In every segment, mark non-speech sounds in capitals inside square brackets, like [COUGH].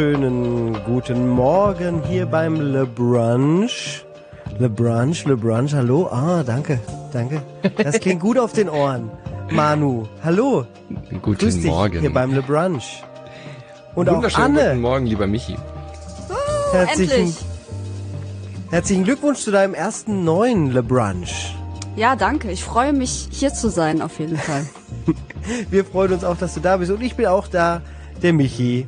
Wunderschönen guten Morgen hier beim Le Brunch. Le Brunch, Le Brunch, hallo. Ah, danke, danke. Das [LAUGHS] klingt gut auf den Ohren. Manu, hallo. Guten Grüß dich Morgen. hier beim Le Brunch. Und auch Wunderschönen guten Anne, Morgen, lieber Michi. herzlichen, Endlich. herzlichen Glückwunsch zu deinem ersten neuen Le Brunch. Ja, danke. Ich freue mich, hier zu sein, auf jeden Fall. [LAUGHS] Wir freuen uns auch, dass du da bist. Und ich bin auch da, der Michi.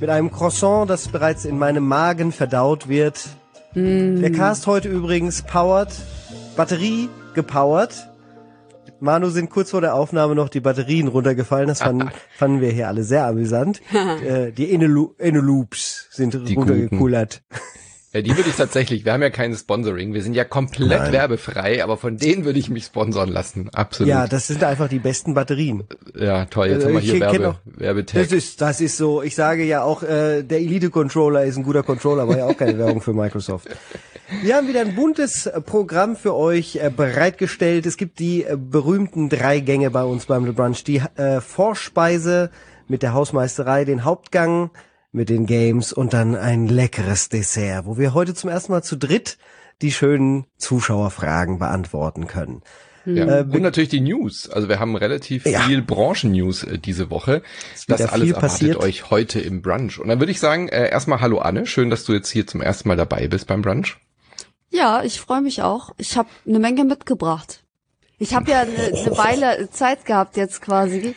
Mit einem Croissant, das bereits in meinem Magen verdaut wird. Der Cast heute übrigens powered, Batterie gepowert. Manu sind kurz vor der Aufnahme noch die Batterien runtergefallen. Das fanden, [LAUGHS] fanden wir hier alle sehr amüsant. [LAUGHS] äh, die Eneloops sind Die runtergekullert. Äh, die würde ich tatsächlich, wir haben ja kein Sponsoring, wir sind ja komplett Nein. werbefrei, aber von denen würde ich mich sponsern lassen. Absolut. Ja, das sind einfach die besten Batterien. Ja, toll, jetzt Äh, haben wir ich hier Werbe, auch- Werbetag. Das ist, das ist so, ich sage ja auch, äh, der Elite-Controller ist ein guter Controller, war ja auch keine Werbung für Microsoft. Wir haben wieder ein buntes äh, Programm für euch äh, bereitgestellt. Es gibt die äh, berühmten drei Gänge bei uns beim Le Brunch. Die äh, Vorspeise mit der Hausmeisterei, den Hauptgang mit den Games und dann ein leckeres Dessert, wo wir heute zum ersten Mal zu dritt die schönen Zuschauerfragen beantworten können. Ja. Äh, und natürlich die News. Also wir haben relativ Ja. viel Branchen-News äh, diese Woche. Das alles erwartet passiert. euch heute im Brunch. Und dann würde ich sagen, äh, erstmal Hallo Anne, schön, dass du jetzt hier zum ersten Mal dabei bist beim Brunch. Ja, ich freue mich auch. Ich habe eine Menge mitgebracht. Ich habe ja eine, [LAUGHS] eine Weile Zeit gehabt jetzt quasi,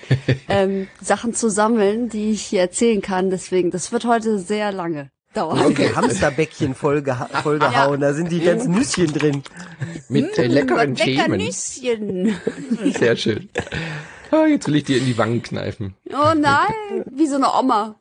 ähm, Sachen zu sammeln, die ich hier erzählen kann. Deswegen, das wird heute sehr lange dauern. Okay. Hamsterbäckchen voll, geha [LAUGHS] vollgehauen, da sind die ganzen Nüsschen drin. Mit äh, leckeren Lecker Themen. Nüsschen. Sehr schön. Ah, jetzt will ich dir in die Wangen kneifen. Oh nein, wie so eine Oma.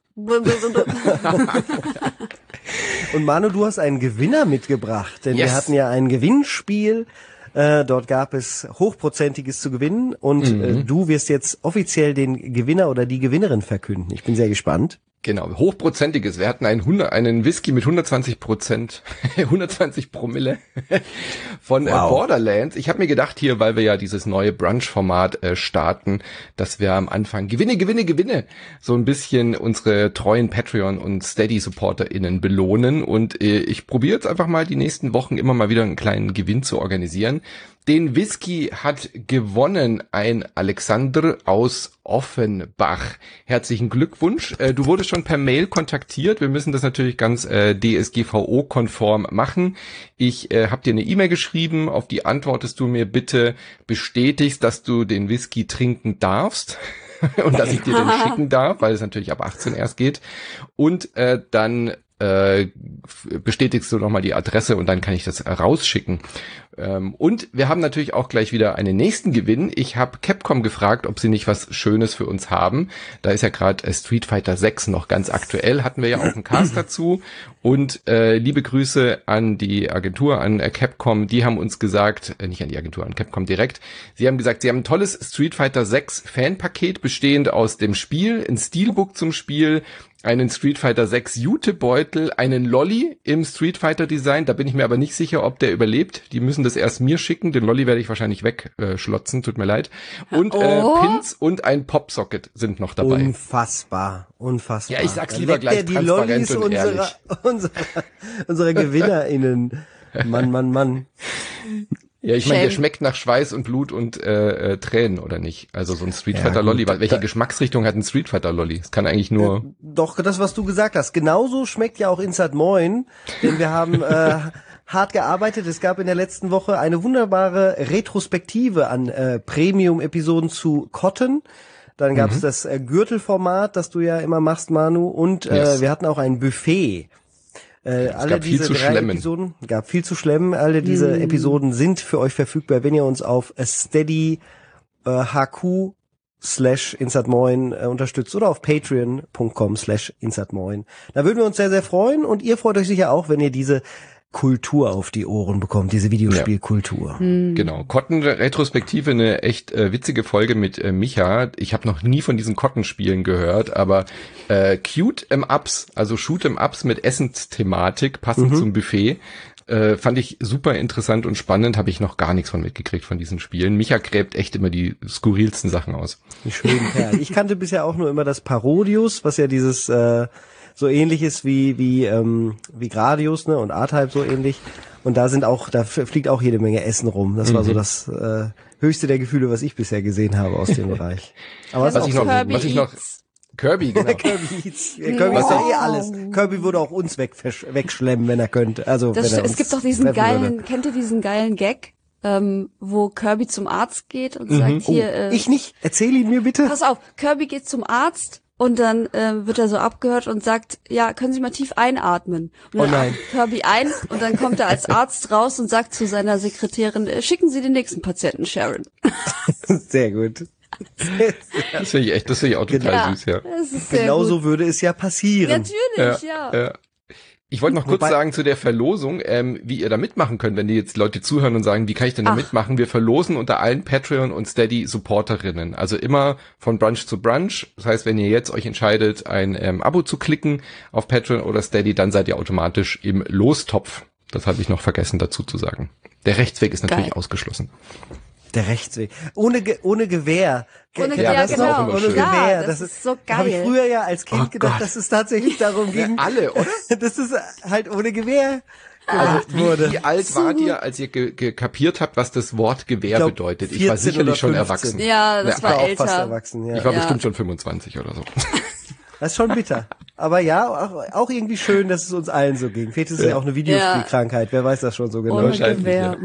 Und Manu, du hast einen Gewinner mitgebracht, denn wir Yes. hatten ja ein Gewinnspiel. Äh, dort gab es hochprozentiges zu gewinnen und Mhm. äh, du wirst jetzt offiziell den Gewinner oder die Gewinnerin verkünden. Ich bin sehr gespannt. Genau, hochprozentiges. Wir hatten einen, 100, einen Whisky mit 120 Prozent, [LAUGHS] 120 Promille [LAUGHS] von äh, Wow. Borderlands. Ich habe mir gedacht hier, weil wir ja dieses neue Brunch-Format äh, starten, dass wir am Anfang Gewinne, Gewinne, Gewinne so ein bisschen unsere treuen Patreon- und Steady-SupporterInnen belohnen. Und äh, ich probiere jetzt einfach mal die nächsten Wochen immer mal wieder einen kleinen Gewinn zu organisieren. Den Whisky hat gewonnen ein Alexander aus Offenbach. Herzlichen Glückwunsch. Äh, du wurdest schon per Mail kontaktiert. Wir müssen das natürlich ganz äh, DSGVO-konform machen. Ich äh, habe dir eine E-Mail geschrieben, auf die antwortest du mir bitte bestätigst, dass du den Whisky trinken darfst. [LAUGHS] und dass ich dir den [LAUGHS] schicken darf, weil es natürlich ab 18 erst geht. Und äh, dann äh, bestätigst du nochmal die Adresse und dann kann ich das rausschicken. Ähm, und wir haben natürlich auch gleich wieder einen nächsten Gewinn. Ich habe Capcom gefragt, ob sie nicht was Schönes für uns haben. Da ist ja gerade äh, Street Fighter 6 noch ganz aktuell, hatten wir ja auch einen Cast dazu. Und äh, liebe Grüße an die Agentur, an äh, Capcom, die haben uns gesagt, äh, nicht an die Agentur, an Capcom direkt, sie haben gesagt, sie haben ein tolles Street Fighter 6 Fanpaket bestehend aus dem Spiel, ein Steelbook zum Spiel, einen Street Fighter 6 Jutebeutel, einen Lolly im Street Fighter Design. Da bin ich mir aber nicht sicher, ob der überlebt. Die müssen das erst mir schicken. Den Lolly werde ich wahrscheinlich wegschlotzen. Tut mir leid. Und Oh. äh, Pins und ein Popsocket sind noch dabei. Unfassbar, unfassbar. Ja, ich sag's Da lieber leckt gleich die Lollis und unserer, ehrlich. [LAUGHS] unserer, unserer GewinnerInnen. Mann, Mann, Mann. [LAUGHS] Ja, ich meine, der schmeckt nach Schweiß und Blut und äh, äh, Tränen, oder nicht? Also so ein Street Ja, Fighter gut, Lolly. da- Welche da- Geschmacksrichtung hat ein Street Fighter Lolly? Es kann eigentlich nur... Doch, das, was du gesagt hast. Genauso schmeckt ja auch Inside Moin, denn wir haben äh, [LAUGHS] hart gearbeitet. Es gab in der letzten Woche eine wunderbare Retrospektive an äh, Premium-Episoden zu Cotton. Dann gab es Mhm. das äh, Gürtelformat, das du ja immer machst, Manu. Und äh, Yes. wir hatten auch ein Buffet. Äh, alle gab viel diese zu drei schlemmen. Episoden gab viel zu schlemmen. Alle diese Episoden sind für euch verfügbar, wenn ihr uns auf Steady äh, HQ slash Insatmoin äh, unterstützt oder auf patreon.com slash Insatmoin. Da würden wir uns sehr, sehr freuen und ihr freut euch sicher auch, wenn ihr diese Kultur auf die Ohren bekommt, diese Videospielkultur. Genau. Cotton-Retrospektive, eine echt äh, witzige Folge mit äh, Micha. Ich habe noch nie von diesen Cotton-Spielen gehört, aber äh, cute im Ups, also Shoot im Ups mit Essensthematik, passend zum Buffet. Äh, fand ich super interessant und spannend, habe ich noch gar nichts von mitgekriegt von diesen Spielen. Micha gräbt echt immer die skurrilsten Sachen aus. Schönen Perlen. Ich kannte bisher auch nur immer das Parodius, was ja dieses äh, so ähnlich ist wie wie ähm, wie Gradius ne und R-Type so ähnlich. Und da sind auch, da fliegt auch jede Menge Essen rum. Das war so das äh, höchste der Gefühle, was ich bisher gesehen habe aus dem Bereich. [LAUGHS] Aber Was auch ich noch, was ich noch. Kirby, [LAUGHS] genau. Kirby, Eats. [LAUGHS] Ja, Kirby ist ja eh alles. Kirby würde auch uns wegversch- wegschlemmen, wenn er könnte. Also Das wenn er es gibt doch diesen geilen, würde. kennt ihr diesen geilen Gag, ähm, wo Kirby zum Arzt geht und sagt Oh, hier, äh, ich nicht. Erzähl ihn mir bitte. pass auf, Kirby geht zum Arzt und dann äh, wird er so abgehört und sagt, ja, können Sie mal tief einatmen. Und dann Oh nein. [LAUGHS] Kirby ein und dann kommt er als Arzt raus und sagt zu seiner Sekretärin, äh, schicken Sie den nächsten Patienten, Sharon. [LAUGHS] Sehr gut. Das finde ich echt, das finde ich auch total Ja, süß, ja. Genauso gut. würde es ja passieren. Natürlich, ja. Ja. Ich wollte noch kurz Wobei- sagen zu der Verlosung, ähm, wie ihr da mitmachen könnt, wenn die jetzt Leute zuhören und sagen, wie kann ich denn da Ach. mitmachen? Wir verlosen unter allen Patreon und Steady Supporterinnen. Also immer von Brunch zu Brunch. Das heißt, wenn ihr jetzt euch entscheidet, ein ähm, Abo zu klicken auf Patreon oder Steady, dann seid ihr automatisch im Lostopf. Das hatte ich noch vergessen dazu zu sagen. Der Rechtsweg ist natürlich Geil. ausgeschlossen. Der Rechtsweg. Ohne, Ge ohne Gewehr. Ge- Ohne Gewehr, das genau. Ohne. Gewehr. Ja, das ist so Habe ich geil. früher ja als Kind Oh gedacht, Gott. dass es tatsächlich darum ging, Alle, oder? [LAUGHS] dass es halt ohne Gewehr Also gemacht wie, wurde. wie alt wart ihr, als ihr ge ge kapiert habt, was das Wort Gewehr Ich glaub, bedeutet? Ich war 14 sicherlich schon 15. erwachsen. Ja, das Ja, war war auch älter. fast erwachsen, ja. Ich war Ja. bestimmt schon 25 oder so. Das ist schon bitter. [LAUGHS] Aber ja, auch, auch irgendwie schön, dass es uns allen so ging. Vielleicht ist es ja, auch eine Videospielkrankheit. Wer weiß das schon so genau. Wahrscheinlich, ja.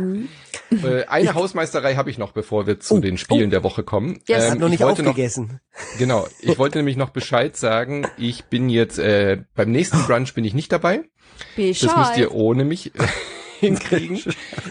Äh, eine Hausmeisterei habe ich noch, bevor wir zu den Spielen der Woche kommen. Yes. Hat noch ich nicht wollte noch, aufgegessen. genau, ich [LAUGHS] wollte nämlich noch Bescheid sagen. Ich bin jetzt äh, beim nächsten [GASPS] Brunch bin ich nicht dabei. Das müsst ihr Bescheid. ohne mich äh, hinkriegen.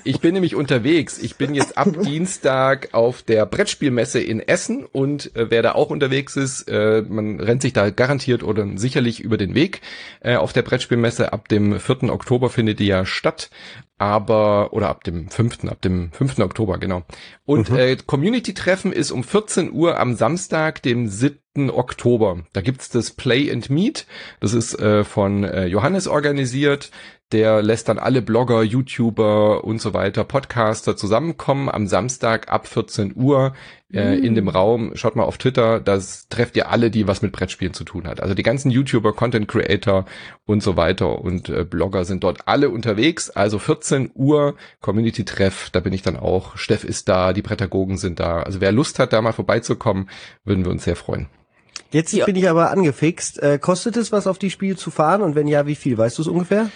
Ich bin nämlich unterwegs. Ich bin jetzt ab [LAUGHS] Dienstag auf der Brettspielmesse in Essen und äh, wer da auch unterwegs ist, äh, man rennt sich da garantiert oder sicherlich über den Weg. Äh, auf der Brettspielmesse ab dem 4. Oktober findet die ja statt. Aber, oder ab dem 5., ab dem 5. Oktober, genau. Und äh, Community-Treffen ist um 14 Uhr am Samstag, dem 7. Oktober. Da gibt's das Play and Meet. Das ist äh, von äh, Johannes organisiert. Der lässt dann alle Blogger, YouTuber und so weiter, Podcaster zusammenkommen am Samstag ab 14 Uhr äh, in dem Raum. Schaut mal auf Twitter, das trefft ihr alle, die was mit Brettspielen zu tun hat. Also die ganzen YouTuber, Content Creator und so weiter und äh, Blogger sind dort alle unterwegs. Also 14 Uhr Community-Treff, da bin ich dann auch. Steff ist da, die Prädagogen sind da. Also wer Lust hat, da mal vorbeizukommen, würden wir uns sehr freuen. Jetzt Ja. bin ich aber angefixt. Äh, kostet es was auf die Spiel zu fahren? Und wenn ja, wie viel? Weißt du es ungefähr?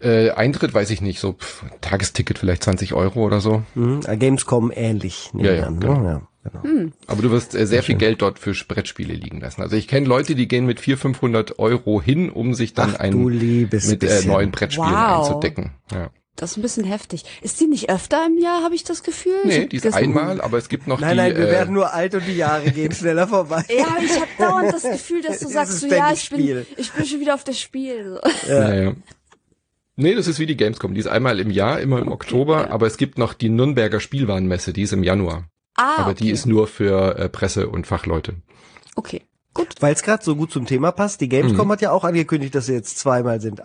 Äh, Eintritt weiß ich nicht, so pff, Tagesticket vielleicht 20 Euro oder so. Mhm. äh, Gamescom ähnlich. Ja, ja, an, genau. ne? ja genau. Aber du wirst äh, sehr viel Geld dort für Brettspiele liegen lassen. Also ich kenne Leute, die gehen mit 400, 500 Euro hin, um sich dann Ach, ein mit äh, neuen Brettspielen Wow. einzudecken. Ja. Das ist ein bisschen heftig. Ist die nicht öfter im Jahr, habe ich das Gefühl? Ich Nee, die ist einmal, aber es gibt noch Nein, die. nein, wir äh, werden nur alt und die Jahre gehen schneller vorbei. Ja, ich habe dauernd das Gefühl, dass du [LAUGHS] sagst, so, ja, ich bin, ich bin schon wieder auf das Spiel. So. Ja. ja. Nee, das ist wie die Gamescom. Die ist einmal im Jahr, immer im Oktober, aber es gibt noch die Nürnberger Spielwarenmesse, die ist im Januar. Ah, aber okay. die ist nur für äh, Presse und Fachleute. Okay, gut. Weil es gerade so gut zum Thema passt. Die Gamescom hat ja auch angekündigt, dass sie jetzt zweimal sind.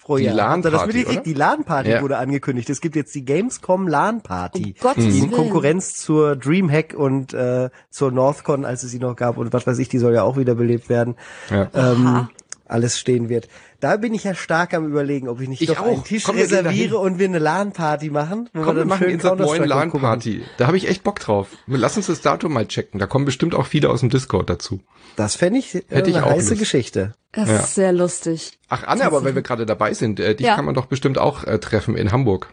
Pro Die LAN-Party, oder? Die LAN-Party Ja. wurde angekündigt. Es gibt jetzt die Gamescom LAN-Party. Um Die in. Konkurrenz zur Dreamhack und äh, zur Northcon, als es sie noch gab und was weiß ich, die soll ja auch wieder belebt werden. Ja. Ähm. Alles stehen wird. Da bin ich ja stark am überlegen, ob ich nicht Ich doch einen auch. Tisch Komm, wir reserviere und wir eine LAN-Party machen. wo Komm, wir dann machen schön in St. Moin Counter-Strike LAN gucken. Party. Da habe ich echt Bock drauf. Lass uns das Datum mal checken. Da kommen bestimmt auch viele aus dem Discord dazu. Das fände ich, äh, Hätte ich eine heiße Lust. Geschichte. Das Ja. ist sehr lustig. Ach, Anne, aber wenn wir gerade dabei sind, äh, dich Ja. kann man doch bestimmt auch äh, treffen in Hamburg.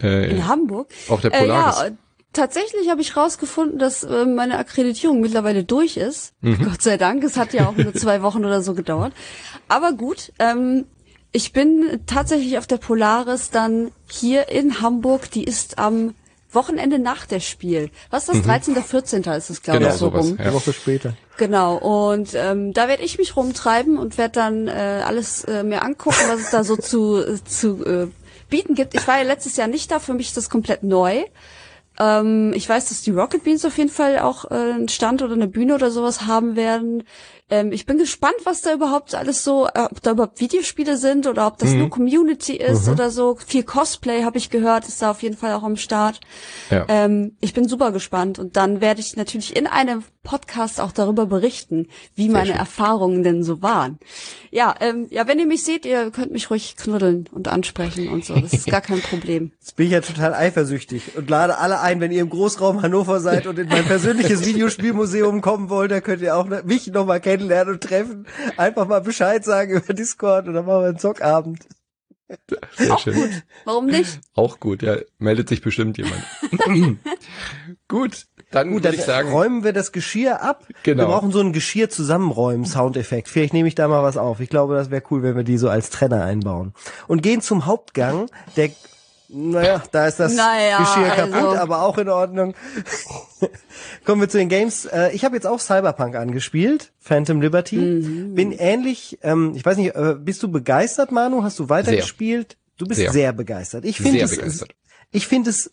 Äh, In Hamburg? auf der Äh, Polaris. ja, tatsächlich habe ich rausgefunden, dass äh, meine Akkreditierung mittlerweile durch ist. Mhm. Gott sei Dank. Es hat ja auch nur [LAUGHS] zwei Wochen oder so gedauert. Aber gut, ähm, ich bin tatsächlich auf der Polaris dann hier in Hamburg. Die ist am Wochenende nach der Spiel. Was ist das? 13. 14. ist es, glaube Mhm. Genau, ich, so sowas, rum. Ja. Eine Woche später. Genau, und ähm, da werde ich mich rumtreiben und werde dann äh, alles äh, mir angucken, was es da so zu, zu äh, bieten gibt. Ich war ja letztes Jahr nicht da, für mich ist das komplett neu. Ähm, ich weiß, dass die Rocket Beans auf jeden Fall auch äh, einen Stand oder eine Bühne oder sowas haben werden. Ähm, ich bin gespannt, was da überhaupt alles so, äh, ob da überhaupt Videospiele sind oder ob das Mhm. nur Community ist oder so. Viel Cosplay habe ich gehört, ist da auf jeden Fall auch am Start. Ja. Ähm, ich bin super gespannt und dann werde ich natürlich in einem Podcast auch darüber berichten, wie meine schön. Erfahrungen denn so waren. Ja, ähm, ja, wenn ihr mich seht, ihr könnt mich ruhig knuddeln und ansprechen und so. Das ist gar kein Problem. [LAUGHS] Jetzt bin ich ja total eifersüchtig und lade alle ein, wenn ihr im Großraum Hannover seid und in mein persönliches [LAUGHS] Videospielmuseum kommen wollt, da könnt ihr auch mich nochmal kennenlernen und treffen. Einfach mal Bescheid sagen über Discord und dann machen wir einen Zockabend. Sehr Auch schön. gut. Warum nicht? Auch gut, ja. Meldet sich bestimmt jemand. [LAUGHS] gut, dann Gut, würde dann ich sagen, räumen wir das Geschirr ab. Genau. Wir brauchen so einen Geschirr zusammenräumen Soundeffekt. Vielleicht nehme ich da mal was auf. Ich glaube, das wäre cool, wenn wir die so als Trenner einbauen. Und gehen zum Hauptgang. Der, naja, da ist das Naja, Geschirr kaputt, also. aber auch in Ordnung. [LAUGHS] Kommen wir zu den Games. Äh, Ich habe jetzt auch Cyberpunk angespielt, Phantom Liberty. Mhm. Bin ähnlich, ähm, ich weiß nicht, äh, bist du begeistert, Manu? Hast du weitergespielt? Du bist sehr, Sehr. begeistert. Ich finde sehr es, begeistert. ich finde es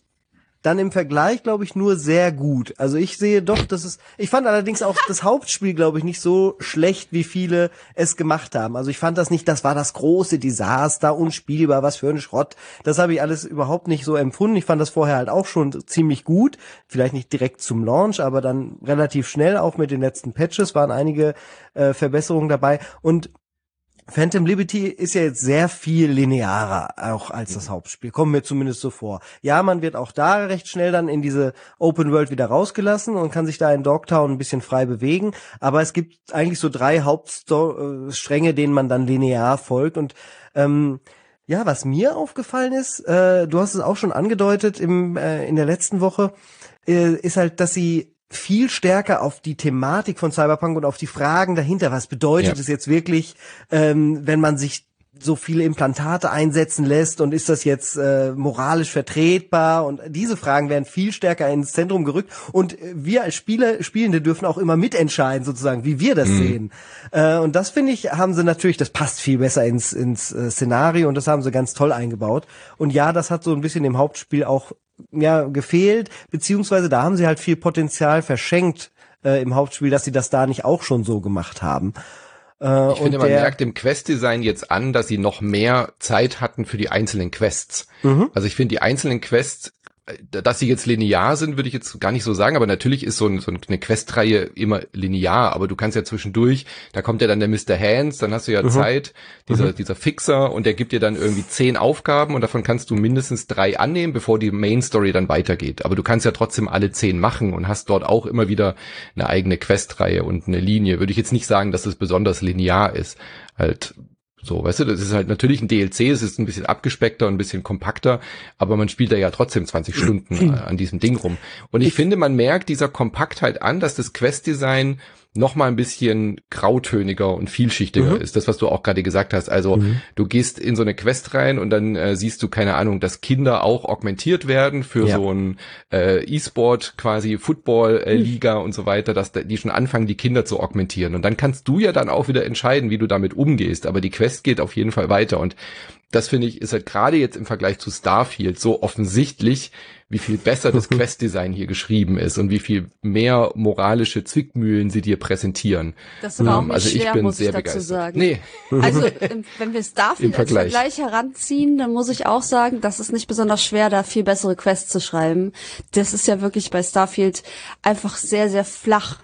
dann im Vergleich, glaube ich, nur sehr gut. Also ich sehe doch, dass es. Ich fand allerdings auch das Hauptspiel, glaube ich, nicht so schlecht, wie viele es gemacht haben. Also ich fand das nicht, das war das große Desaster, unspielbar, was für ein Schrott. Das habe ich alles überhaupt nicht so empfunden. Ich fand das vorher halt auch schon ziemlich gut. Vielleicht nicht direkt zum Launch, aber dann relativ schnell, auch mit den letzten Patches, waren einige äh, Verbesserungen dabei. Und Phantom Liberty ist ja jetzt sehr viel linearer auch als das Hauptspiel. Kommt mir zumindest so vor. Ja, man wird auch da recht schnell dann in diese Open World wieder rausgelassen und kann sich da in Dogtown ein bisschen frei bewegen. Aber es gibt eigentlich so drei Hauptstränge, denen man dann linear folgt. Und ähm, ja, was mir aufgefallen ist, äh, du hast es auch schon angedeutet im, äh, in der letzten Woche, äh, ist halt, dass sie viel stärker auf die Thematik von Cyberpunk und auf die Fragen dahinter, was bedeutet Ja. es jetzt wirklich, ähm, wenn man sich so viele Implantate einsetzen lässt und ist das jetzt äh, moralisch vertretbar? Und diese Fragen werden viel stärker ins Zentrum gerückt. Und äh, wir als Spieler Spielende dürfen auch immer mitentscheiden sozusagen, wie wir das sehen. Äh, und das finde ich haben sie natürlich, das passt viel besser ins ins äh, Szenario und das haben sie ganz toll eingebaut. Und ja, das hat so ein bisschen im Hauptspiel auch ja gefehlt beziehungsweise da haben sie halt viel Potenzial verschenkt äh, im Hauptspiel, dass sie das da nicht auch schon so gemacht haben. Äh, Ich finde, man der- merkt im Quest-Design jetzt an, dass sie noch mehr Zeit hatten für die einzelnen Quests. Mhm. Also ich finde die einzelnen Quests, dass sie jetzt linear sind, würde ich jetzt gar nicht so sagen, aber natürlich ist so, ein, so eine Questreihe immer linear, aber du kannst ja zwischendurch, da kommt ja dann der Mr. Hands, dann hast du ja Mhm. Zeit, dieser, dieser Fixer und der gibt dir dann irgendwie zehn Aufgaben und davon kannst du mindestens drei annehmen, bevor die Main Story dann weitergeht. Aber du kannst ja trotzdem alle zehn machen und hast dort auch immer wieder eine eigene Questreihe und eine Linie. Würde ich jetzt nicht sagen, dass es besonders linear ist. Halt, so, weißt du, das ist halt natürlich ein DLC, es ist ein bisschen abgespeckter und ein bisschen kompakter, aber man spielt da ja trotzdem 20 Stunden äh, an diesem Ding rum. Und ich, finde, man merkt dieser Kompaktheit an, dass das Quest-Design noch mal ein bisschen grautöniger und vielschichtiger ist. Das, was du auch gerade gesagt hast. Also du gehst in so eine Quest rein und dann äh, siehst du, keine Ahnung, dass Kinder auch augmentiert werden für Ja. so ein äh, E-Sport, quasi Football-Liga und so weiter, dass da- die schon anfangen, die Kinder zu augmentieren. Und dann kannst du ja dann auch wieder entscheiden, wie du damit umgehst. Aber die Quest geht auf jeden Fall weiter. Und das finde ich, ist halt gerade jetzt im Vergleich zu Starfield so offensichtlich, wie viel besser das [LAUGHS] Quest-Design hier geschrieben ist und wie viel mehr moralische Zwickmühlen sie dir präsentieren. Das aber auch Ähm, nicht also ich schwer, bin muss sehr ich dazu begeistert. sagen. Nee, Also [LAUGHS] im- wenn wir Starfield als Vergleich. Vergleich heranziehen, dann muss ich auch sagen, das ist nicht besonders schwer, da viel bessere Quests zu schreiben. Das ist ja wirklich bei Starfield einfach sehr, sehr flach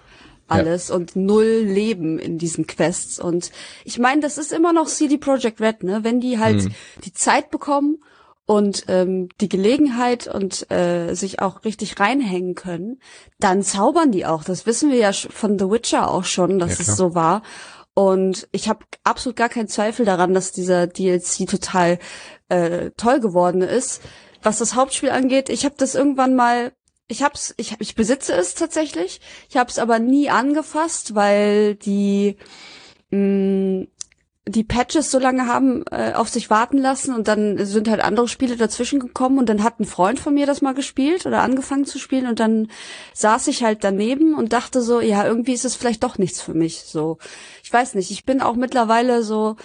alles und null Leben in diesen Quests. Und ich meine, das ist immer noch CD Projekt Red, ne? Wenn die halt Mhm. die Zeit bekommen und ähm, die Gelegenheit und äh, sich auch richtig reinhängen können, dann zaubern die auch. Das wissen wir ja von The Witcher auch schon, dass Ja, es so war. Und ich habe absolut gar keinen Zweifel daran, dass dieser DLC total äh, toll geworden ist. Was das Hauptspiel angeht, ich habe das irgendwann mal, ich hab's, ich, ich besitze es tatsächlich, ich habe es aber nie angefasst, weil die mh, die Patches so lange haben äh, auf sich warten lassen und dann sind halt andere Spiele dazwischen gekommen und dann hat ein Freund von mir das mal gespielt oder angefangen zu spielen und dann saß ich halt daneben und dachte so, ja, irgendwie ist es vielleicht doch nichts für mich. So, ich weiß nicht, ich bin auch mittlerweile so,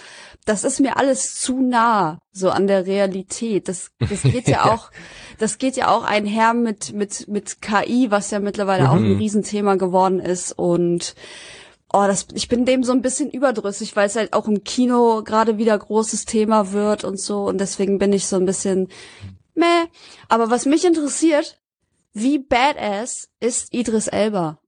das ist mir alles zu nah so an der Realität. Das, das geht ja [LAUGHS] auch, das geht ja auch einher mit mit mit KI, was ja mittlerweile mhm. auch ein Riesenthema geworden ist und oh, das, ich bin dem so ein bisschen überdrüssig, weil es halt auch im Kino gerade wieder großes Thema wird und so. Und deswegen bin ich so ein bisschen meh. Aber was mich interessiert, wie badass ist Idris Elba?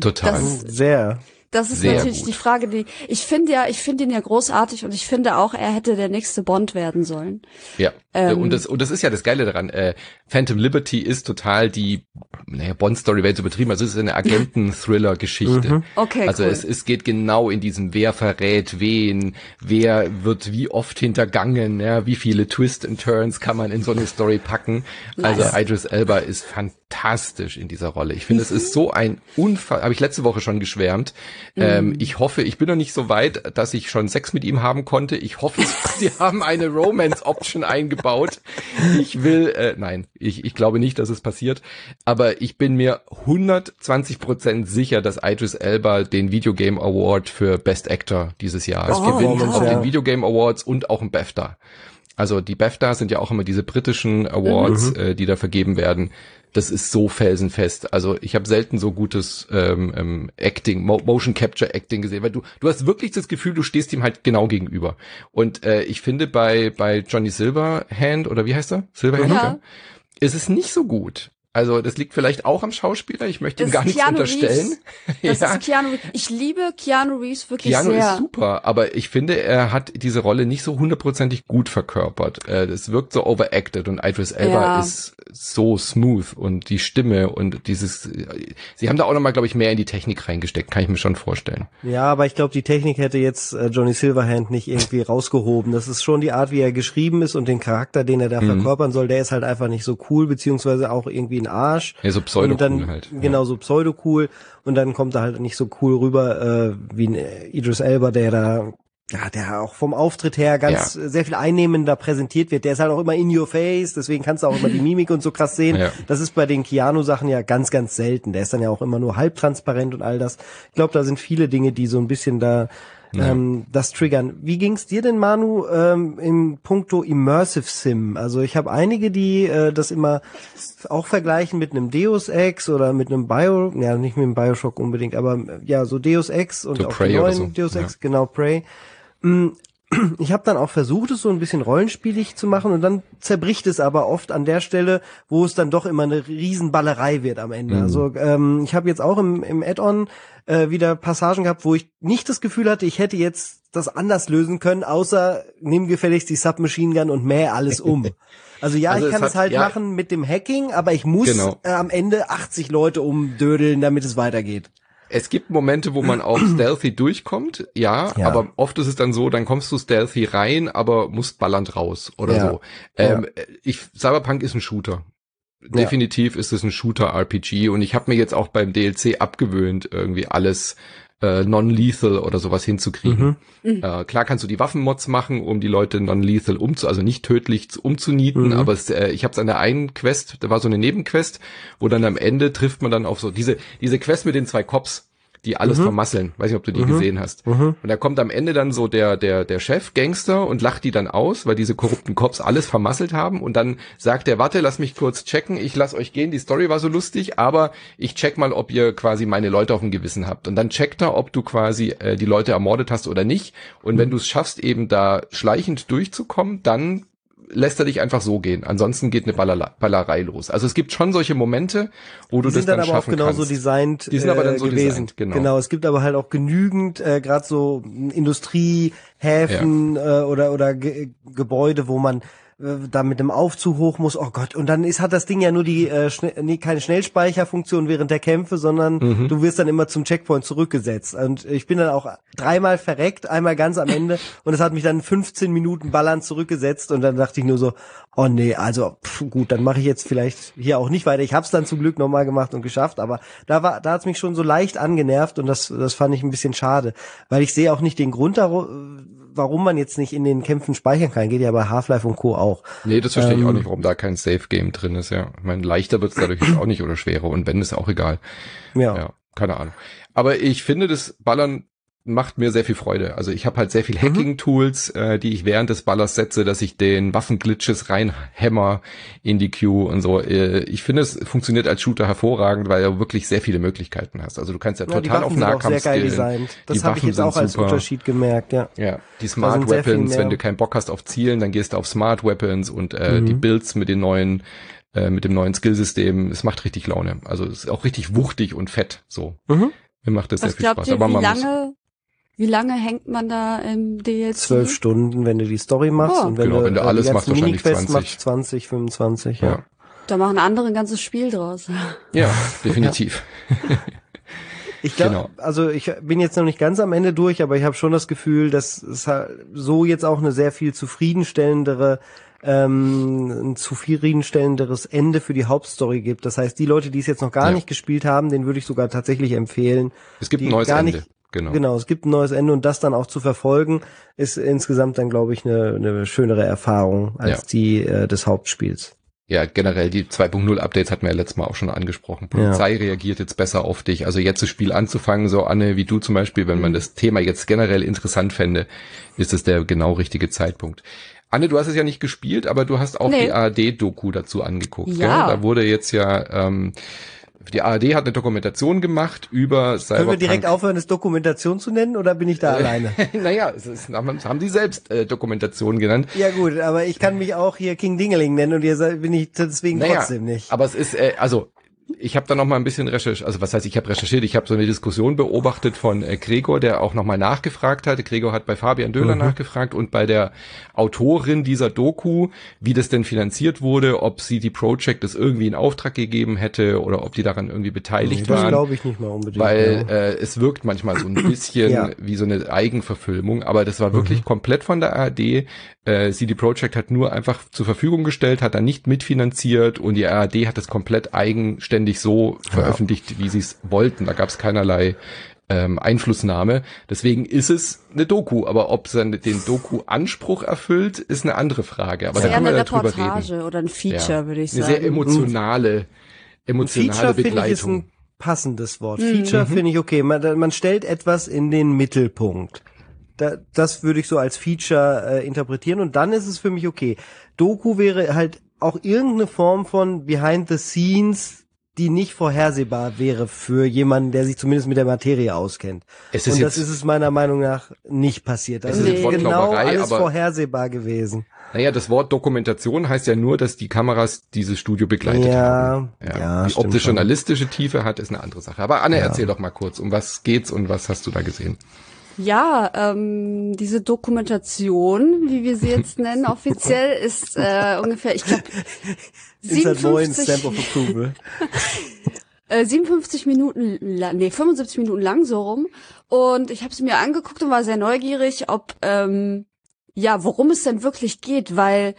Total. Das, Sehr. Das ist Sehr natürlich gut. die Frage, die ich finde ja, ich finde ihn ja großartig und ich finde auch, er hätte der nächste Bond werden sollen. Ja. Ähm, und das und das ist ja das Geile daran. Äh, Phantom Liberty ist total die, naja, Bond-Story wäre zu betrieben. Also es ist eine [LAUGHS] Agenten-Thriller-Geschichte. Mhm. Okay. Also cool. es, es geht genau in diesem, wer verrät wen, wer wird wie oft hintergangen, ja, wie viele Twists and Turns kann man in so eine Story packen. Also nice. Idris Elba ist fantastisch in dieser Rolle. Ich finde, mhm. es ist so ein Unfall, habe ich letzte Woche schon geschwärmt. Ähm, mhm. Ähm, ich hoffe, ich bin noch nicht so weit, dass ich schon Sex mit ihm haben konnte. Ich hoffe, [LAUGHS] sie haben eine Romance-Option eingebaut. Ich will, äh, nein, ich, ich glaube nicht, dass es passiert. Aber ich bin mir 120 Prozent sicher, dass Idris Elba den Videogame Award für Best Actor dieses Jahr oh, gewinnt auf ja. den Videogame Awards und auch ein BAFTA. Also die BAFTA sind ja auch immer diese britischen Awards, mhm. äh, die da vergeben werden das ist so felsenfest. Also ich habe selten so gutes ähm, ähm, Acting, Mo Motion Capture Acting gesehen, weil du du hast wirklich das Gefühl, du stehst ihm halt genau gegenüber. Und äh, ich finde bei bei Johnny Silverhand oder wie heißt er Silverhand ja. ist es nicht so gut. Also das liegt vielleicht auch am Schauspieler. Ich möchte das ihm gar nichts Keanu unterstellen. Reeves. Das [LAUGHS] ja. ist Keanu Reeves. Ich liebe Keanu Reeves wirklich Keanu sehr. Keanu ist super, aber ich finde, er hat diese Rolle nicht so hundertprozentig gut verkörpert. Äh, das wirkt so overacted und Idris Elba ja. ist so smooth und die Stimme und dieses. Sie haben da auch nochmal, glaube ich, mehr in die Technik reingesteckt. Kann ich mir schon vorstellen. Ja, aber ich glaube, die Technik hätte jetzt äh, Johnny Silverhand nicht irgendwie rausgehoben. Das ist schon die Art, wie er geschrieben ist und den Charakter, den er da mhm. verkörpern soll. Der ist halt einfach nicht so cool, beziehungsweise auch irgendwie ein Arsch. Ja, so pseudo-cool halt. Genau, so pseudo-cool. Und dann kommt er halt nicht so cool rüber äh, wie ein Idris Elba, der da ja, der auch vom Auftritt her ganz ja. sehr viel einnehmender präsentiert wird. Der ist halt auch immer in your face, deswegen kannst du auch immer die Mimik und so krass sehen. Ja. Das ist bei den Keanu-Sachen ja ganz, ganz selten. Der ist dann ja auch immer nur halbtransparent und all das. Ich glaube, da sind viele Dinge, die so ein bisschen da ja. ähm, das triggern. Wie ging's dir denn, Manu, ähm, im Punkto Immersive Sim? Also ich habe einige, die äh, das immer auch vergleichen mit einem Deus Ex oder mit einem Bio, ja nicht mit einem Bioshock unbedingt, aber ja so Deus Ex und so auch Prey neuen so. Deus Ex, ja. genau Prey. Ich habe dann auch versucht, es so ein bisschen rollenspielig zu machen und dann zerbricht es aber oft an der Stelle, wo es dann doch immer eine Riesenballerei wird am Ende. Mhm. Also ähm, ich habe jetzt auch im, im Add-on äh, wieder Passagen gehabt, wo ich nicht das Gefühl hatte, ich hätte jetzt das anders lösen können, außer nimm gefälligst die Submachine Gun und mäh alles um. [LAUGHS] Also ja, also ich kann es halt ja, machen mit dem Hacking, aber ich muss genau. äh, am Ende 80 Leute umdödeln, damit es weitergeht. Es gibt Momente, wo man auch [CLEARS THROAT] stealthy durchkommt, ja, ja, aber oft ist es dann so, dann kommst du stealthy rein, aber musst ballernd raus oder ja. so. Ähm, ja. ich, Cyberpunk ist ein Shooter. Definitiv ist es ein Shooter-RPG und ich habe mir jetzt auch beim DLC abgewöhnt, irgendwie alles äh, non-lethal oder sowas hinzukriegen. Mhm. mhm. Äh, klar kannst du die Waffenmods machen, um die Leute non-lethal umzu, also nicht tödlich umzunieten, mhm. aber es, äh, ich habe es an der einen Quest, da war so eine Nebenquest, wo dann am Ende trifft man dann auf so diese diese Quest mit den zwei Cops die alles mhm. vermasseln. Weiß nicht, ob du die mhm. gesehen hast. Mhm. Und da kommt am Ende dann so der, der, der Chef, Gangster, und lacht die dann aus, weil diese korrupten Cops alles vermasselt haben. Und dann sagt er, warte, lass mich kurz checken, ich lass euch gehen, die Story war so lustig, aber ich check mal, ob ihr quasi meine Leute auf dem Gewissen habt. Und dann checkt er, ob du quasi äh, die Leute ermordet hast oder nicht. Und wenn mhm. du es schaffst, eben da schleichend durchzukommen, dann lässt er dich einfach so gehen. Ansonsten geht eine Ballerei, Ballerei los. Also es gibt schon solche Momente, wo du das dann, dann aber auch genauso kannst. designt Die sind aber dann so äh, gewesen. Designt, genau. genau, es gibt aber halt auch genügend, äh, gerade so Industriehäfen ja. äh, oder oder Ge Gebäude, wo man da mit dem Aufzug hoch muss, oh Gott, und dann ist hat das Ding ja nur die äh, schnell, nee, keine Schnellspeicherfunktion während der Kämpfe, sondern mhm. du wirst dann immer zum Checkpoint zurückgesetzt. Und ich bin dann auch dreimal verreckt, einmal ganz am Ende. Und es hat mich dann 15 Minuten ballern zurückgesetzt. Und dann dachte ich nur so, Oh nee, also pff, gut, dann mache ich jetzt vielleicht hier auch nicht weiter. Ich habe es dann zum Glück nochmal gemacht und geschafft, aber da war, da hat's mich schon so leicht angenervt. Und das, das fand ich ein bisschen schade, weil ich sehe auch nicht den Grund, warum man jetzt nicht in den Kämpfen speichern kann. Geht ja bei Half-Life und Co. auch. Nee, das verstehe ähm, ich auch ähm, nicht, warum da kein Safe-Game drin ist, ja. Ich meine, leichter wird's dadurch auch nicht oder schwerer und wenn, ist auch egal. Ja. ja. Keine Ahnung. Aber ich finde, das Ballern macht mir sehr viel Freude. Also ich habe halt sehr viel mhm. Hacking-Tools, äh, die ich während des Ballers setze, dass ich den Waffenglitches reinhämmer in die Queue und so. Äh, ich finde, es funktioniert als Shooter hervorragend, weil du wirklich sehr viele Möglichkeiten hast. Also du kannst ja, ja total auf Nahkampf sehr geil designt. Das habe ich jetzt auch als super. Unterschied gemerkt, ja. Ja, die Smart Weapons, wenn du keinen Bock hast auf Zielen, dann gehst du auf Smart Weapons und äh, mhm. die Builds mit den neuen äh, mit dem neuen Skillsystem, es macht richtig Laune. Also es ist auch richtig wuchtig und fett so. Mhm. Mir macht das Was sehr viel Spaß. Ihr, Aber wie lange wie lange hängt man da im DLC? Zwölf Stunden, wenn du die Story machst. Oh. Und wenn genau, du, wenn du alles machst, wahrscheinlich 20. Machst 20, 25, ja. ja. Da machen andere ein ganzes Spiel draus. [LAUGHS] Ja, definitiv. [LAUGHS] Ich glaube, genau. also ich bin jetzt noch nicht ganz am Ende durch, aber ich habe schon das Gefühl, dass es so jetzt auch eine sehr viel zufriedenstellendere ähm, ein zufriedenstellenderes Ende für die Hauptstory gibt. Das heißt, die Leute, die es jetzt noch gar ja. nicht gespielt haben, den würde ich sogar tatsächlich empfehlen. Es gibt ein neues Ende. Nicht, Genau. Genau, es gibt ein neues Ende und das dann auch zu verfolgen, ist insgesamt dann, glaube ich, eine, eine schönere Erfahrung als ja. die äh, des Hauptspiels. Ja, generell die 2.0 Updates hatten wir ja letztes Mal auch schon angesprochen. Polizei ja. reagiert jetzt besser auf dich. Also jetzt das Spiel anzufangen, so Anne wie du zum Beispiel, wenn man das Thema jetzt generell interessant fände, ist es der genau richtige Zeitpunkt. Anne, du hast es ja nicht gespielt, aber du hast auch nee. die ARD-Doku dazu angeguckt. Ja. Gell? Da wurde jetzt ja ähm, die ARD hat eine Dokumentation gemacht über Cyberpunk. Können wir direkt aufhören, es Dokumentation zu nennen oder bin ich da [LAUGHS] alleine? naja, es ist, haben die selbst äh, Dokumentation genannt. Ja gut, aber ich kann mich auch hier King Dingeling nennen und ihr bin ich deswegen naja, trotzdem nicht. Aber es ist, äh, also ich habe da noch mal ein bisschen recherchiert, also was heißt, ich habe recherchiert, ich habe so eine Diskussion beobachtet von äh, Gregor, der auch noch mal nachgefragt hat. Gregor hat bei Fabian Döhler mhm. nachgefragt und bei der Autorin dieser Doku, wie das denn finanziert wurde, ob sie die Project das irgendwie in Auftrag gegeben hätte oder ob die daran irgendwie beteiligt das waren. Das glaube ich nicht mal unbedingt. Weil ja. äh, es wirkt manchmal so ein [CLEARS THROAT] bisschen ja. wie so eine Eigenverfilmung, aber das war wirklich mhm. komplett von der ARD. Äh, CD Projekt hat nur einfach zur Verfügung gestellt, hat dann nicht mitfinanziert und die ARD hat das komplett eigenständig so ja. veröffentlicht, wie sie es wollten. Da gab es keinerlei ähm, Einflussnahme. Deswegen ist es eine Doku, aber ob es den Doku-Anspruch erfüllt, ist eine andere Frage. Aber da können wir eine drüber Reportage reden. oder ein Feature, ja. würde ich sagen. Eine sehr emotionale, emotionale Feature Begleitung. Ich ist ein passendes Wort. Mhm. Feature mhm. finde ich okay. Man, man stellt etwas in den Mittelpunkt. Da, das würde ich so als Feature äh, interpretieren und dann ist es für mich okay. Doku wäre halt auch irgendeine Form von Behind the Scenes, die nicht vorhersehbar wäre für jemanden, der sich zumindest mit der Materie auskennt. Es ist und das ist es meiner Meinung nach nicht passiert. Das ist nee. genau alles vorhersehbar gewesen. Naja, das Wort Dokumentation heißt ja nur, dass die Kameras dieses Studio begleitet ja, haben. Ja, ja die, ob das journalistische Tiefe hat, ist eine andere Sache. Aber Anne, ja. erzähl doch mal kurz, um was geht's und was hast du da gesehen? Ja, ähm, diese Dokumentation, wie wir sie jetzt [LAUGHS] nennen, offiziell ist äh, ungefähr, ich glaube, [LAUGHS] 57, Stamp of Approval. [LAUGHS] äh, 57 Minuten, nee, 75 Minuten lang so rum. Und ich habe sie mir angeguckt und war sehr neugierig, ob ähm, ja, worum es denn wirklich geht, weil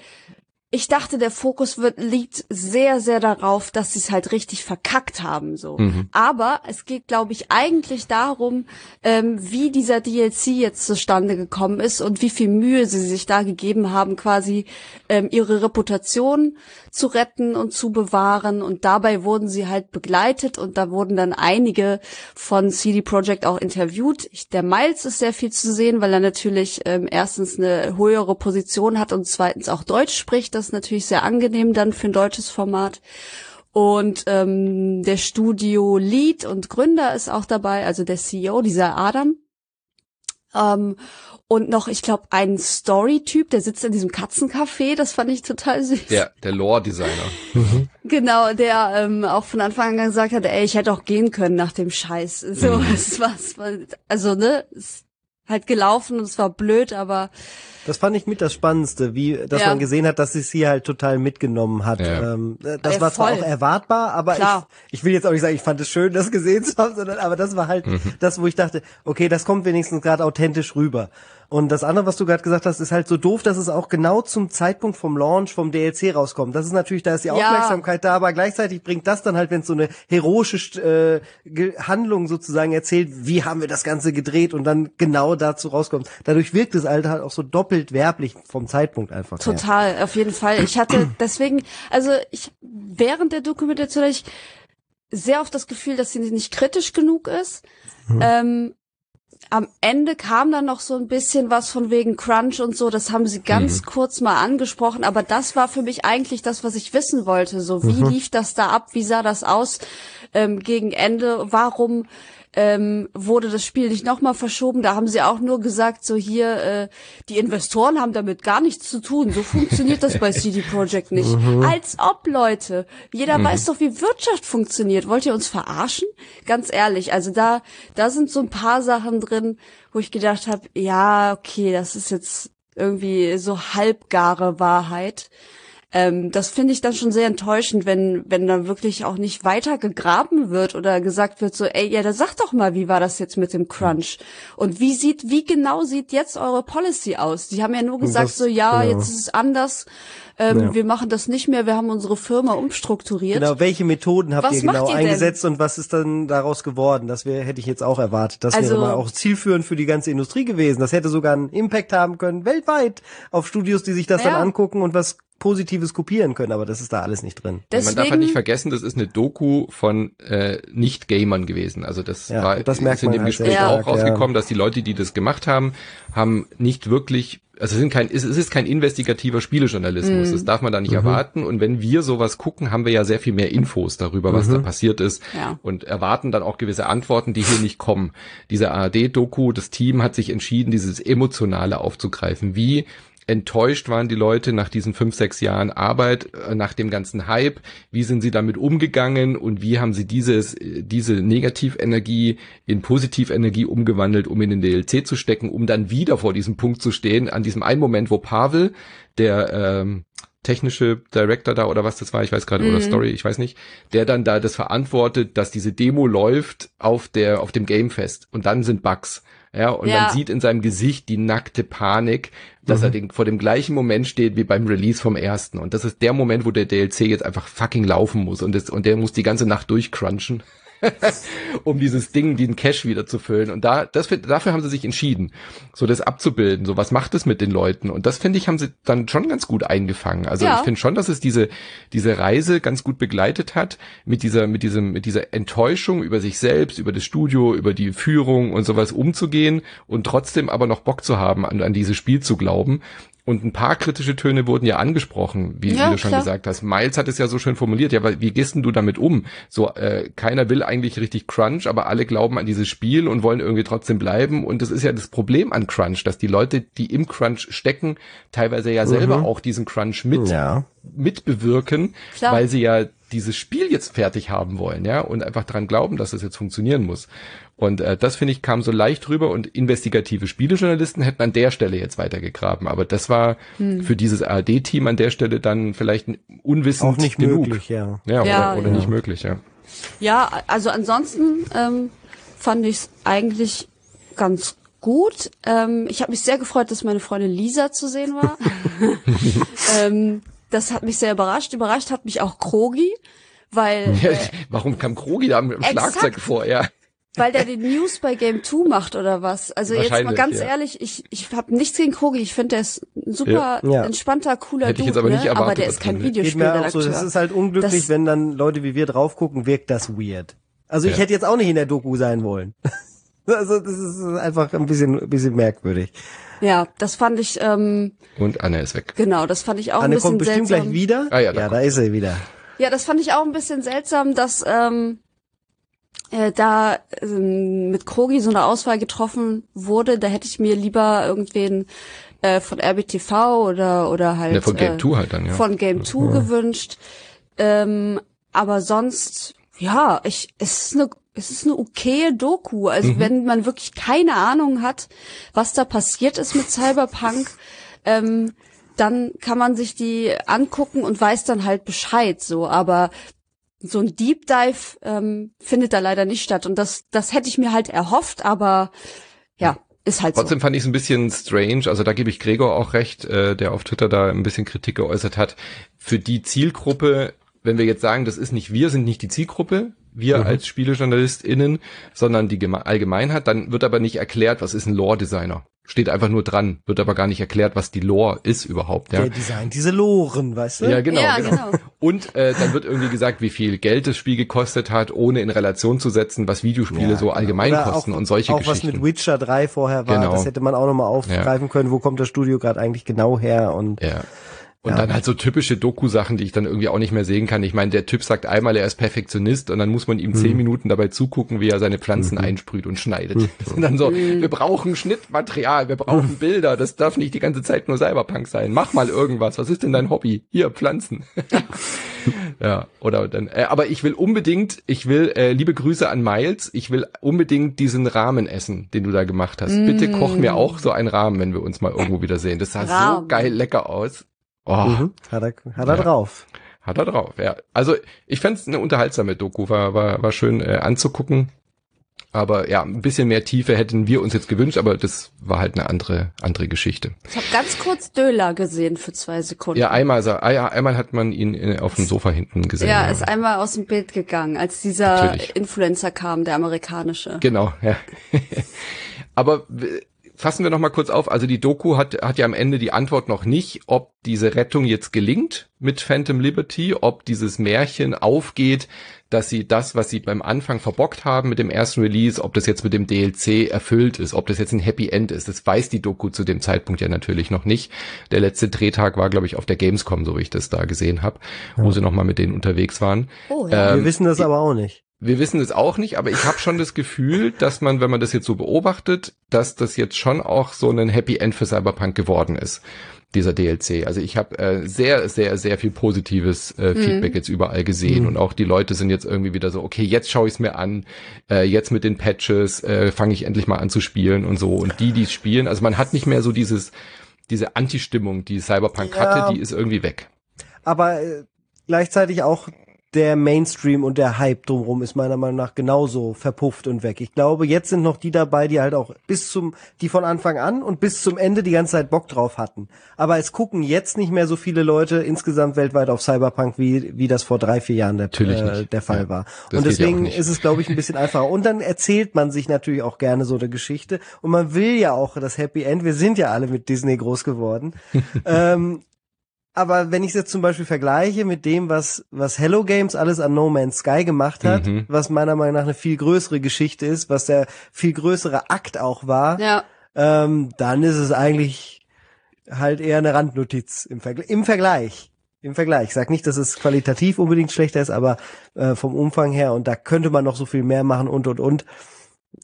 ich dachte, der Fokus wird, liegt sehr, sehr darauf, dass sie es halt richtig verkackt haben, so. Mhm. Aber es geht, glaube ich, eigentlich darum, ähm, wie dieser DLC jetzt zustande gekommen ist und wie viel Mühe sie sich da gegeben haben, quasi ähm, ihre Reputation zu retten und zu bewahren. Und dabei wurden sie halt begleitet und da wurden dann einige von CD Projekt auch interviewt. Ich, der Miles ist sehr viel zu sehen, weil er natürlich ähm, erstens eine höhere Position hat und zweitens auch Deutsch spricht. Das ist natürlich sehr angenehm dann für ein deutsches Format. Und ähm, der Studio Lead und Gründer ist auch dabei, also der CEO, dieser Adam. Ähm, und noch, ich glaube, ein Story-Typ, der sitzt in diesem Katzencafé, das fand ich total süß. Der, der Lore-Designer. genau, der ähm, auch von Anfang an gesagt hat, ey, ich hätte auch gehen können nach dem Scheiß. So, mhm. es war, es war, also, ne, es halt gelaufen und es war blöd, aber das fand ich mit das Spannendste, wie, dass ja. man gesehen hat, dass sie es hier halt total mitgenommen hat. Ja. Ähm, das ja, war zwar auch erwartbar, aber ich, ich will jetzt auch nicht sagen, ich fand es schön, das [LAUGHS] gesehen zu haben, sondern, aber das war halt mhm. das, wo ich dachte, okay, das kommt wenigstens gerade authentisch rüber. Und das andere, was du gerade gesagt hast, ist halt so doof, dass es auch genau zum Zeitpunkt vom Launch vom DLC rauskommt. Das ist natürlich, da ist die Ja. Aufmerksamkeit da, aber gleichzeitig bringt das dann halt, wenn es so eine heroische äh, Handlung sozusagen erzählt, wie haben wir das Ganze gedreht und dann genau dazu rauskommt. Dadurch wirkt es halt halt auch so doppelt werblich vom Zeitpunkt einfach. her. Total, auf jeden Fall. Ich hatte [CLEARS THROAT] deswegen, also ich während der Dokumentation ich sehr oft das Gefühl, dass sie nicht kritisch genug ist. Ähm, am Ende kam dann noch so ein bisschen was von wegen Crunch und so, das haben sie ganz kurz mal angesprochen, aber das war für mich eigentlich das, was ich wissen wollte. So, wie lief das da ab? Wie sah das aus ähm, gegen Ende? Warum ähm, wurde das Spiel nicht nochmal verschoben? Da haben sie auch nur gesagt, so hier, äh, die Investoren haben damit gar nichts zu tun. So funktioniert das bei [LAUGHS] CD Projekt nicht. Als ob, Leute. Jeder weiß doch, wie Wirtschaft funktioniert. Wollt ihr uns verarschen? Ganz ehrlich, also da, da sind so ein paar Sachen drin, wo ich gedacht habe, ja, okay, das ist jetzt irgendwie so halbgare Wahrheit. Ähm, das finde ich dann schon sehr enttäuschend, wenn, wenn dann wirklich auch nicht weiter gegraben wird oder gesagt wird so, ey, ja, da sag doch mal, wie war das jetzt mit dem Crunch? Und wie sieht, wie genau sieht jetzt eure Policy aus? Die haben ja nur gesagt das- so, ja, genau. jetzt ist es anders, ähm, Ja. wir machen das nicht mehr, wir haben unsere Firma umstrukturiert. Genau, welche Methoden habt Was ihr genau ihr denn? eingesetzt und was ist dann daraus geworden? Das wäre, hätte ich jetzt auch erwartet. Das Also- wäre mal auch zielführend für die ganze Industrie gewesen. Das hätte sogar einen Impact haben können, weltweit, auf Studios, die sich das dann Ja. angucken und was Positives kopieren können, aber das ist da alles nicht drin. Deswegen, man darf halt nicht vergessen, das ist eine Doku von äh, Nicht-Gamern gewesen. Also das Ja, war das merkt ist in dem halt Gespräch sehr auch stark, ja. rausgekommen, dass die Leute, die das gemacht haben, haben nicht wirklich also es, sind kein, es ist kein investigativer Spielejournalismus, Mhm. das darf man da Mhm. nicht erwarten. Und wenn wir sowas gucken, haben wir ja sehr viel mehr Infos darüber, was Mhm. da passiert ist Ja. und erwarten dann auch gewisse Antworten, die hier nicht kommen. Diese ARD-Doku, das Team hat sich entschieden, dieses Emotionale aufzugreifen. Wie enttäuscht waren die Leute nach diesen fünf, sechs Jahren Arbeit, äh, nach dem ganzen Hype? Wie sind sie damit umgegangen und wie haben sie dieses, äh, diese Negativenergie in Positivenergie umgewandelt, um in den DLC zu stecken, um dann wieder vor diesem Punkt zu stehen, an diesem einen Moment, wo Pavel, der ähm, technische Director da oder was das war, ich weiß gerade, oder Story, ich weiß nicht, der dann da das verantwortet, dass diese Demo läuft auf der, auf dem Gamefest und dann sind Bugs. Ja, und Ja. man sieht in seinem Gesicht die nackte Panik, dass er den, vor dem gleichen Moment steht wie beim Release vom ersten. Und das ist der Moment, wo der DLC jetzt einfach fucking laufen muss und, das, und der muss die ganze Nacht durchcrunchen. [LAUGHS] um dieses Ding, den Cash wieder zu füllen. Und da, das, dafür haben sie sich entschieden, so das abzubilden. So, was macht es mit den Leuten? Und das finde ich, haben sie dann schon ganz gut eingefangen. Also Ja. ich finde schon, dass es diese, diese Reise ganz gut begleitet hat, mit dieser, mit diesem, mit dieser Enttäuschung über sich selbst, über das Studio, über die Führung und sowas umzugehen und trotzdem aber noch Bock zu haben, an, an dieses Spiel zu glauben. Und ein paar kritische Töne wurden ja angesprochen, wie, Ja, wie du schon klar. gesagt hast. Miles hat es ja so schön formuliert. Ja, aber wie gehst denn du damit um? So, äh, keiner will eigentlich richtig Crunch, aber alle glauben an dieses Spiel und wollen irgendwie trotzdem bleiben. Und das ist ja das Problem an Crunch, dass die Leute, die im Crunch stecken, teilweise ja selber auch diesen Crunch mit Ja. mitbewirken, Klar. weil sie ja dieses Spiel jetzt fertig haben wollen, ja, und einfach daran glauben, dass es jetzt funktionieren muss. Und äh, das finde ich kam so leicht rüber und investigative Spielejournalisten hätten an der Stelle jetzt weitergegraben, aber das war Hm. für dieses ARD-Team an der Stelle dann vielleicht unwissend Auch nicht genug. möglich, ja. Ja, Ja, oder, oder ja. nicht möglich, ja. Ja, also ansonsten ähm, fand ich es eigentlich ganz gut. Ähm, ich habe mich sehr gefreut, dass meine Freundin Lisa zu sehen war. [LAUGHS] ähm, das hat mich sehr überrascht. Überrascht hat mich auch Krogi, weil ja äh, warum kam Krogi da mit dem. Schlagzeug vor? Ja. Weil der die News bei Game 2 macht oder was. Also jetzt mal ganz ja. ehrlich, ich ich habe nichts gegen Krogi. Ich finde, der ist ein super Ja. Entspannter, cooler Hätte ich Dude, jetzt aber nicht ne? aber erwartet, der dass ist kein auch so, Videospielredakteur. das ist halt unglücklich, Das- wenn dann Leute wie wir drauf gucken, wirkt das weird. Also ich Ja. hätte jetzt auch nicht in der Doku sein wollen. [LAUGHS] Also das ist einfach ein bisschen, ein bisschen merkwürdig. Ja, das fand ich ähm, Und Anne ist weg. genau, das fand ich auch ein Anne bisschen kommt bestimmt seltsam. gleich wieder. Ah ja, da ja da ist sie wieder. Ja, das fand ich auch ein bisschen seltsam, dass ähm, äh, da ähm, mit Krogi so eine Auswahl getroffen wurde. Da hätte ich mir lieber irgendwen äh, von RBTV oder oder halt Ja, von Game äh, 2 halt dann, ja. von Game 2 gewünscht. Ähm, aber sonst, ja, ich es ist eine es ist eine okaye Doku. Also wenn man wirklich keine Ahnung hat, was da passiert ist mit Cyberpunk, ähm, dann kann man sich die angucken und weiß dann halt Bescheid so. Aber so ein Deep Dive ähm, findet da leider nicht statt. Und das, das hätte ich mir halt erhofft, aber ja, ist halt Trotzdem so. fand ich es ein bisschen strange, also da gebe ich Gregor auch recht, äh, der auf Twitter da ein bisschen Kritik geäußert hat. Für die Zielgruppe, wenn wir jetzt sagen, das ist nicht wir, sind nicht die Zielgruppe, wir Mhm. als SpielejournalistInnen, sondern die Geme Allgemeinheit, dann wird aber nicht erklärt, was ist ein Lore-Designer. Steht einfach nur dran, wird aber gar nicht erklärt, was die Lore ist überhaupt. Ja, Der designt diese Loren, weißt du? ja genau. Ja, genau. genau. Und äh, dann wird irgendwie gesagt, wie viel Geld das Spiel gekostet hat, ohne in Relation zu setzen, was Videospiele Ja, so genau. allgemein Oder kosten auch, und solche auch Geschichten. was mit Witcher 3 vorher war, Genau. das hätte man auch nochmal aufgreifen können, wo kommt das Studio gerade eigentlich genau her und Ja. Und Ja. dann halt so typische Doku-Sachen, die ich dann irgendwie auch nicht mehr sehen kann. Ich meine, der Typ sagt einmal, er ist Perfektionist und dann muss man ihm Mhm. zehn Minuten dabei zugucken, wie er seine Pflanzen einsprüht und schneidet. Das sind dann so, wir brauchen Schnittmaterial, wir brauchen Bilder, das darf nicht die ganze Zeit nur Cyberpunk sein. Mach mal irgendwas. Was ist denn dein Hobby? Hier, Pflanzen. [LAUGHS] ja, oder dann, äh, aber ich will unbedingt, ich will, äh, liebe Grüße an Miles, ich will unbedingt diesen Rahmen essen, den du da gemacht hast. Bitte koch mir auch so einen Rahmen, wenn wir uns mal irgendwo wiedersehen. Das sah so Rahmen. geil lecker aus. Oh, mhm. hat er, hat er Ja. drauf. hat er drauf, ja. Also ich fänd's eine unterhaltsame Doku, war, war, war schön äh, anzugucken. Aber ja, ein bisschen mehr Tiefe hätten wir uns jetzt gewünscht, aber das war halt eine andere, andere Geschichte. Ich habe ganz kurz Döler gesehen für zwei Sekunden. Ja, einmal, ah, ja, einmal hat man ihn äh, auf dem Sofa hinten gesehen. Ja, ist einmal aus dem Bild gegangen, als dieser Natürlich. Influencer kam, der amerikanische. Genau, ja. [LAUGHS] Aber fassen wir noch mal kurz auf. Also die Doku hat, hat ja am Ende die Antwort noch nicht, ob diese Rettung jetzt gelingt mit Phantom Liberty, ob dieses Märchen aufgeht, dass sie das, was sie beim Anfang verbockt haben mit dem ersten Release, ob das jetzt mit dem DLC erfüllt ist, ob das jetzt ein Happy End ist. Das weiß die Doku zu dem Zeitpunkt ja natürlich noch nicht. Der letzte Drehtag war, glaube ich, auf der Gamescom, so wie ich das da gesehen habe, wo sie noch mal mit denen unterwegs waren. Oh ja. Ähm, Wir wissen das aber auch nicht. Wir wissen es auch nicht, aber ich habe schon das Gefühl, dass man, wenn man das jetzt so beobachtet, dass das jetzt schon auch so ein Happy End für Cyberpunk geworden ist, dieser DLC. Also ich habe äh, sehr, sehr, sehr viel positives äh, Feedback jetzt überall gesehen Mhm. und auch die Leute sind jetzt irgendwie wieder so, okay, jetzt schaue ich es mir an, äh, jetzt mit den Patches äh, fange ich endlich mal an zu spielen und so. Und die, die es spielen, also man hat nicht mehr so dieses, diese Anti-Stimmung, die Cyberpunk Ja. hatte, die ist irgendwie weg. Aber äh, gleichzeitig auch der Mainstream und der Hype drumherum ist meiner Meinung nach genauso verpufft und weg. Ich glaube, jetzt sind noch die dabei, die halt auch bis zum, die von Anfang an und bis zum Ende die ganze Zeit Bock drauf hatten. Aber es gucken jetzt nicht mehr so viele Leute insgesamt weltweit auf Cyberpunk, wie, wie das vor drei, vier Jahren der, Natürlich äh, der Fall Ja. war. Und ja deswegen nicht. ist es, glaube ich, ein bisschen einfacher. Und dann erzählt man sich natürlich auch gerne so eine Geschichte. Und man will ja auch das Happy End. Wir sind ja alle mit Disney groß geworden. [LAUGHS] ähm, aber wenn ich es jetzt zum Beispiel vergleiche mit dem, was, was Hello Games alles an No Man's Sky gemacht hat, Mhm. was meiner Meinung nach eine viel größere Geschichte ist, was der viel größere Akt auch war, ja. ähm, dann ist es eigentlich halt eher eine Randnotiz im, Vergl im Vergleich. Im Vergleich. Ich sag nicht, dass es qualitativ unbedingt schlechter ist, aber äh, vom Umfang her und da könnte man noch so viel mehr machen und und und.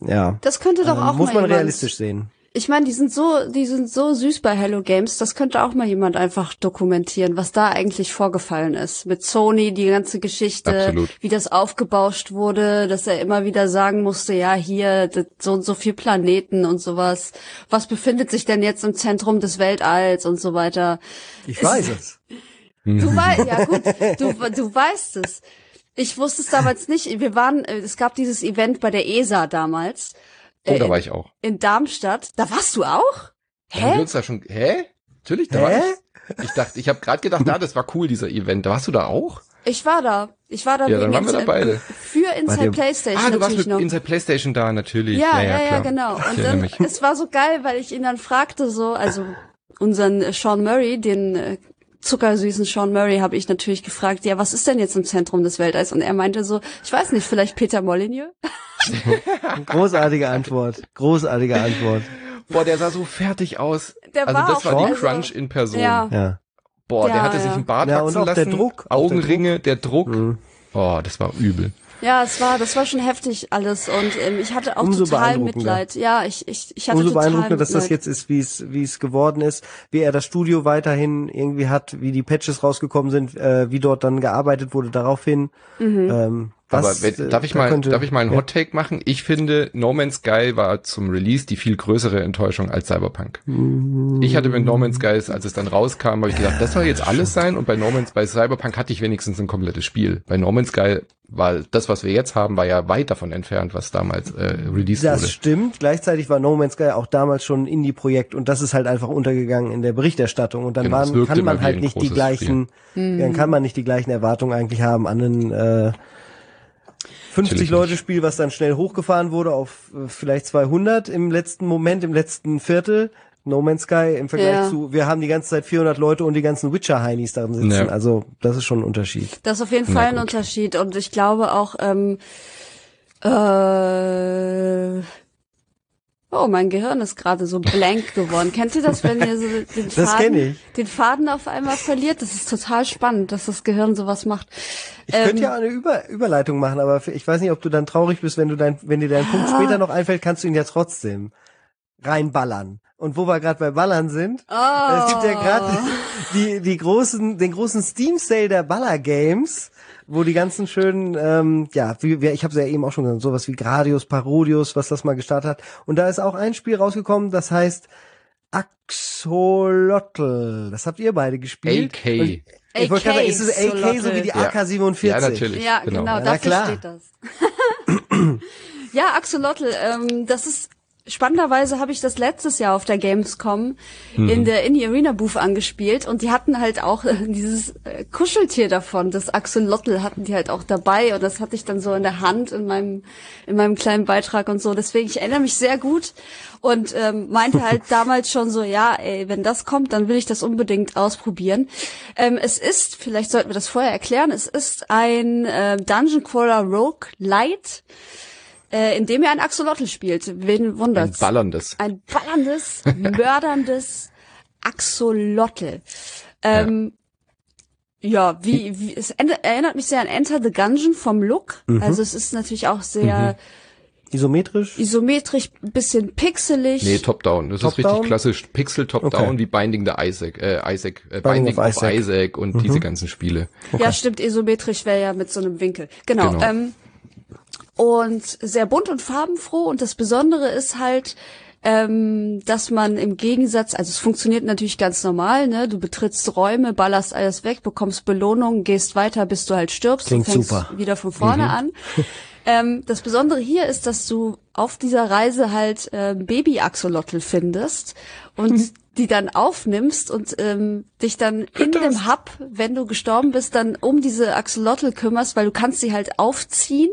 Ja. Das könnte doch Ähm, auch muss mal man realistisch sehen. Ich meine, die sind so, die sind so süß bei Hello Games. Das könnte auch mal jemand einfach dokumentieren, was da eigentlich vorgefallen ist mit Sony, die ganze Geschichte, Absolut. wie das aufgebauscht wurde, dass er immer wieder sagen musste, ja hier so und so viel Planeten und sowas. Was befindet sich denn jetzt im Zentrum des Weltalls und so weiter? Ich weiß es. Du weißt, ja gut, [LAUGHS] du, du weißt es. Ich wusste es damals nicht. Wir waren, äh, es gab dieses Event bei der ESA damals. Oh, äh, da war ich auch. in Darmstadt. Da warst du auch? Haben wir Hä? uns da schon, hä? Natürlich, da war Hä? ich. Ich dachte, ich habe gerade gedacht, da, [LAUGHS] das war cool, dieser Event. Da warst du da auch? Ich war da. Ich war da Ja, dann waren wir da beide. für Inside Warte. PlayStation Ah, du warst mit noch. Inside PlayStation da, natürlich. ja, ja, ja, klar. genau. Und dann, mich. es war so geil, weil ich ihn dann fragte so, also unseren Sean Murray, den äh, zuckersüßen Sean Murray, habe ich natürlich gefragt, ja, was ist denn jetzt im Zentrum des Weltalls? Und er meinte so, ich weiß nicht, vielleicht Peter Molyneux? [LAUGHS] Großartige Antwort. Großartige Antwort. Boah, der sah so fertig aus. Der also war das war die also- Crunch in Person. Ja. Ja. Boah, der Ja, hatte sich ja. einen Bart Ja, und wachsen auch der lassen. Druck, auch der Augenringe, der Druck. Mhm. Oh, das war übel. Ja, es war, das war schon heftig alles und ähm, ich hatte auch Umso total. Mitleid. Ja, ich, ich, ich hatte Umso total beeindruckender, dass das jetzt ist, wie es wie es geworden ist, wie er das Studio weiterhin irgendwie hat, wie die Patches rausgekommen sind, äh, wie dort dann gearbeitet wurde daraufhin. Mhm. Ähm, Was, Aber wenn, äh, darf ich mal, könnte- darf ich mal einen ja. Hot Take machen? Ich finde, No Man's Sky war zum Release die viel größere Enttäuschung als Cyberpunk. Ich hatte mit No Man's Sky, als es dann rauskam, habe ich gedacht, das soll jetzt alles sein. Und bei No Man's, bei Cyberpunk hatte ich wenigstens ein komplettes Spiel. Bei No Man's Sky war das, was wir jetzt haben, war ja weit davon entfernt, was damals äh, released Das wurde. stimmt. Gleichzeitig war No Man's Sky auch damals schon ein Indie-Projekt und das ist halt einfach untergegangen in der Berichterstattung. Und dann Genau, waren, kann man halt nicht die gleichen, dann kann man nicht die gleichen Erwartungen eigentlich haben an ein äh, 50 Natürlich Leute nicht. Spiel, was dann schnell hochgefahren wurde auf äh, vielleicht 200 im letzten Moment, im letzten Viertel. No Man's Sky im Vergleich Ja. zu, wir haben die ganze Zeit 400 Leute und die ganzen Witcher-Heinis darin sitzen. Ja. Also das ist schon ein Unterschied. Das ist auf jeden Na Fall ein gut. Unterschied. Und ich glaube auch, ähm, äh, oh, mein Gehirn ist gerade so blank geworden. Kennt ihr das, wenn ihr so den [LAUGHS] Faden, den Faden auf einmal verliert? Das ist total spannend, dass das Gehirn sowas macht. Ich könnte ja eine Über Überleitung machen, aber ich weiß nicht, ob du dann traurig bist, wenn du dein, wenn dir dein Punkt Ah. später noch einfällt, kannst du ihn ja trotzdem reinballern. Und wo wir gerade bei Ballern sind, Oh. es gibt ja gerade die, die großen, den großen Steam Sale der Baller Games, wo die ganzen schönen, ähm, ja, wie, wie, ich habe ja eben auch schon gesagt, sowas wie Gradius, Parodius, was das mal gestartet hat. Und da ist auch ein Spiel rausgekommen, das heißt Axolotl. Das habt ihr beide gespielt. AK. Und ich wollte gerade sagen, ist es AK so wie die Ja. AK-47? Ja, natürlich. Ja, genau. genau, Ja, na dafür klar. steht das. [CLEARS THROAT] ja, Axolotl, ähm, das ist spannenderweise habe ich das letztes Jahr auf der Gamescom Mhm. in der Indie Arena Booth angespielt und die hatten halt auch äh, dieses äh, Kuscheltier davon, das Axolotl hatten die halt auch dabei und das hatte ich dann so in der Hand in meinem in meinem kleinen Beitrag und so. Deswegen ich erinnere mich sehr gut und ähm, meinte halt [LAUGHS] damals schon so, ja, ey, wenn das kommt, dann will ich das unbedingt ausprobieren. Ähm, es ist, vielleicht sollten wir das vorher erklären, es ist ein äh, Dungeon Crawler Rogue Light, äh, in dem ihr ein Axolotl spielt. Wen Ein wundert's? ballerndes. Ein ballerndes, [LAUGHS] mörderndes Axolotl. Ähm, ja. wie, wie es erinnert mich sehr an Enter the Gungeon vom Look. Mhm. Also es ist natürlich auch sehr Isometrisch? isometrisch, ein bisschen pixelig. Nee, Top-Down. Das ist Top-Down? richtig klassisch Pixel Top-Down Okay. wie Binding the Isaac, äh, Isaac, äh, Binding Binding, of Isaac. Isaac, und diese ganzen Spiele. Ja, stimmt, isometrisch wäre ja mit so einem Winkel. Genau. Genau. Ähm, und sehr bunt und farbenfroh. Und das Besondere ist halt, ähm, dass man im Gegensatz, also es funktioniert natürlich ganz normal, ne? Du betrittst Räume, ballerst alles weg, bekommst Belohnung, gehst weiter, bis du halt stirbst Klingt und fängst super. wieder von vorne an. Ähm, das Besondere hier ist, dass du auf dieser Reise halt äh, Baby-Axolotl findest und [LAUGHS] die dann aufnimmst und ähm, dich dann in dem Hub, wenn du gestorben bist, dann um diese Axolotl kümmerst, weil du kannst sie halt aufziehen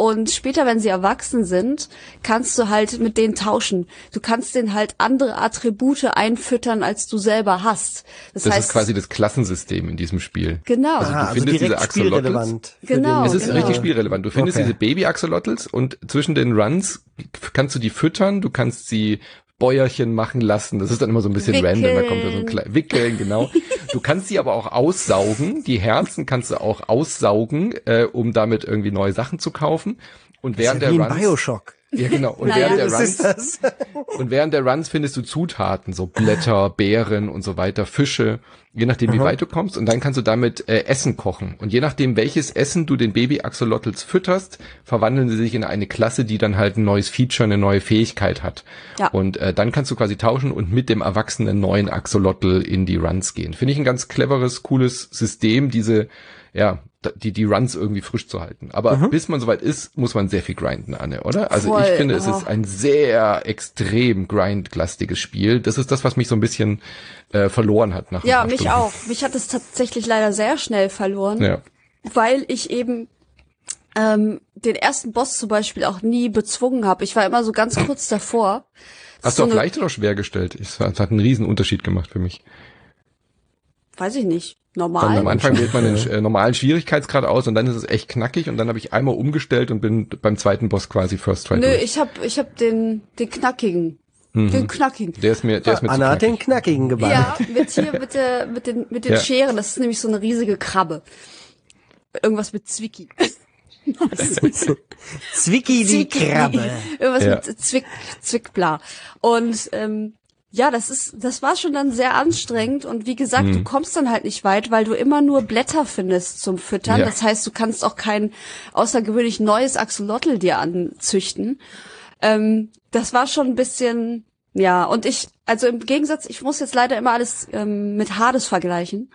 und später, wenn sie erwachsen sind, kannst du halt mit denen tauschen. Du kannst denen halt andere Attribute einfüttern, als du selber hast. Das, Das heißt, ist quasi das Klassensystem in diesem Spiel. genau. Also du Ah, also findest direkt diese Axolotls. Genau. Es ist genau. richtig spielrelevant. Du findest Okay. diese Baby-Axolotls und zwischen den Runs kannst du die füttern, du kannst sie Bäuerchen machen lassen. Das ist dann immer so ein bisschen Wickeln. random. Da kommt da so ein klein Wickeln, genau. Du kannst sie aber auch aussaugen. Die Herzen kannst du auch aussaugen, äh, um damit irgendwie neue Sachen zu kaufen. Und Das ist während ja wie der in Runs, Bioshock. Ja genau. Und Naja. während der Runs [LAUGHS] und während der Runs findest du Zutaten, so Blätter, Beeren und so weiter, Fische, je nachdem, wie weit du kommst. Und dann kannst du damit äh, Essen kochen. Und je nachdem, welches Essen du den Baby-Axolotls fütterst, verwandeln sie sich in eine Klasse, die dann halt ein neues Feature, eine neue Fähigkeit hat. Ja. Und äh, dann kannst du quasi tauschen und mit dem erwachsenen neuen Axolotl in die Runs gehen. Finde ich ein ganz cleveres, cooles System, diese, ja, die, die Runs irgendwie frisch zu halten. Aber bis man soweit ist, muss man sehr viel grinden, Anne, oder? Also Voll, ich finde, es oh. ist ein sehr extrem grindlastiges Spiel. Das ist das, was mich so ein bisschen äh, verloren hat nach Ja, mich Stunden. auch. Mich hat es tatsächlich leider sehr schnell verloren, Ja. weil ich eben ähm, den ersten Boss zum Beispiel auch nie bezwungen habe. Ich war immer so ganz kurz davor. Hast So du auch leicht oder schwer gestellt? Es hat, es hat einen riesen Unterschied gemacht für mich. Weiß ich nicht. Normal. am Anfang wählt man den äh, normalen Schwierigkeitsgrad aus und dann ist es echt knackig und dann habe ich einmal umgestellt und bin beim zweiten Boss quasi First Try Nö, durch. ich hab, ich hab den, den knackigen. Den knackigen. Der ist mir, der ist mir zu Anna hat den knackig. knackigen geballert. Ja, mit hier, mit der, mit den, mit den Ja. Scheren. Das ist nämlich so eine riesige Krabbe. Irgendwas mit Zwicky. [LAUGHS] Zwicky die. Krabbe. Irgendwas Ja. mit Zwick, Zwickbla. Und ähm, ja, das ist, das war schon dann sehr anstrengend und wie gesagt, mhm. du kommst dann halt nicht weit, weil du immer nur Blätter findest zum Füttern. Ja. Das heißt, du kannst auch kein außergewöhnlich neues Axolotl dir anzüchten. Ähm, das war schon ein bisschen, ja, und ich, also im Gegensatz, ich muss jetzt leider immer alles ähm, mit Hades vergleichen.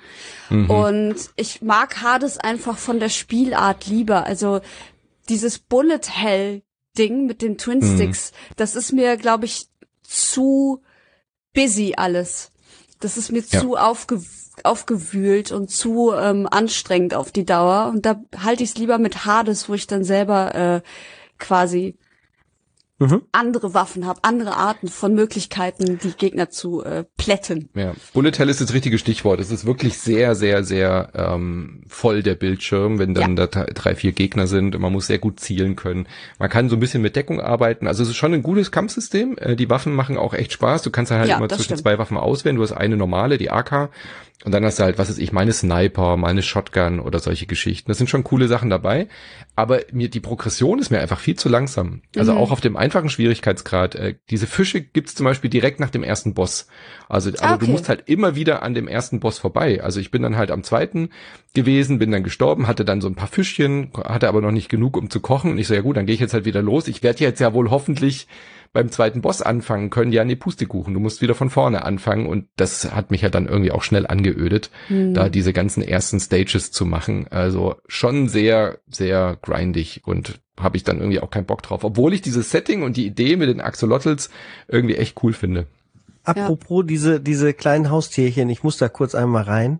Mhm. Und ich mag Hades einfach von der Spielart lieber. Also dieses Bullet Hell Ding mit den Twin mhm. Sticks, mhm. das ist mir, glaube ich, zu busy alles. Das ist mir ja. zu aufge aufgewühlt und zu ähm, anstrengend auf die Dauer. Und da halte ich es lieber mit Hades, wo ich dann selber äh, quasi mhm. andere Waffen habe, andere Arten von Möglichkeiten, die Gegner zu äh, plätten. Ja, Bullet Hell ist das richtige Stichwort. Es ist wirklich sehr, sehr, sehr ähm, voll der Bildschirm, wenn dann ja. da drei, vier Gegner sind. Man muss sehr gut zielen können. Man kann so ein bisschen mit Deckung arbeiten. Also es ist schon ein gutes Kampfsystem. Äh, die Waffen machen auch echt Spaß. Du kannst halt ja, immer zwischen stimmt. zwei Waffen auswählen. Du hast eine normale, die AK, und dann hast du halt, was ist ich, meine Sniper, meine Shotgun oder solche Geschichten. Das sind schon coole Sachen dabei. Aber mir, die Progression ist mir einfach viel zu langsam. Also mhm. auch auf dem einfachen Schwierigkeitsgrad. Äh, diese Fische gibt's zum Beispiel direkt nach dem ersten Boss. Also, aber okay. du musst halt immer wieder an dem ersten Boss vorbei. Also ich bin dann halt am zweiten gewesen, bin dann gestorben, hatte dann so ein paar Fischchen, hatte aber noch nicht genug, um zu kochen. Und ich so, ja gut, dann gehe ich jetzt halt wieder los. Ich werde jetzt ja wohl hoffentlich beim zweiten Boss anfangen können, ja, nee, Pustekuchen, du musst wieder von vorne anfangen und das hat mich ja dann irgendwie auch schnell angeödet, mhm. da diese ganzen ersten Stages zu machen. Also schon sehr, sehr grindig und habe ich dann irgendwie auch keinen Bock drauf, obwohl ich dieses Setting und die Idee mit den Axolotls irgendwie echt cool finde. Apropos ja. diese, diese kleinen Haustierchen, ich muss da kurz einmal rein.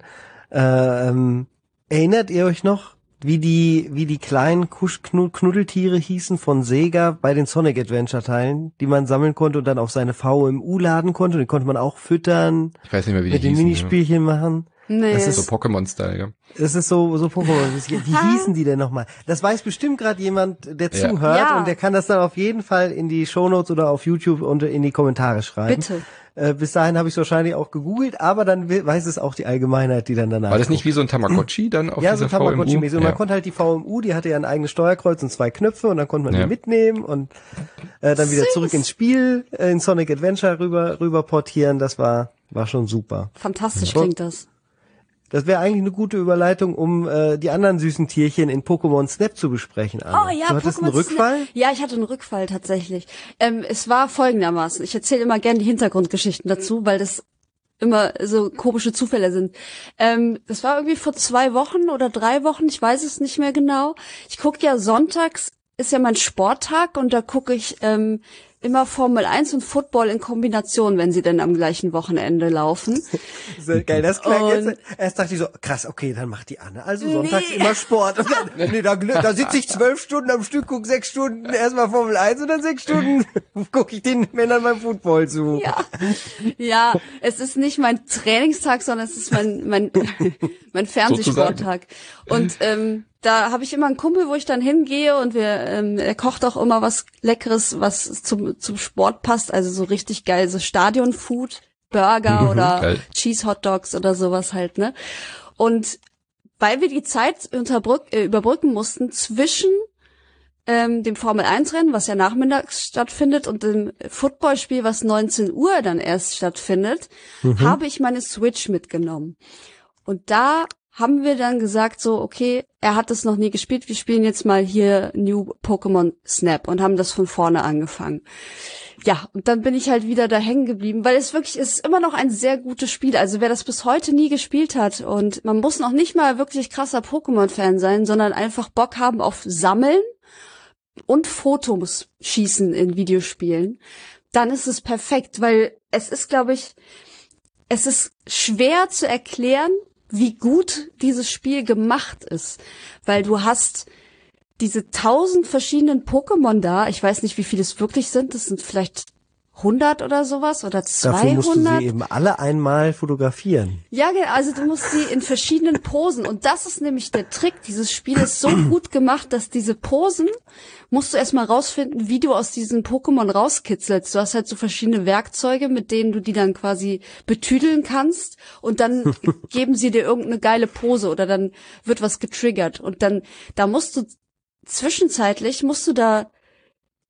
Ähm, erinnert ihr euch noch, wie die, wie die kleinen Kusch Knuddeltiere hießen von Sega bei den Sonic Adventure Teilen, die man sammeln konnte und dann auf seine VMU laden konnte. Und die konnte man auch füttern. Ich weiß nicht mehr, wie die Mit den Minispielchen ja. machen. Nee. Das ist so Pokémon-Style, ja. Das ist so, so Pokémon. [LAUGHS] Wie hießen die denn nochmal? Das weiß bestimmt gerade jemand, der ja. zuhört ja. und der kann das dann auf jeden Fall in die Shownotes oder auf YouTube und in die Kommentare schreiben. Bitte. Äh, bis dahin habe ich wahrscheinlich auch gegoogelt, aber dann weiß es auch die Allgemeinheit, die dann danach. War das nicht wie so ein Tamagotchi dann auf Ja, so ein Tamagotchi-mäßig. Und man konnte halt die VMU, die hatte ja ein eigenes Steuerkreuz und zwei Knöpfe und dann konnte man ja. die mitnehmen und äh, dann wieder Süß. zurück ins Spiel, äh, in Sonic Adventure rüber, rüber portieren. Das war, war schon super. Fantastisch klingt das. Das wäre eigentlich eine gute Überleitung, um äh, die anderen süßen Tierchen in Pokémon Snap zu besprechen. Anna. Oh ja, du hattest Pokémon einen Rückfall? Snap. Ja, ich hatte einen Rückfall tatsächlich. Ähm, es war folgendermaßen. Ich erzähle immer gerne die Hintergrundgeschichten dazu, weil das immer so komische Zufälle sind. Ähm, das war irgendwie vor zwei Wochen oder drei Wochen, ich weiß es nicht mehr genau. Ich gucke ja sonntags, ist ja mein Sporttag und da gucke ich ähm, immer Formel 1 und Football in Kombination, wenn sie denn am gleichen Wochenende laufen. [LAUGHS] So geil, das klang jetzt. Erst dachte ich so, krass, okay, dann macht die Anne also sonntags nee. immer Sport. Und dann, [LAUGHS] nee, da, da sitze ich zwölf Stunden am Stück, guck sechs Stunden erstmal Formel 1 und dann sechs Stunden [LAUGHS] gucke ich den Männern beim Football zu. Ja. ja, es ist nicht mein Trainingstag, sondern es ist mein, mein, mein Fernsehsporttag. Und ähm, da habe ich immer einen Kumpel, wo ich dann hingehe und wir, ähm, er kocht auch immer was Leckeres, was zum, zum Sport passt, also so richtig geil, so Stadionfood, Burger mhm, oder geil. Cheese Hot Dogs oder sowas halt, ne? Und weil wir die Zeit äh, überbrücken mussten zwischen ähm, dem Formel 1 Rennen, was ja nachmittags stattfindet, und dem Footballspiel, was 19 Uhr dann erst stattfindet, mhm. habe ich meine Switch mitgenommen. Und da haben wir dann gesagt so, okay, er hat das noch nie gespielt, wir spielen jetzt mal hier New Pokémon Snap und haben das von vorne angefangen. Ja, und dann bin ich halt wieder da hängen geblieben, weil es wirklich es ist immer noch ein sehr gutes Spiel. Also wer das bis heute nie gespielt hat und man muss noch nicht mal wirklich krasser Pokémon-Fan sein, sondern einfach Bock haben auf Sammeln und Fotos schießen in Videospielen, dann ist es perfekt, weil es ist, glaube ich, es ist schwer zu erklären, wie gut dieses Spiel gemacht ist, weil du hast diese tausend verschiedenen Pokémon da. Ich weiß nicht, wie viele es wirklich sind. Das sind vielleicht 100 oder sowas oder 200. Dafür musst du sie eben alle einmal fotografieren. Ja, also du musst sie in verschiedenen Posen und das ist nämlich der Trick. Dieses Spiel ist so [CLEARS THROAT] gut gemacht, dass diese Posen musst du erstmal rausfinden, wie du aus diesen Pokémon rauskitzelst. Du hast halt so verschiedene Werkzeuge, mit denen du die dann quasi betüdeln kannst und dann [LAUGHS] geben sie dir irgendeine geile Pose oder dann wird was getriggert und dann da musst du zwischenzeitlich musst du da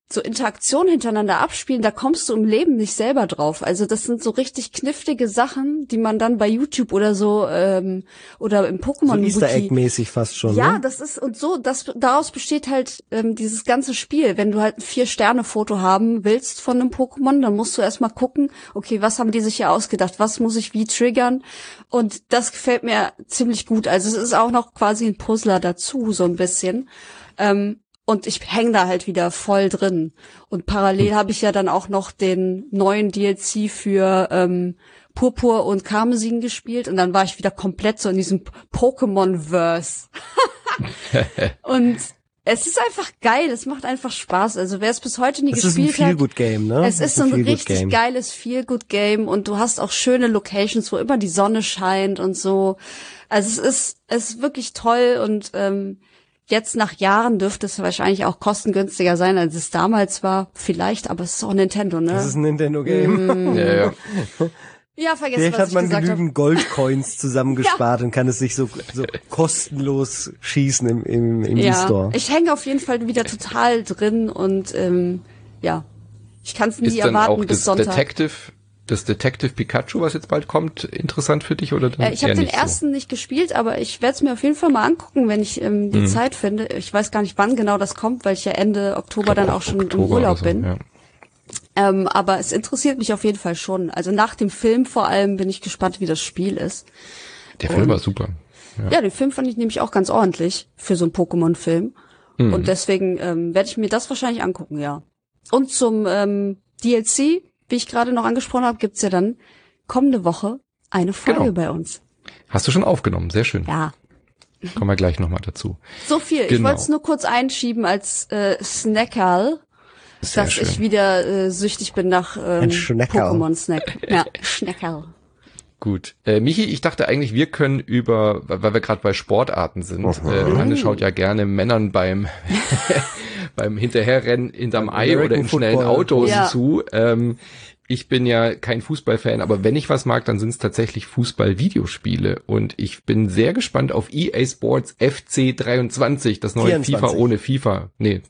so Interaktionen hintereinander abspielen, da kommst du im Leben nicht selber drauf. Also das sind so richtig knifflige Sachen, die man dann bei YouTube oder so ähm, oder im Pokémon so Easter Egg mäßig fast schon. Ja, ne? das ist und so, das daraus besteht halt ähm, dieses ganze Spiel. Wenn du halt ein vier Sterne Foto haben willst von einem Pokémon, dann musst du erstmal gucken, okay, was haben die sich hier ausgedacht? Was muss ich wie triggern? Und das gefällt mir ziemlich gut. Also es ist auch noch quasi ein Puzzler dazu so ein bisschen. Ähm, und ich häng da halt wieder voll drin. Und parallel Hm. habe ich ja dann auch noch den neuen DLC für ähm, Purpur und Karmesin gespielt und dann war ich wieder komplett so in diesem Pokémon-Verse. [LAUGHS] und es ist einfach geil, es macht einfach Spaß. Also wer es bis heute nie Das ist ein gespielt hat, Feel-Good-Game, ne? es Das ist so ein richtig Feel-Good-Game. geiles Feel-Good-Game und du hast auch schöne Locations, wo immer die Sonne scheint und so. Also es ist, es ist wirklich toll und ähm, jetzt nach Jahren dürfte es wahrscheinlich auch kostengünstiger sein, als es damals war. Vielleicht, aber es ist auch Nintendo, ne? Das ist ein Nintendo-Game. Ja, ja. ja, vergessen, Vielleicht was hat man genügend Goldcoins [LAUGHS] zusammengespart und kann es sich so, so kostenlos schießen im, im, im Ja, E-Store. ich hänge auf jeden Fall wieder total drin und ähm, ja, ich kann es nie Ist dann erwarten auch bis das Sonntag. Detective, das Detective Pikachu, was jetzt bald kommt, interessant für dich oder Äh, ich habe den ersten nicht gespielt, aber ich werde es mir auf jeden Fall mal angucken, wenn ich ähm, Mhm. die Zeit finde. Ich weiß gar nicht, wann genau das kommt, weil ich ja Ende Oktober dann auch schon Oktober im Urlaub so, bin. Ja. Ähm, aber es interessiert mich auf jeden Fall schon. Also nach dem Film vor allem bin ich gespannt, wie das Spiel ist. Der Film war super. Ja, den Film fand ich nämlich auch ganz ordentlich für so einen Pokémon-Film. Mhm. Und deswegen ähm, werde ich mir das wahrscheinlich angucken, ja. Und zum ähm, DLC, wie ich gerade noch angesprochen habe, gibt's ja dann kommende Woche eine Folge Genau. bei uns. Hast du schon aufgenommen, sehr schön. Ja, Kommen wir gleich nochmal dazu. So viel. Ich Genau. wollte es nur kurz einschieben als äh, Snackerl, Sehr dass schön. ich wieder äh, süchtig bin nach ähm. Pokémon-Snack. [LAUGHS] Ja, Schneckerl. Gut. Äh, Michi, ich dachte eigentlich, wir können über, weil wir gerade bei Sportarten sind, äh, Anne schaut ja gerne Männern beim [LAUGHS] beim Hinterherrennen hinterm Ei American oder in schnellen. Autos Ja. zu. Ähm, ich bin ja kein Fußballfan, aber wenn ich was mag, dann sind es tatsächlich Fußball-Videospiele. Und ich bin sehr gespannt auf EA Sports FC23, das neue 24. FIFA ohne FIFA. Nee,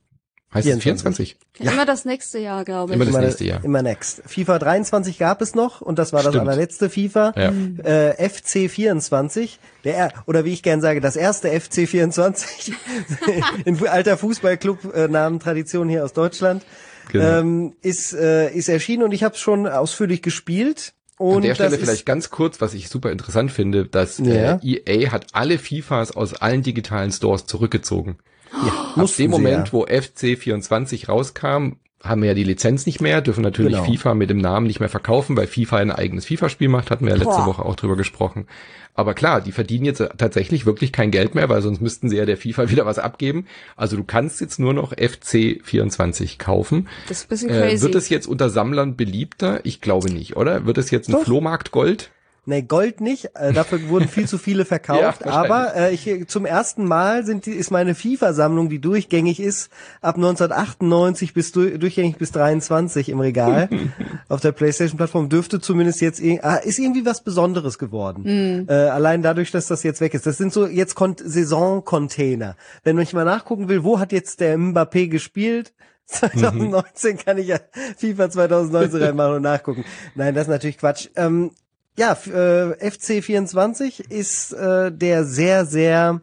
heißt es 24? 24? Immer das nächste Jahr, glaube ich. Immer das nächste Jahr. immer next. FIFA 23 gab es noch und das war das Stimmt. allerletzte FIFA. Ja. Äh, FC 24, der oder wie ich gern sage, das erste FC 24 [LAUGHS] in alter Fußballclub äh, Namen Tradition hier aus Deutschland Genau. ähm, ist äh, ist erschienen und ich habe es schon ausführlich gespielt. Und An der Stelle vielleicht ganz kurz, was ich super interessant finde, dass Ja. äh, EA hat alle FIFAs aus allen digitalen Stores zurückgezogen. Ab mussten dem Moment, ja. wo FC 24 rauskam, haben wir ja die Lizenz nicht mehr, dürfen natürlich Genau. FIFA mit dem Namen nicht mehr verkaufen, weil FIFA ein eigenes FIFA-Spiel macht, hatten wir ja letzte Boah. Woche auch drüber gesprochen. Aber klar, die verdienen jetzt tatsächlich wirklich kein Geld mehr, weil sonst müssten sie ja der FIFA [LAUGHS] wieder was abgeben. Also du kannst jetzt nur noch FC 24 kaufen. Das ist ein bisschen Äh, crazy. wird es jetzt unter Sammlern beliebter? Ich glaube nicht, oder? Wird es jetzt ein Doch. Flohmarkt Gold? Nee, Gold nicht. Äh, dafür wurden viel zu viele [LAUGHS] verkauft. Ja, aber äh, ich, zum ersten Mal sind die, ist meine FIFA-Sammlung, die durchgängig ist, ab 1998 bis du, durchgängig bis 23 im Regal [LAUGHS] auf der PlayStation-Plattform dürfte zumindest jetzt ah, ist irgendwie was Besonderes geworden. Äh, allein dadurch, dass das jetzt weg ist. Das sind so jetzt Kon Saison-Container. Wenn ich mal nachgucken will, wo hat jetzt der Mbappé gespielt? [LAUGHS] 2019 kann ich ja FIFA 2019 reinmachen und nachgucken. Nein, das ist natürlich Quatsch. Ähm, ja, f- äh, FC24 ist äh, der sehr, sehr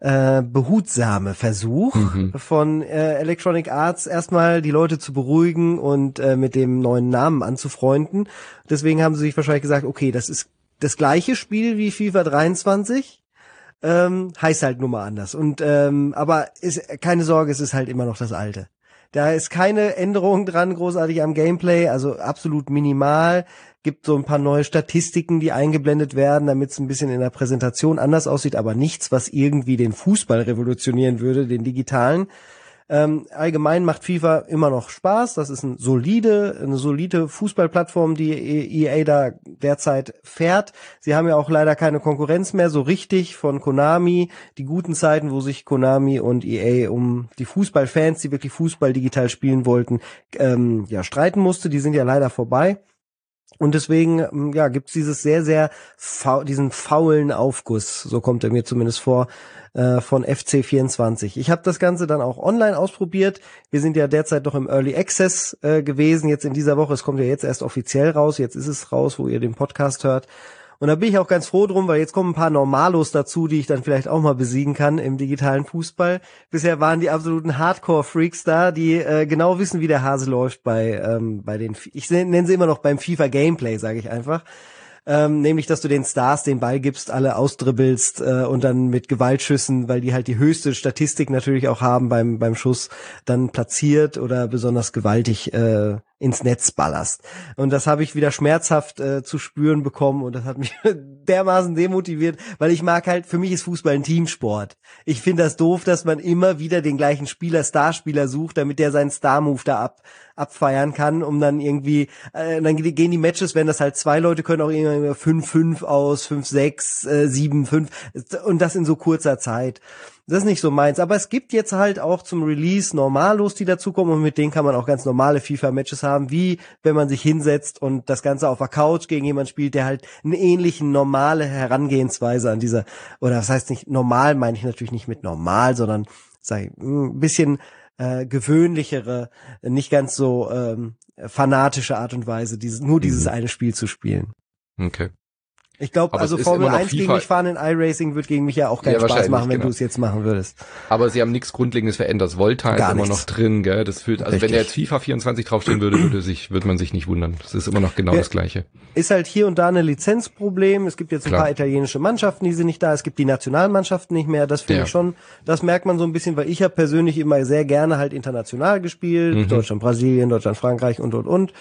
äh, behutsame Versuch von äh, Electronic Arts erstmal die Leute zu beruhigen und äh, mit dem neuen Namen anzufreunden. Deswegen haben sie sich wahrscheinlich gesagt, okay, das ist das gleiche Spiel wie FIFA 23, ähm, heißt halt nur mal anders. Und ähm, aber ist keine Sorge, es ist halt immer noch das alte. Da ist keine Änderung dran, großartig am Gameplay, also absolut minimal. Gibt so ein paar neue Statistiken, die eingeblendet werden, damit es ein bisschen in der Präsentation anders aussieht, aber nichts, was irgendwie den Fußball revolutionieren würde, den digitalen. Ähm, allgemein macht FIFA immer noch Spaß. Das ist ein solide, eine solide Fußballplattform, die EA da derzeit fährt. Sie haben ja auch leider keine Konkurrenz mehr so richtig von Konami. Die guten Zeiten, wo sich Konami und EA um die Fußballfans, die wirklich Fußball digital spielen wollten, ähm, ja streiten musste, die sind ja leider vorbei. Und deswegen, ähm, ja, gibt's dieses sehr, sehr, diesen faulen Aufguss, so kommt er mir zumindest vor, äh, von FC24. Ich habe das Ganze dann auch online ausprobiert. Wir sind ja derzeit noch im Early Access äh, gewesen, jetzt in dieser Woche. Es kommt ja jetzt erst offiziell raus, jetzt ist es raus, wo ihr den Podcast hört. Und da bin ich auch ganz froh drum, weil jetzt kommen ein paar Normalos dazu, die ich dann vielleicht auch mal besiegen kann im digitalen Fußball. Bisher waren die absoluten Hardcore-Freaks da, die äh, genau wissen, wie der Hase läuft bei, ähm, bei den, ich nenne sie immer noch beim FIFA-Gameplay, sage ich einfach ähm, nämlich dass du den Stars den Ball gibst, alle ausdribbelst äh, und dann mit Gewaltschüssen, weil die halt die höchste Statistik natürlich auch haben beim beim Schuss, dann platziert oder besonders gewaltig äh, ins Netz ballerst. Und das habe ich wieder schmerzhaft äh, zu spüren bekommen und das hat mich [LAUGHS] dermaßen demotiviert, weil ich mag halt, für mich ist Fußball ein Teamsport. Ich finde das doof, dass man immer wieder den gleichen Spieler, Starspieler sucht, damit der seinen Star-Move da ab, abfeiern kann, um dann irgendwie, äh, dann gehen die Matches, wenn das halt zwei Leute können, auch irgendwie 5-5 aus, 5-6, äh, 7-5 und das in so kurzer Zeit. Das ist nicht so meins. Aber es gibt jetzt halt auch zum Release Normalos, die dazukommen und mit denen kann man auch ganz normale FIFA-Matches haben, wie wenn man sich hinsetzt und das Ganze auf der Couch gegen jemanden spielt, der halt eine ähnliche normale Herangehensweise an dieser, oder das heißt nicht normal, meine ich natürlich nicht mit normal, sondern ich, ein bisschen äh, gewöhnlichere, nicht ganz so ähm, fanatische Art und Weise, dieses, nur dieses mhm. eine Spiel zu spielen. Okay. Ich glaube, also Formel 1 FIFA gegen mich fahren in iRacing wird gegen mich ja auch keinen ja, Spaß machen, wenn genau. du es jetzt machen würdest. Aber sie haben nichts Grundlegendes verändert. Das Volta ist immer noch drin, gell? Das fühlt, also Richtig. wenn da jetzt FIFA 24 draufstehen würde, würde sich, würde man sich nicht wundern. Das ist immer noch genau ja, das Gleiche. Ist halt hier und da eine Lizenzproblem. Es gibt jetzt ein Klar. paar italienische Mannschaften, die sind nicht da. Es gibt die Nationalmannschaften nicht mehr. Das finde ja. ich schon, das merkt man so ein bisschen, weil ich habe persönlich immer sehr gerne halt international gespielt. Mhm. Deutschland, Brasilien, Deutschland, Frankreich und, und, und.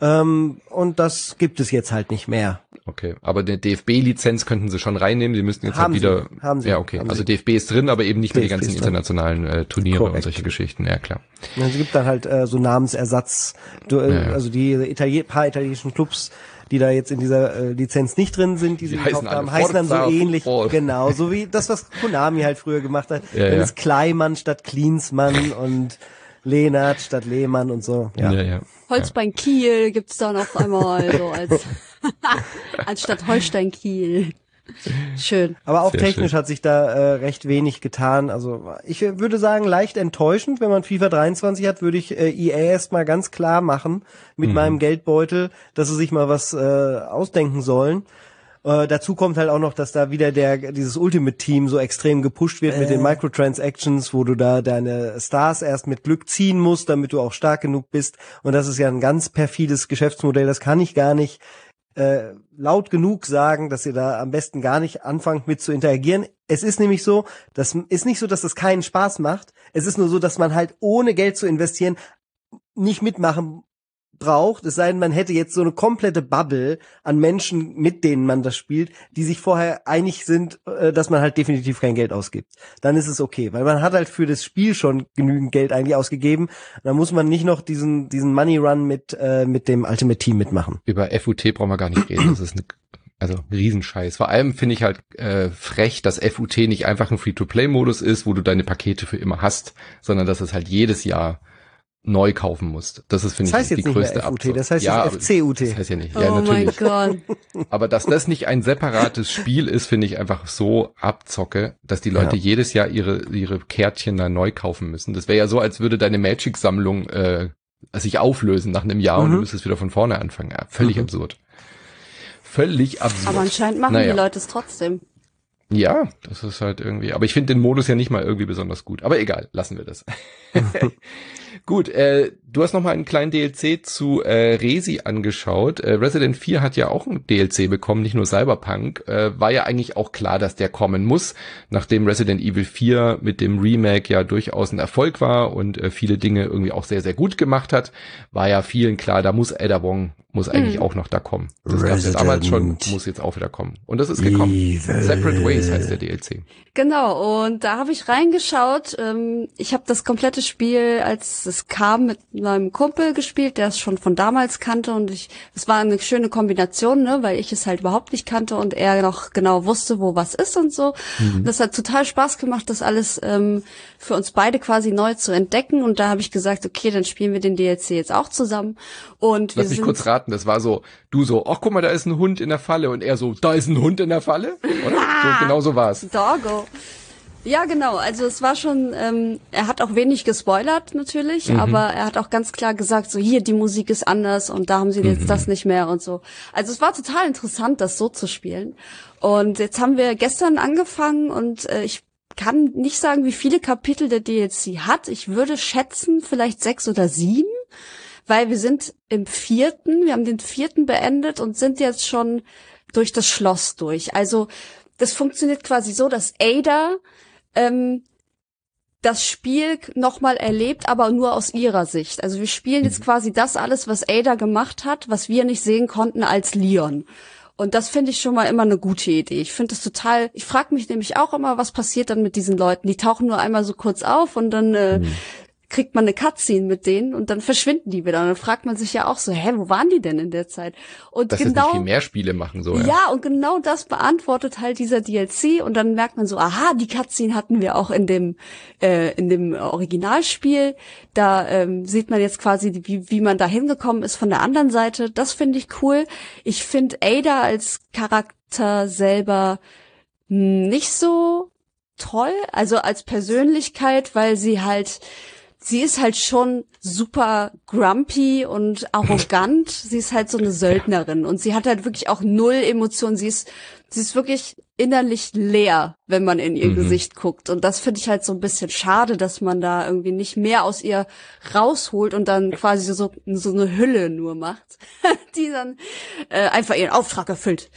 Ähm, und das gibt es jetzt halt nicht mehr. Okay, aber eine DFB-Lizenz könnten sie schon reinnehmen. Sie müssten jetzt halt haben halt wieder. Sie, haben sie. Ja, okay. Also DFB ist drin, aber eben nicht mehr die ganzen internationalen äh, Turniere Correct. und solche Geschichten. Ja, klar. Ja, es gibt dann halt äh, so Namensersatz. Du, äh, ja, ja. Also die Italien paar italienischen Clubs die da jetzt in dieser äh, Lizenz nicht drin sind, die sie gekauft haben, heißen dann so ähnlich, Football. genau, so wie das, was Konami halt früher gemacht hat. [LAUGHS] Ja, dann ist Kleimann statt Klinsmann [LAUGHS] und Lehnert statt Lehmann und so. Ja, ja. ja. Holzbein Kiel gibt's da noch einmal so als [LAUGHS] anstatt Holstein Kiel. Schön. Aber auch Sehr technisch schön. hat sich da äh, recht wenig getan. Also ich würde sagen, leicht enttäuschend, wenn man FIFA 23 hat, würde ich äh, EA erstmal ganz klar machen mit mhm. meinem Geldbeutel, dass sie sich mal was äh, ausdenken sollen. Äh, dazu kommt halt auch noch, dass da wieder der dieses Ultimate Team so extrem gepusht wird äh. mit den äh. Microtransactions, wo du da deine Stars erst mit Glück ziehen musst, damit du auch stark genug bist. Und das ist ja ein ganz perfides Geschäftsmodell. Das kann ich gar nicht äh, laut genug sagen, dass ihr da am besten gar nicht anfangt mit zu interagieren. Es ist nämlich so, das ist nicht so, dass das keinen Spaß macht. Es ist nur so, dass man halt ohne Geld zu investieren nicht mitmachen braucht, es sei denn, man hätte jetzt so eine komplette Bubble an Menschen, mit denen man das spielt, die sich vorher einig sind, äh, dass man halt definitiv kein Geld ausgibt. Dann ist es okay, weil man hat halt für das Spiel schon genügend Geld eigentlich ausgegeben. Da muss man nicht noch diesen diesen Money Run mit äh, mit dem Ultimate Team mitmachen. Über FUT brauchen wir gar nicht reden. Das ist eine also Riesenscheiß. Vor allem finde ich halt äh, frech, dass FUT nicht einfach ein Free-to-Play-Modus ist, wo du deine Pakete für immer hast, sondern dass es halt jedes Jahr neu kaufen musst. Das ist, finde das heißt ich, die größte FUT, Das heißt ja, jetzt FCUT. Das heißt ja nicht. Ja, oh natürlich. mein Gott. [LAUGHS] Aber dass das nicht ein separates Spiel ist, finde ich einfach so abzocke, dass die Leute ja. jedes Jahr ihre, ihre Kärtchen da neu kaufen müssen. Das wäre ja so, als würde deine Magic-Sammlung äh, sich auflösen nach einem Jahr mhm. und du müsstest wieder von vorne anfangen. Ja, völlig mhm. absurd. Völlig absurd. Aber anscheinend machen naja. die Leute es trotzdem. Ja, das ist halt irgendwie. Aber ich finde den Modus ja nicht mal irgendwie besonders gut. Aber egal, lassen wir das. [LAUGHS] Gut, äh, du hast noch mal einen kleinen DLC zu äh, Resi angeschaut. Äh, Resident 4 hat ja auch ein DLC bekommen, nicht nur Cyberpunk. Äh, war ja eigentlich auch klar, dass der kommen muss, nachdem Resident Evil 4 mit dem Remake ja durchaus ein Erfolg war und äh, viele Dinge irgendwie auch sehr, sehr gut gemacht hat, war ja vielen klar, da muss Ada Wong muss eigentlich hm. auch noch da kommen. Das gab es damals schon, muss jetzt auch wieder kommen. Und das ist gekommen. Evil. Separate Ways heißt der DLC. Genau, und da habe ich reingeschaut. Ähm, ich habe das komplette Spiel, als das kam mit meinem Kumpel gespielt, der es schon von damals kannte und ich, es war eine schöne Kombination, ne, weil ich es halt überhaupt nicht kannte und er noch genau wusste, wo was ist und so. Mhm. Das hat total Spaß gemacht, das alles ähm, für uns beide quasi neu zu entdecken und da habe ich gesagt, okay, dann spielen wir den DLC jetzt auch zusammen und Lass mich kurz raten, das war so, du so, ach guck mal, da ist ein Hund in der Falle und er so, da ist ein Hund in der Falle, oder? so, genau so war's. Doggo. Ja, genau. Also es war schon, ähm, er hat auch wenig gespoilert natürlich, mhm. aber er hat auch ganz klar gesagt, so hier, die Musik ist anders und da haben sie jetzt mhm. das nicht mehr und so. Also es war total interessant, das so zu spielen. Und jetzt haben wir gestern angefangen und äh, ich kann nicht sagen, wie viele Kapitel der DLC hat. Ich würde schätzen, vielleicht sechs oder sieben, weil wir sind im vierten, wir haben den vierten beendet und sind jetzt schon durch das Schloss durch. Also das funktioniert quasi so, dass Ada ähm, das Spiel nochmal erlebt, aber nur aus ihrer Sicht. Also wir spielen jetzt mhm. quasi das alles, was Ada gemacht hat, was wir nicht sehen konnten als Leon. Und das finde ich schon mal immer eine gute Idee. Ich finde es total, ich frage mich nämlich auch immer, was passiert dann mit diesen Leuten? Die tauchen nur einmal so kurz auf und dann äh, mhm kriegt man eine Cutscene mit denen und dann verschwinden die wieder. Und dann fragt man sich ja auch so, hä, wo waren die denn in der Zeit? Und Dass genau, viel mehr Spiele machen so. Ja. ja, und genau das beantwortet halt dieser DLC und dann merkt man so, aha, die Cutscene hatten wir auch in dem äh, in dem Originalspiel. Da ähm, sieht man jetzt quasi, wie, wie man da hingekommen ist von der anderen Seite. Das finde ich cool. Ich finde Ada als Charakter selber nicht so toll, also als Persönlichkeit, weil sie halt sie ist halt schon super grumpy und arrogant. sie ist halt so eine Söldnerin und sie hat halt wirklich auch null Emotionen. Sie ist, sie ist wirklich innerlich leer, wenn man in ihr mhm. Gesicht guckt. Und das finde ich halt so ein bisschen schade, dass man da irgendwie nicht mehr aus ihr rausholt und dann quasi so, so eine Hülle nur macht, [LAUGHS] die dann äh, einfach ihren Auftrag erfüllt.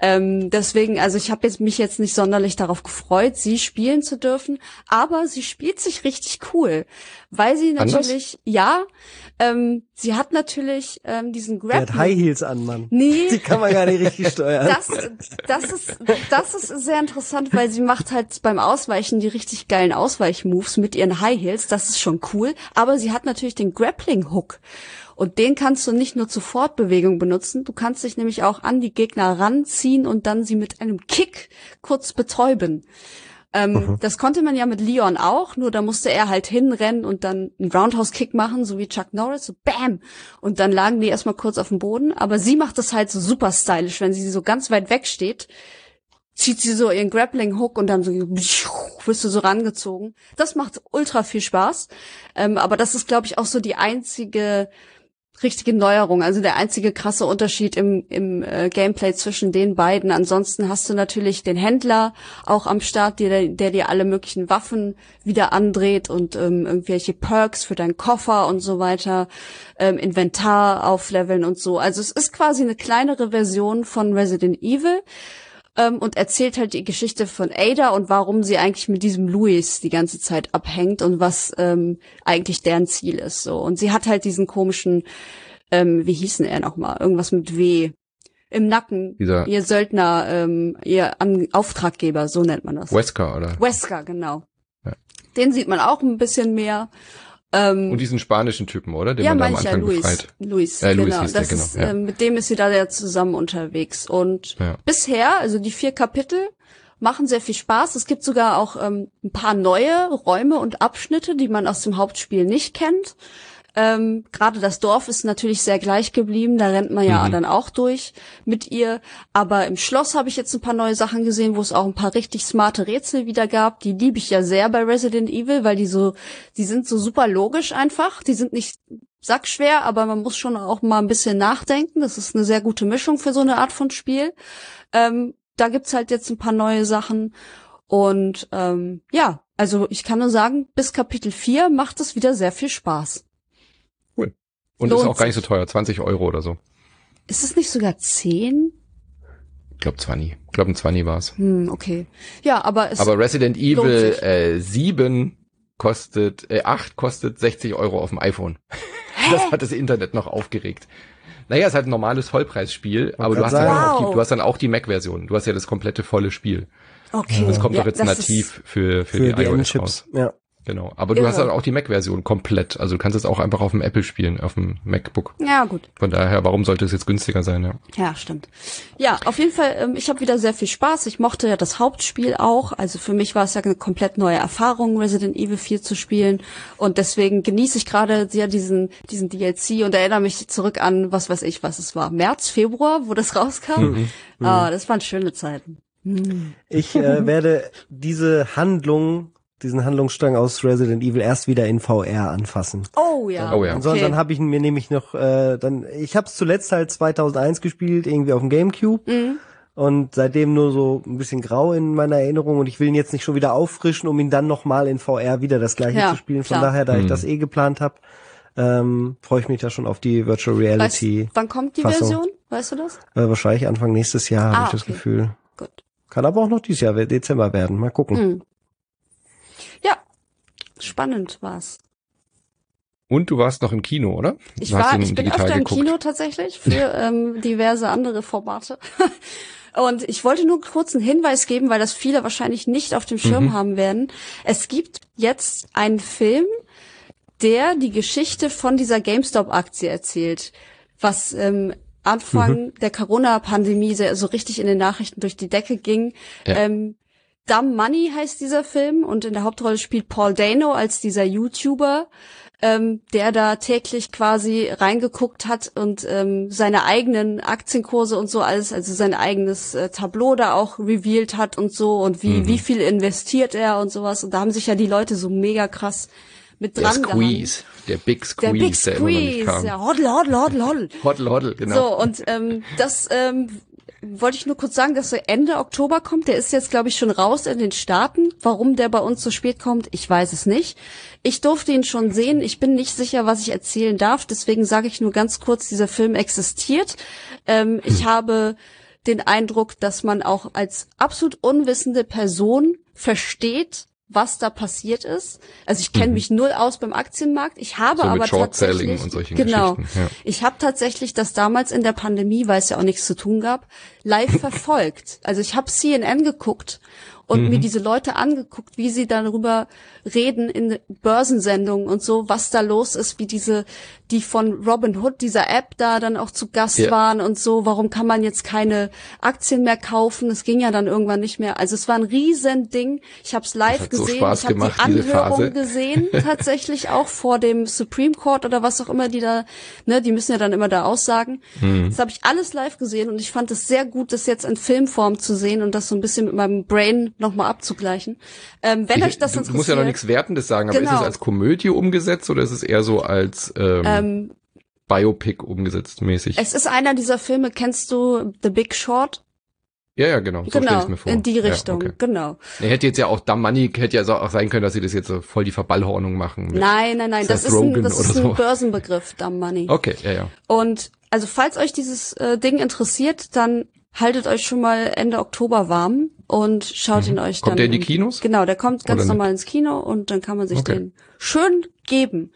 Ähm, deswegen, also ich habe jetzt mich jetzt nicht sonderlich darauf gefreut, sie spielen zu dürfen, aber sie spielt sich richtig cool, weil sie natürlich, Anders? ja, ähm, sie hat natürlich ähm, diesen Grab. Die hat High Heels an, Mann. Nee. Die kann man gar nicht richtig [LAUGHS] steuern. Das, das ist, das ist sehr interessant, weil sie macht halt beim Ausweichen die richtig geilen Ausweichmoves mit ihren High Heels. Das ist schon cool. Aber sie hat natürlich den Grappling Hook. Und den kannst du nicht nur zur Fortbewegung benutzen, du kannst dich nämlich auch an die Gegner ranziehen und dann sie mit einem Kick kurz betäuben. Ähm, mhm. Das konnte man ja mit Leon auch, nur da musste er halt hinrennen und dann einen Roundhouse-Kick machen, so wie Chuck Norris, so BAM! Und dann lagen die erstmal kurz auf dem Boden. Aber sie macht das halt so super stylisch, wenn sie so ganz weit weg steht, zieht sie so ihren Grappling-Hook und dann so wirst du so rangezogen. Das macht ultra viel Spaß. Ähm, aber das ist, glaube ich, auch so die einzige richtige Neuerung, also der einzige krasse Unterschied im, im äh, Gameplay zwischen den beiden. Ansonsten hast du natürlich den Händler auch am Start, der, der dir alle möglichen Waffen wieder andreht und ähm, irgendwelche Perks für deinen Koffer und so weiter, ähm, Inventar aufleveln und so. Also es ist quasi eine kleinere Version von Resident Evil ähm, und erzählt halt die Geschichte von Ada und warum sie eigentlich mit diesem Louis die ganze Zeit abhängt und was ähm, eigentlich deren Ziel ist. So und sie hat halt diesen komischen, ähm, wie hießen er nochmal, irgendwas mit W im Nacken, Dieser ihr Söldner, ähm, ihr An Auftraggeber, so nennt man das. Wesker, oder? Wesker, genau. Ja. Den sieht man auch ein bisschen mehr. Ähm, und diesen spanischen Typen, oder? Den ja, man da am Anfang ja, Luis, befreit. Luis, genau. Luis das genau. Ist, ja. äh, mit dem ist sie da ja zusammen unterwegs. Und ja. bisher, also die vier Kapitel, machen sehr viel Spaß. Es gibt sogar auch ähm, ein paar neue Räume und Abschnitte, die man aus dem Hauptspiel nicht kennt. Ähm, Gerade das Dorf ist natürlich sehr gleich geblieben, da rennt man ja mhm. dann auch durch mit ihr. Aber im Schloss habe ich jetzt ein paar neue Sachen gesehen, wo es auch ein paar richtig smarte Rätsel wieder gab. Die liebe ich ja sehr bei Resident Evil, weil die so, die sind so super logisch einfach. Die sind nicht sackschwer, aber man muss schon auch mal ein bisschen nachdenken. Das ist eine sehr gute Mischung für so eine Art von Spiel. Ähm, da gibt's halt jetzt ein paar neue Sachen. Und ähm, ja, also ich kann nur sagen, bis Kapitel 4 macht es wieder sehr viel Spaß. Und Lohnt ist auch gar nicht so teuer, 20 Euro oder so. Ist es nicht sogar 10? Ich glaube 20. Ich glaube ein 20 war's. Hm, okay. Ja, aber es Aber Resident Evil äh, 7 kostet, äh, 8 kostet 60 Euro auf dem iPhone. Hä? Das hat das Internet noch aufgeregt. Naja, es ist halt ein normales Vollpreisspiel, aber du hast, dann wow. auch die, du hast dann auch die Mac-Version. Du hast ja das komplette volle Spiel. Okay. Das kommt ja, doch jetzt nativ für, für, für die, die iOS raus. Ja. Genau. Aber du Irre. hast halt auch die Mac-Version komplett. Also du kannst es auch einfach auf dem Apple spielen, auf dem MacBook. Ja, gut. Von daher, warum sollte es jetzt günstiger sein? Ja. Ja, stimmt. Ja, auf jeden Fall, ähm, ich habe wieder sehr viel Spaß. Ich mochte ja das Hauptspiel auch. Also für mich war es ja eine komplett neue Erfahrung, Resident Evil 4 zu spielen. Und deswegen genieße ich gerade sehr diesen, diesen DLC und erinnere mich zurück an, was weiß ich, was es war. März, Februar, wo das rauskam. Ah, das waren schöne Zeiten. Ich äh, werde diese Handlung, diesen Handlungsstrang aus Resident Evil erst wieder in VR anfassen. Oh ja. Oh ja. Ansonsten Okay. dann habe ich mir nämlich noch, äh, dann, ich habe es zuletzt halt 2001 gespielt, irgendwie auf dem Gamecube. Mhm. Und seitdem nur so ein bisschen grau in meiner Erinnerung und ich will ihn jetzt nicht schon wieder auffrischen, um ihn dann nochmal in VR wieder das gleiche Ja, zu spielen. Von klar. daher, da ich Hm. das eh geplant habe, ähm, freue ich mich da schon auf die Virtual Weißt, Reality. wann kommt die Fassung. Version? Weißt du das? Äh, wahrscheinlich Anfang nächstes Jahr, habe Ah, ich das okay. Gefühl. Gut. Kann aber auch noch dieses Jahr, Dezember werden. Mal gucken. Hm. Spannend war's. Und du warst noch im Kino, oder? Ich Du war, ich bin öfter im geguckt. Kino tatsächlich für [LAUGHS] ähm, diverse andere Formate. [LAUGHS] Und ich wollte nur kurz einen Hinweis geben, weil das viele wahrscheinlich nicht auf dem Schirm Mhm. haben werden. Es gibt jetzt einen Film, der die Geschichte von dieser GameStop-Aktie erzählt, was ähm, Anfang Mhm. der Corona-Pandemie so richtig in den Nachrichten durch die Decke ging. Ja. Ähm, Dumb Money heißt dieser Film und in der Hauptrolle spielt Paul Dano als dieser YouTuber, ähm, der da täglich quasi reingeguckt hat und ähm, seine eigenen Aktienkurse und so alles, also sein eigenes äh, Tableau da auch revealed hat und so und wie Mhm. wie viel investiert er und sowas und da haben sich ja die Leute so mega krass mit Der dran gehangen. Squeeze. Der Big Squeeze, Der Big der immer noch nicht Squeeze, kam. ja, hoddle, hoddle, hoddle, hoddle. Hoddle, hoddle, genau. So, und ähm, das ähm, wollte ich nur kurz sagen, dass er Ende Oktober kommt. Der ist jetzt, glaube ich, schon raus in den Staaten. Warum der bei uns so spät kommt, ich weiß es nicht. Ich durfte ihn schon sehen. Ich bin nicht sicher, was ich erzählen darf. Deswegen sage ich nur ganz kurz, dieser Film existiert. Ähm, Ich habe den Eindruck, dass man auch als absolut unwissende Person versteht, was da passiert ist. Also ich kenne mich null aus beim Aktienmarkt. Ich habe Mhm. So aber tatsächlich genau. Ja. Ich habe tatsächlich das damals in der Pandemie, weil es ja auch nichts zu tun gab, live [LAUGHS] verfolgt. Also ich habe CNN geguckt und Mhm. mir diese Leute angeguckt, wie sie darüber reden in Börsensendungen und so, was da los ist, wie diese, die von Robin Hood, dieser App da dann auch zu Gast Ja. waren und so, warum kann man jetzt keine Aktien mehr kaufen? Es ging ja dann irgendwann nicht mehr. Also es war ein riesen Ding. Ich habe es live so gesehen. Spaß ich habe die Anhörung gesehen, [LAUGHS] tatsächlich auch vor dem Supreme Court oder was auch immer die da, ne, die müssen ja dann immer da aussagen. Mhm. Das habe ich alles live gesehen und ich fand es sehr gut, das jetzt in Filmform zu sehen und das so ein bisschen mit meinem Brain nochmal abzugleichen. Ähm, wenn Ich- euch das du, interessiert. du musst ja noch nichts Wertendes sagen, aber Genau. ist es als Komödie umgesetzt oder ist es eher so als ähm, ähm, Biopic umgesetzt mäßig? es ist einer dieser Filme, kennst du The Big Short? ja, ja, genau. So genau, ich's mir vor. in die Richtung, Ja, okay. genau. Er hätte jetzt ja auch Dumb Money, hätte ja auch sein können, dass sie das jetzt so voll die Verballhornung machen. Nein, nein, nein, das Seth ist ein, das ist ein so. Börsenbegriff, Dumb Money. Okay, ja, ja. Und also falls euch dieses äh, Ding interessiert, dann haltet euch schon mal Ende Oktober warm und schaut ihn euch Mhm. Kommt dann. der in die Kinos? Genau, der kommt ganz Oder nicht? normal ins Kino und dann kann man sich Okay. den schön geben.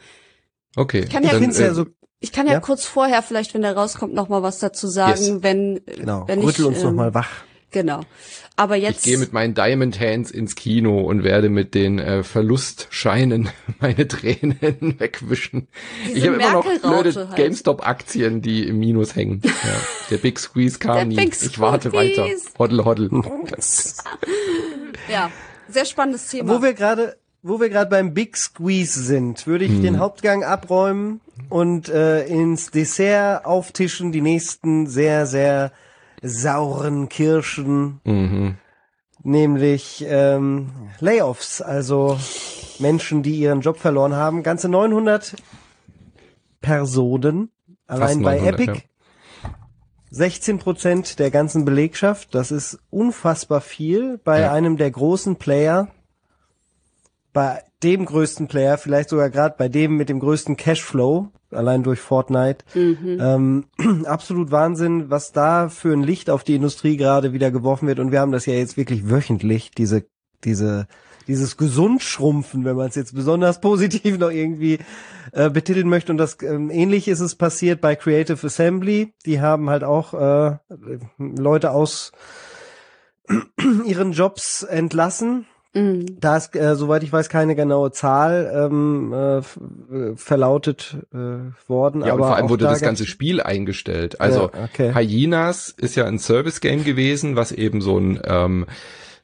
Okay. kann ja- Ich Dann, ja äh, so, Ich kann ja, Ja. kurz vorher, vielleicht wenn der rauskommt, noch mal was dazu sagen, Yes. wenn genau, wenn rüttel ich, uns ähm, noch mal wach. Genau. Aber Ich jetzt gehe mit meinen Diamond Hands ins Kino und werde mit den äh, Verlustscheinen [LAUGHS] meine Tränen [LAUGHS] wegwischen. Diese ich habe immer noch blöde halt. GameStop-Aktien, die im Minus hängen. [LAUGHS] Ja, der Big Squeeze kam Der nie. Big ich warte weiter. Hoddle, hoddle. ja, sehr spannendes Thema. Wo wir gerade wo wir gerade beim Big Squeeze sind, würde ich Mhm. den Hauptgang abräumen und äh, ins Dessert auftischen die nächsten sehr, sehr sauren Kirschen, mhm. nämlich ähm, Layoffs, also Menschen, die ihren Job verloren haben. Ganze 900 Personen, allein bei 900, Epic. 16 Prozent der ganzen Belegschaft, das ist unfassbar viel bei Ja. einem der großen Player, bei dem größten Player, vielleicht sogar gerade bei dem mit dem größten Cashflow, allein durch Fortnite. Ähm, [CLEARS THROAT] absolut Wahnsinn, was da für ein Licht auf die Industrie gerade wieder geworfen wird. Und wir haben das ja jetzt wirklich wöchentlich, diese, diese, dieses Gesundschrumpfen, wenn man es jetzt besonders [LAUGHS] positiv noch irgendwie äh, betiteln möchte. Und das ähm, ähnlich ist es passiert bei Creative Assembly. Die haben halt auch äh, Leute aus [CLEARS THROAT] ihren Jobs entlassen. Mhm. Da ist, äh, soweit ich weiß, keine genaue Zahl ähm, äh, äh, verlautet äh, worden. Ja, aber und vor allem wurde da das ganze Spiel eingestellt. Also Ja, okay. Hyenas ist ja ein Service-Game gewesen, was eben so ein ähm,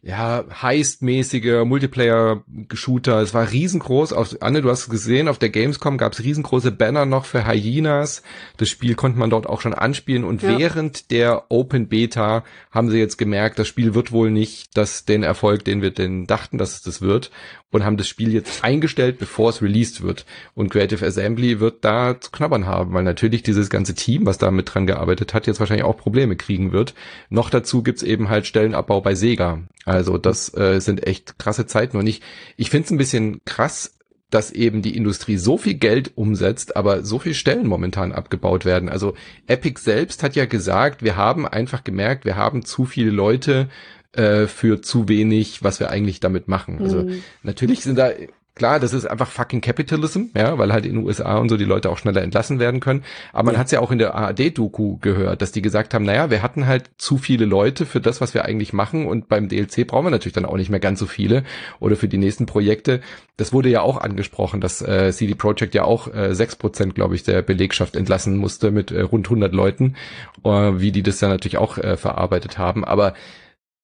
ja, heistmäßiger Multiplayer-Shooter. Es war riesengroß. Auf, Anne, du hast es gesehen, auf der Gamescom gab es riesengroße Banner noch für Hyenas. Das Spiel konnte man dort auch schon anspielen. Und Ja. während der Open Beta haben sie jetzt gemerkt, das Spiel wird wohl nicht das, den Erfolg, den wir denn dachten, dass es das wird. Und haben das Spiel jetzt eingestellt, bevor es released wird. Und Creative Assembly wird da zu knabbern haben, weil natürlich dieses ganze Team, was da mit dran gearbeitet hat, jetzt wahrscheinlich auch Probleme kriegen wird. Noch dazu gibt's eben halt Stellenabbau bei Sega. Also das äh, sind echt krasse Zeiten. Und ich, ich finde es ein bisschen krass, dass eben die Industrie so viel Geld umsetzt, aber so viel Stellen momentan abgebaut werden. Also Epic selbst hat ja gesagt, wir haben einfach gemerkt, wir haben zu viele Leute äh, für zu wenig, was wir eigentlich damit machen. Also Mhm. natürlich sind da Klar, das ist einfach fucking Capitalism, ja, weil halt in den USA und so die Leute auch schneller entlassen werden können. Aber man Ja. hat es ja auch in der ARD-Doku gehört, dass die gesagt haben, naja, wir hatten halt zu viele Leute für das, was wir eigentlich machen und beim DLC brauchen wir natürlich dann auch nicht mehr ganz so viele oder für die nächsten Projekte. Das wurde ja auch angesprochen, dass äh, CD Projekt ja auch äh, 6%, glaube ich, der Belegschaft entlassen musste mit äh, rund 100 Leuten, äh, wie die das dann natürlich auch äh, verarbeitet haben. Aber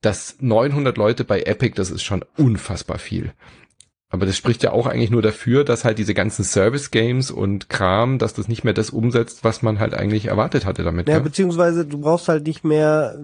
das 900 Leute bei Epic, das ist schon unfassbar viel. Aber das spricht ja auch eigentlich nur dafür, dass halt diese ganzen Service-Games und Kram, dass das nicht mehr das umsetzt, was man halt eigentlich erwartet hatte damit. Ja, Ja, beziehungsweise du brauchst halt nicht mehr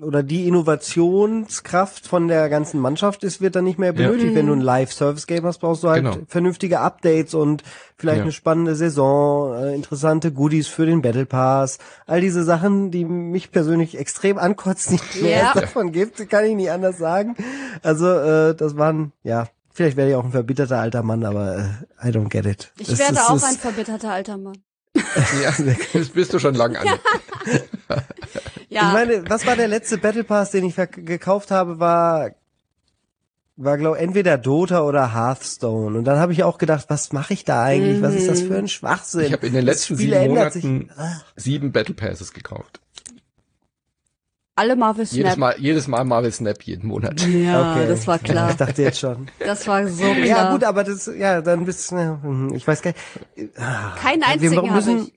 oder die Innovationskraft von der ganzen Mannschaft ist wird dann nicht mehr benötigt. Ja. Wenn du ein Live-Service-Game hast, brauchst du halt Genau. vernünftige Updates und vielleicht Ja. eine spannende Saison, äh, interessante Goodies für den Battle Pass. All diese Sachen, die mich persönlich extrem ankotzen, die Ja. es davon gibt, kann ich nicht anders sagen. Also äh, das waren, ja, vielleicht werde ich auch ein verbitterter alter Mann, aber äh, I don't get it. Ich Das werde ist- auch ist- ein verbitterter alter Mann. ja [LAUGHS] das bist du schon lange an. [LAUGHS] Ja, Ich meine, was war der letzte Battle Pass, den ich gekauft habe, war war glaube entweder Dota oder Hearthstone und dann habe ich auch gedacht, was mache ich da eigentlich? Was ist das für ein Schwachsinn? Ich habe in den Das letzten sieben. Monaten Ah. sieben Battle Passes gekauft. Alle Marvel Jedes Snap. Mal, jedes Mal Marvel Snap jeden Monat. Ja, Okay. das war Ich klar. dachte jetzt schon. Das war so klar. Ja gut, aber das ja dann bist hm, ich weiß gar nicht. Keinen einzigen wir müssen, ich.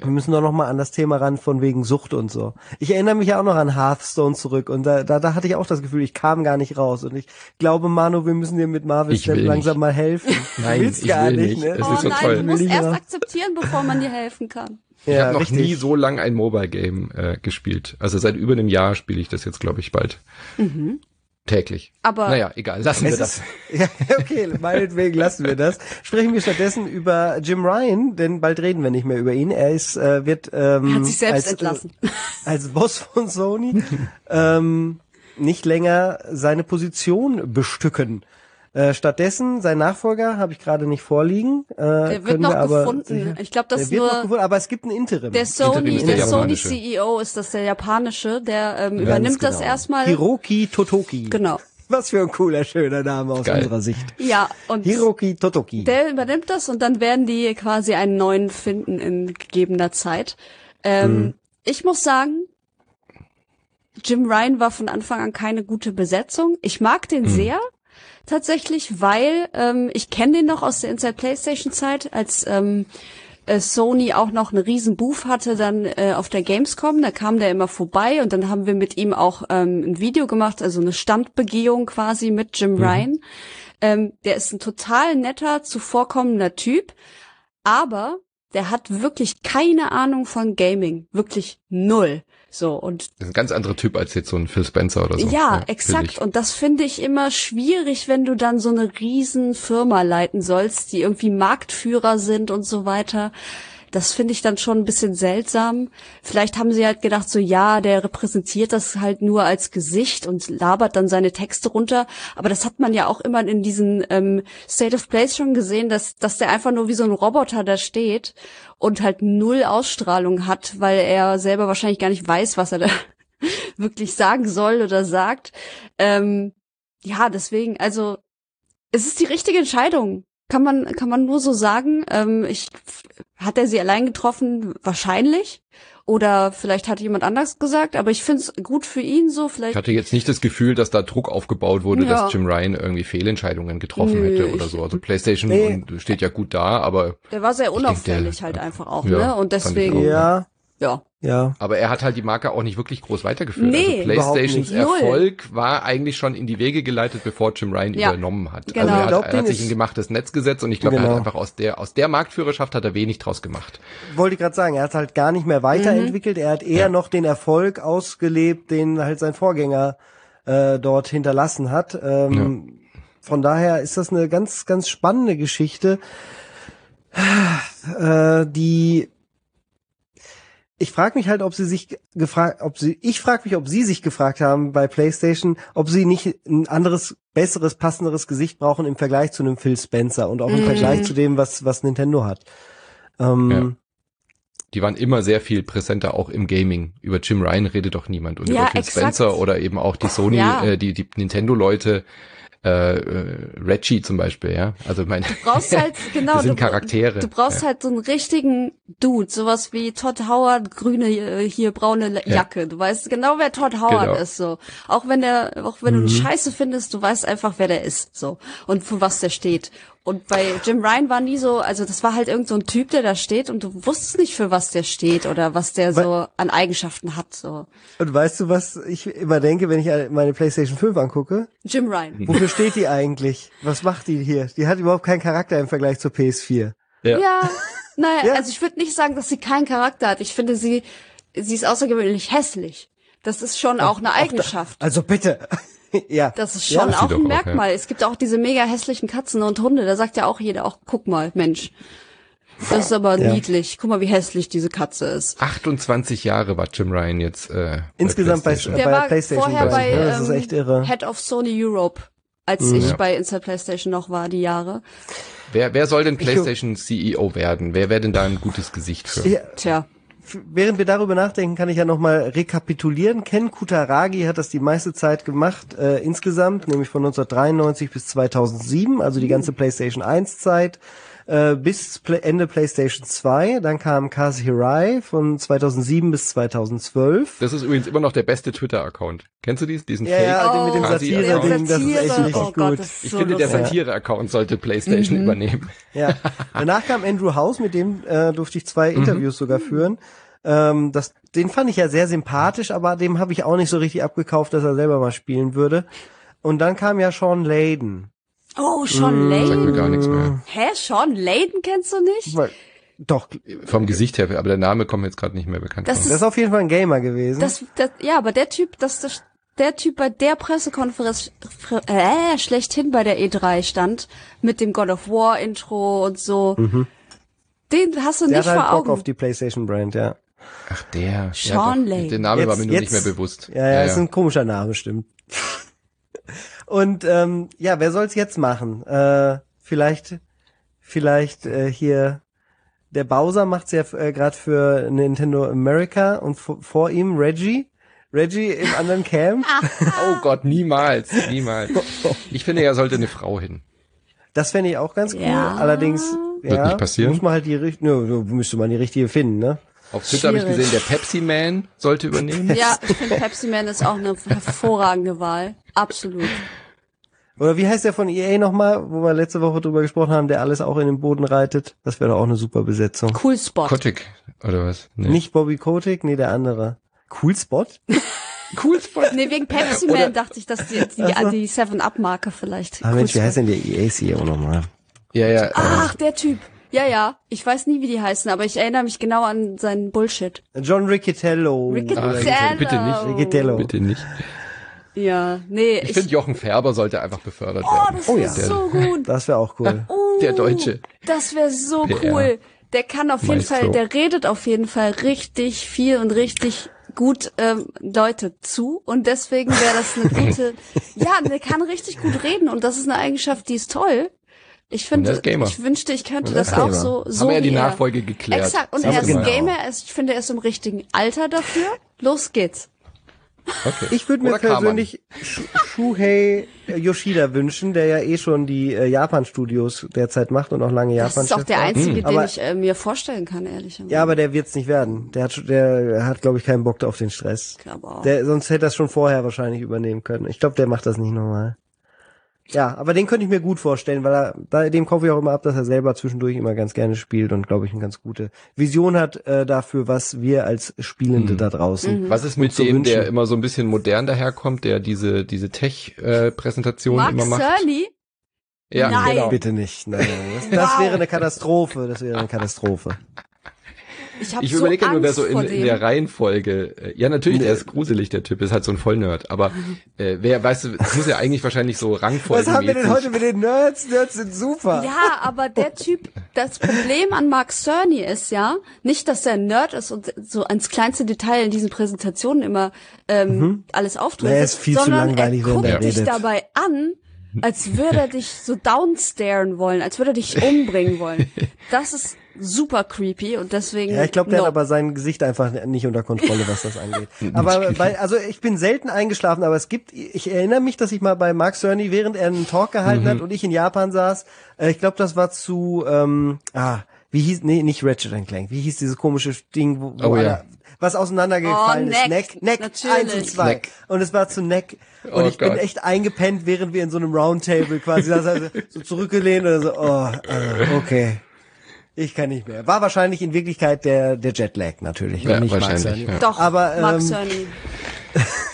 Wir müssen doch noch mal an das Thema ran von wegen Sucht und so. Ich erinnere mich ja auch noch an Hearthstone zurück und da, da, da hatte ich auch das Gefühl, ich kam gar nicht raus und ich glaube, Manu, wir müssen dir mit Marvel Ich Snap langsam nicht. mal helfen. Nein, du willst ich gar will nicht, nicht. ne? Es Oh ist so nein, toll. du musst ich erst akzeptieren, bevor man dir helfen kann. Ich Ja, habe noch richtig. nie so lang ein Mobile Game äh, gespielt. Also seit über einem Jahr spiele ich das jetzt, glaube ich, bald. Täglich. Aber Naja, egal, lassen wir das. ist, [LAUGHS] ja, okay, meinetwegen lassen wir das. Sprechen wir stattdessen über Jim Ryan, denn bald reden wir nicht mehr über ihn. Er ist, äh, wird ähm, er hat sich selbst als, entlassen. Äh, [LAUGHS] als Boss von Sony ähm, nicht länger seine Position bestücken. Äh, stattdessen, sein Nachfolger habe ich gerade nicht vorliegen. Äh, Der wird noch aber gefunden. sicher- Ich glaube, Der das wird noch nur gefunden, aber es gibt ein Interim. der Sony, ist der, der Sony japanische. CEO ist das der japanische, der ähm, Ganz übernimmt das genau. erstmal. Hiroki Totoki. Genau. Was für ein cooler, schöner Name aus Geil. unserer Sicht. Ja, und Hiroki Totoki. der übernimmt das und dann werden die quasi einen neuen finden in gegebener Zeit. Ähm, Mhm. Ich muss sagen, Jim Ryan war von Anfang an keine gute Besetzung. Ich mag den sehr tatsächlich, weil ähm, ich kenne den noch aus der Inside PlayStation Zeit, als ähm, äh, Sony auch noch einen riesen Booth hatte dann äh, auf der Gamescom, da kam der immer vorbei und dann haben wir mit ihm auch ähm, ein Video gemacht, also eine Standbegehung quasi mit Jim Ryan. Ähm, der ist ein total netter, zuvorkommender Typ, aber der hat wirklich keine Ahnung von Gaming, wirklich null. So und Das ist ein ganz anderer Typ als jetzt so ein Phil Spencer oder so. ja, finde exakt. Und das finde ich immer schwierig, wenn du dann so eine riesen Firma leiten sollst, die irgendwie Marktführer sind und so weiter. Das finde ich dann schon ein bisschen seltsam. Vielleicht haben sie halt gedacht, so ja, der repräsentiert das halt nur als Gesicht und labert dann seine Texte runter. Aber das hat man ja auch immer in diesen ähm, State of Place schon gesehen, dass, dass der einfach nur wie so ein Roboter da steht und halt null Ausstrahlung hat, weil er selber wahrscheinlich gar nicht weiß, was er da [LAUGHS] wirklich sagen soll oder sagt. Ähm, ja, deswegen, also es ist die richtige Entscheidung. Kann man, kann man nur so sagen. Ähm, ich, hat er sie allein getroffen? Wahrscheinlich. Oder vielleicht hat jemand anders gesagt, aber ich finde es gut für ihn so. Ich Vielleicht hatte jetzt nicht das Gefühl, dass da Druck aufgebaut wurde, Ja. dass Jim Ryan irgendwie Fehlentscheidungen getroffen Nö, hätte oder ich- so. Also PlayStation Nee. und- steht ja gut da, aber der war sehr denke, unauffällig der- halt einfach auch, Ja, ne? Und ich deswegen, auch. Ja, ja. Ja. aber er hat halt die Marke auch nicht wirklich groß weitergeführt. Nee, also überhaupt PlayStations. Erfolg war eigentlich schon in die Wege geleitet, bevor Jim Ryan Ja, übernommen hat. genau. Also er hat, glaub, er hat sich ein gemachtes Netz gesetzt und ich glaube, er Genau. hat einfach aus der aus der Marktführerschaft hat er wenig draus gemacht. Wollte ich gerade sagen, er hat halt gar nicht mehr weiterentwickelt, er hat eher Ja. noch den Erfolg ausgelebt, den halt sein Vorgänger äh, dort hinterlassen hat. Ähm, Von daher ist das eine ganz, ganz spannende Geschichte, äh, die ich frage mich halt, ob sie sich gefragt, ob sie, ich frage mich, ob sie sich gefragt haben bei PlayStation, ob sie nicht ein anderes, besseres, passenderes Gesicht brauchen im Vergleich zu einem Phil Spencer und auch im Mhm. Vergleich zu dem, was was Nintendo hat. Ähm, Ja. Die waren immer sehr viel präsenter auch im Gaming. Über Jim Ryan redet doch niemand und Ja, über Phil exakt. Spencer oder eben auch die Sony, Ja. äh, die die Nintendo Leute. Äh, äh, Reggie zum Beispiel, ja. Also meine, Du brauchst halt, [LAUGHS] genau, sind du, Charaktere. du brauchst ja. halt so einen richtigen Dude, sowas wie Todd Howard, grüne, äh, hier braune La- Ja. Jacke. Du weißt genau, wer Todd Howard Genau. ist, so. Auch wenn der, auch wenn du Mhm. ihn scheiße findest, du weißt einfach, wer der ist, so. Und für was der steht. Und bei Jim Ryan war nie so, also das war halt irgend so ein Typ, der da steht und du wusstest nicht, für was der steht oder was der so an Eigenschaften hat, so. Und weißt du, was ich immer denke, wenn ich meine PlayStation 5 angucke? Jim Ryan. Wofür steht die eigentlich? Was macht die hier? Die hat überhaupt keinen Charakter im Vergleich zur PS4. Ja. Ja, naja, Ja. also ich würde nicht sagen, dass sie keinen Charakter hat. Ich finde, sie, sie ist außergewöhnlich hässlich. Das ist schon auch eine Eigenschaft. Also bitte. [LAUGHS] ja. Das ist Ja, schon sie auch ein auch, Merkmal. Es gibt auch diese mega hässlichen Katzen und Hunde. Da sagt ja auch jeder, auch guck mal, Mensch. Das ist aber Ja. niedlich. Guck mal, wie hässlich diese Katze ist. 28 Jahre war Jim Ryan jetzt äh, Insgesamt bei, PlayStation. bei Der der war PlayStation. vorher bei ich, ne? Das ist ähm, echt irre. Head of Sony Europe, als Mhm. ich Ja. bei Inside PlayStation noch war, die Jahre. Wer, wer soll denn PlayStation CEO werden? Wer wäre denn da ein gutes Gesicht für? Ja, Tja. Während wir darüber nachdenken, kann ich ja nochmal rekapitulieren. Ken Kutaragi hat das die meiste Zeit gemacht, äh, insgesamt, nämlich von 1993 bis 2007, also die ganze PlayStation 1 Zeit. Äh, bis Ende PlayStation 2, dann kam Kaz Hirai von 2007 bis 2012. Das ist übrigens immer noch der beste Twitter-Account. Kennst du diesen, diesen Ja, Fake? ja, den mit dem Kasi- Satire-Ding, das ist echt Satire. richtig oh Gott, gut. ist Ich so finde, der. Satire-Account sollte PlayStation Mhm. übernehmen. Ja. Danach kam Andrew House, mit dem äh, durfte ich zwei Interviews sogar führen. Ähm, das, den fand ich ja sehr sympathisch, aber dem habe ich auch nicht so richtig abgekauft, dass er selber mal spielen würde. Und dann kam ja Sean Layden. Oh, Sean Sagt mir Layden. gar nichts mehr. Hä, Sean Layden kennst du nicht? Weil, doch, Vom Gesicht her, aber der Name kommt mir jetzt gerade nicht mehr bekannt Das vor. das ist auf jeden Fall ein Gamer gewesen. Das, das, ja, aber der Typ, das, das, der Typ bei der Pressekonferenz äh, schlechthin bei der E3 stand, mit dem God of War Intro und so, den hast du der nicht hat halt vor Bock auf Augen. die PlayStation Brand, ja. Ach, der. Sean ja. Lane. Der Name war Jetzt- mir nur jetzt- nicht mehr bewusst. Ja, ja, ist ein komischer Name, stimmt. Und ähm, ja, wer soll's jetzt machen? Äh, vielleicht, vielleicht äh, hier der Bowser macht's ja äh, gerade für Nintendo America und vor ihm Reggie. Reggie im anderen Camp. [LAUGHS] Oh Gott, niemals, niemals. Ich finde, er sollte eine Frau hin. Das fände ich auch ganz cool. Ja. Allerdings Wird ja, nicht passieren. muss man halt die richtige, ne, müsste man die richtige finden, ne? Auf Twitter habe ich gesehen, der Pepsi Man sollte übernehmen. Ja, ich finde Pepsi Man ist auch eine hervorragende Wahl. Absolut. Oder wie heißt der von EA nochmal, wo wir letzte Woche drüber gesprochen haben, der alles auch in den Boden reitet? Das wäre doch auch eine super Besetzung. Cool Spot. Kotick, oder was? Nee. Nicht Bobby Kotick, nee, der andere. Cool Spot? [LAUGHS] cool Spot. Nee, wegen Pepsi Man dachte ich, dass die, die, Ach so. die 7-Up-Marke vielleicht. Ah cool Mensch, wie Spot. heißt denn der EA-CEO nochmal? Ja, ja. äh, Ach, der Typ. Ja, ja. Ich weiß nie, wie die heißen, aber ich erinnere mich genau an seinen Bullshit. John Riccitello. Riccitello. Ach, bitte nicht. Riccitello. bitte nicht. Ja, nee. Ich finde, Jochen Färber sollte einfach befördert oh, werden. das Oh wäre ja. so gut. Das wäre auch cool. Oh, Der Deutsche. Das wäre so PR. cool. Der kann auf jeden Maestro. Fall, der redet auf jeden Fall richtig viel und richtig gut ähm, Leute zu und deswegen wäre das eine gute. [LAUGHS] ja, der kann richtig gut reden und das ist eine Eigenschaft, die ist toll. Ich finde, ist ich wünschte, ich könnte das ist auch so so Haben wir ja die. Nachfolge geklärt. Exakt. Und Das er ist ist ein genau. Gamer. Er ist, ich finde, er ist im richtigen Alter dafür. Los geht's. Okay. Ich würde mir persönlich Shuhei Yoshida wünschen, der ja eh schon die äh, Japan-Studios derzeit macht und auch lange Das Japan. ist auch der einzige, den Aber- ich äh, mir vorstellen kann, ehrlich. Ja, aber der wird's nicht werden. Der hat, der hat, glaube ich, keinen Bock auf den Stress. glaube auch. Der, sonst hätte er es schon vorher wahrscheinlich übernehmen können. Ich glaube, der macht das nicht nochmal. Ja, aber den könnte ich mir gut vorstellen, weil er, da, dem kaufe ich auch immer ab, dass er selber zwischendurch immer ganz gerne spielt und, glaube ich, eine ganz gute Vision hat äh, dafür, was wir als Spielende da draußen. Was ist mit dem, der wünschen. immer so ein bisschen modern daherkommt, der diese, diese Tech-Präsentation Mark immer macht? Cerny? Ja, Nein. genau. Bitte nicht. Nein, nein, das, das wäre eine Katastrophe. Das wäre eine Katastrophe. Ich, Ich so überlege ja nur, wer so in, in der Reihenfolge. äh, Ja, natürlich, der ist gruselig, der Typ, ist halt so ein Vollnerd. Aber [LAUGHS] äh, wer, weißt du, es muss ja eigentlich wahrscheinlich so Rangfolgen. Was haben wir denn heute mit den Nerds? Nerds sind super. Ja, aber der [LAUGHS] Typ, das Problem an Mark Cerny ist ja, nicht, dass er ein Nerd ist und so ans kleinste Detail in diesen Präsentationen immer ähm, alles Nee, er ist viel zu sondern langweilig, er wenn guckt der dich dabei an, als würde er dich so downstaren wollen, als würde er dich [LAUGHS] umbringen wollen. Das ist super creepy und deswegen. Ja, ich glaube, der no. hat aber sein Gesicht einfach nicht unter Kontrolle, was das angeht. [LAUGHS] aber bei, also ich bin selten eingeschlafen, aber es gibt, ich erinnere mich, dass ich mal bei Mark Cerny, während er einen Talk gehalten Mhm. hat und ich in Japan saß, äh, ich glaube, das war zu, ähm, ah, wie hieß, nee, nicht Ratchet Clank, wie hieß dieses komische Ding, wo, wo Oh, alle, ja. was auseinandergefallen Oh, ist. Neck, Neck, natürlich. eins und zwei. Neck. Und es war zu Neck. Und Oh ich bin Gott. echt eingepennt, während wir in so einem Roundtable quasi also so zurückgelehnt oder so, oh, äh, okay. Ich kann nicht mehr. War wahrscheinlich in Wirklichkeit der, der Jetlag natürlich. Ja, und nicht Mark wahrscheinlich, ja. Doch, Aber, Mark ähm, Cerny. [LAUGHS]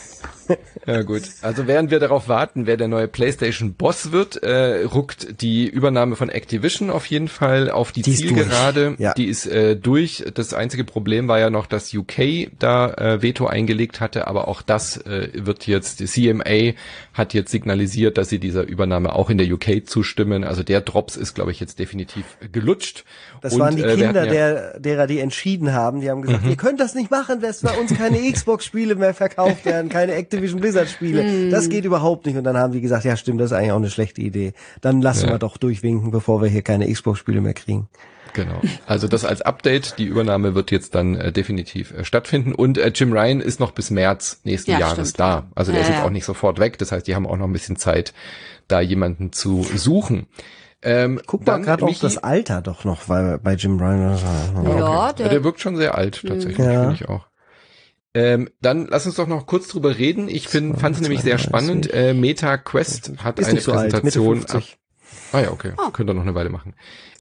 Ja gut. Also während wir darauf warten, wer der neue PlayStation Boss wird, äh, ruckt die Übernahme von Activision auf jeden Fall auf die, Die Zielgerade. Ja. Die ist äh, durch. Das einzige Problem war ja noch, dass UK da äh, Veto eingelegt hatte, aber auch das äh, wird jetzt, die CMA hat jetzt signalisiert, dass sie dieser Übernahme auch in der UK zustimmen. Also der Drops ist, glaube ich, jetzt definitiv gelutscht. Das Und, waren die äh, Kinder, ja- der, derer die entschieden haben. Die haben gesagt, ihr könnt das nicht machen, dass bei uns keine [LAUGHS] Xbox-Spiele mehr verkauft werden, keine Activision Blizzard-Spiele. Das geht überhaupt nicht. Und dann haben die gesagt, ja stimmt, das ist eigentlich auch eine schlechte Idee. Dann lassen Ja. wir doch durchwinken, bevor wir hier keine Xbox-Spiele mehr kriegen. Genau. Also das als Update. Die Übernahme wird jetzt dann äh, definitiv äh, stattfinden. Und äh, Jim Ryan ist noch bis März nächsten Ja, Jahres stimmt. da. Also der Ja, ist jetzt auch nicht sofort weg. Das heißt, die haben auch noch ein bisschen Zeit, da jemanden zu suchen. Ähm, Guck mal gerade auch Michi- das Alter doch noch, weil bei Jim Ryan. Ja, Ja, der, der wirkt schon sehr alt, tatsächlich, Ja. finde ich auch. Ähm, dann lass uns doch noch kurz drüber reden. Ich fand es nämlich sehr 32. spannend. Äh, Meta Quest hat Ist eine so alt, Präsentation. 50. Ah ja, okay. Ah. Könnt ihr noch eine Weile machen.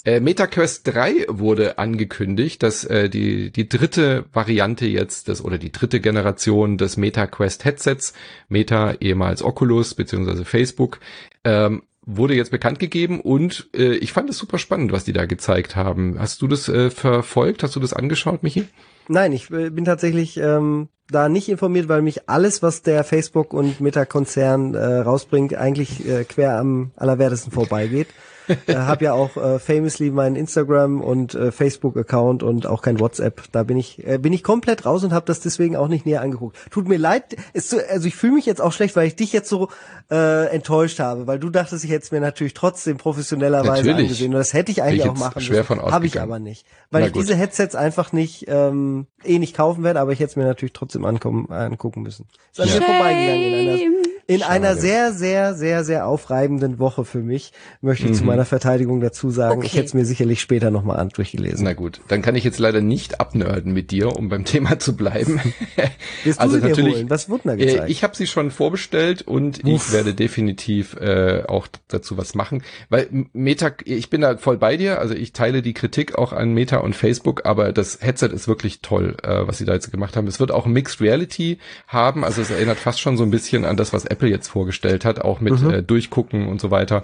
Äh, MetaQuest 3 wurde angekündigt, dass äh, die die dritte Variante jetzt des oder die dritte Generation des MetaQuest Headsets, Meta ehemals Oculus beziehungsweise Facebook, ähm, wurde jetzt bekannt gegeben und äh, ich fand es super spannend, was die da gezeigt haben. Hast du das äh, verfolgt? Hast du das angeschaut, Michi? Nein, ich äh, bin tatsächlich ähm, da nicht informiert, weil mich alles, was der Facebook und Meta-Konzern äh, rausbringt, eigentlich äh, quer am allerwertesten vorbeigeht. Äh, hab ja auch äh, famously meinen Instagram und äh, Facebook-Account und auch kein WhatsApp. Da bin ich äh, bin ich komplett raus und habe das deswegen auch nicht näher angeguckt. Tut mir leid, ist so, also ich fühle mich jetzt auch schlecht, weil ich dich jetzt so äh, enttäuscht habe, weil du dachtest, ich hätte es mir natürlich trotzdem professionellerweise Natürlich. angesehen und das hätte ich eigentlich ich auch machen schwer müssen. Habe ich aber nicht, weil Na ich gut. diese Headsets einfach nicht ähm, eh nicht kaufen werde, aber ich hätte es mir natürlich trotzdem ankommen, angucken müssen. Ist an mir vorbeigegangen in einer, in einer sehr, sehr, sehr, sehr aufreibenden Woche für mich, möchte ich zu meiner Verteidigung dazu sagen. Ich Okay. hätte es mir sicherlich später nochmal an durchgelesen. Na gut, dann kann ich jetzt leider nicht abnörden mit dir, um beim [LAUGHS] Thema zu bleiben. Willst [LAUGHS] du also sie dir natürlich, holen? Was wurde denn da Äh, gezeigt? ich habe sie schon vorbestellt und ich werde definitiv äh, auch dazu was machen, weil Meta, ich bin da voll bei dir, also ich teile die Kritik auch an Meta und Facebook, aber das Headset ist wirklich toll, äh, was sie da jetzt gemacht haben. Es wird auch Mixed Reality haben, also es erinnert fast schon so ein bisschen an das, was Apple jetzt vorgestellt hat, auch mit Mhm. äh, Durchgucken und so weiter.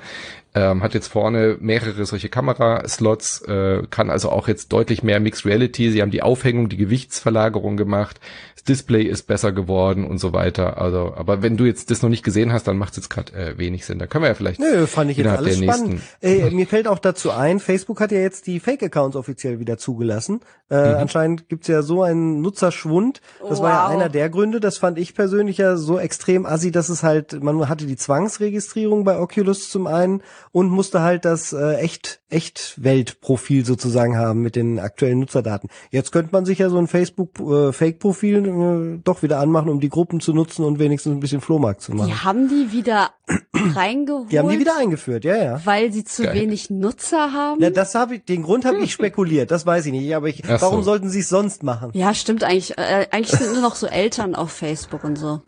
Ähm, hat jetzt vorne mehrere solche Kameraslots, äh, kann also auch jetzt deutlich mehr Mixed Reality. Sie haben die Aufhängung, die Gewichtsverlagerung gemacht. Das Display ist besser geworden und so weiter. Also, aber wenn du jetzt das noch nicht gesehen hast, dann macht es jetzt gerade äh, wenig Sinn. Da können wir ja vielleicht Nö, fand ich jetzt innerhalb alles der spannend. nächsten. Äh, mir fällt auch dazu ein, Facebook hat ja jetzt die Fake-Accounts offiziell wieder zugelassen. Äh, Mhm. Anscheinend gibt's ja so einen Nutzerschwund. Das war ja Wow. einer der Gründe. Das fand ich persönlich ja so extrem assi, dass es halt, man hatte die Zwangsregistrierung bei Oculus zum einen und musste halt das äh, echt echt Weltprofil sozusagen haben mit den aktuellen Nutzerdaten. Jetzt könnte man sich ja so ein Facebook äh, Fake Profil äh, doch wieder anmachen, um die Gruppen zu nutzen und wenigstens ein bisschen Flohmarkt zu machen. Die haben die wieder [CLEARS THROAT] reingeholt. Die haben die wieder eingeführt, ja, ja. Weil sie zu Geil. wenig Nutzer haben. Ja, das habe ich, den Grund habe ich spekuliert, das weiß ich nicht, aber ich, Ach so. warum sollten sie es sonst machen? Ja, stimmt eigentlich. Äh, eigentlich sind nur noch so Eltern auf Facebook und so.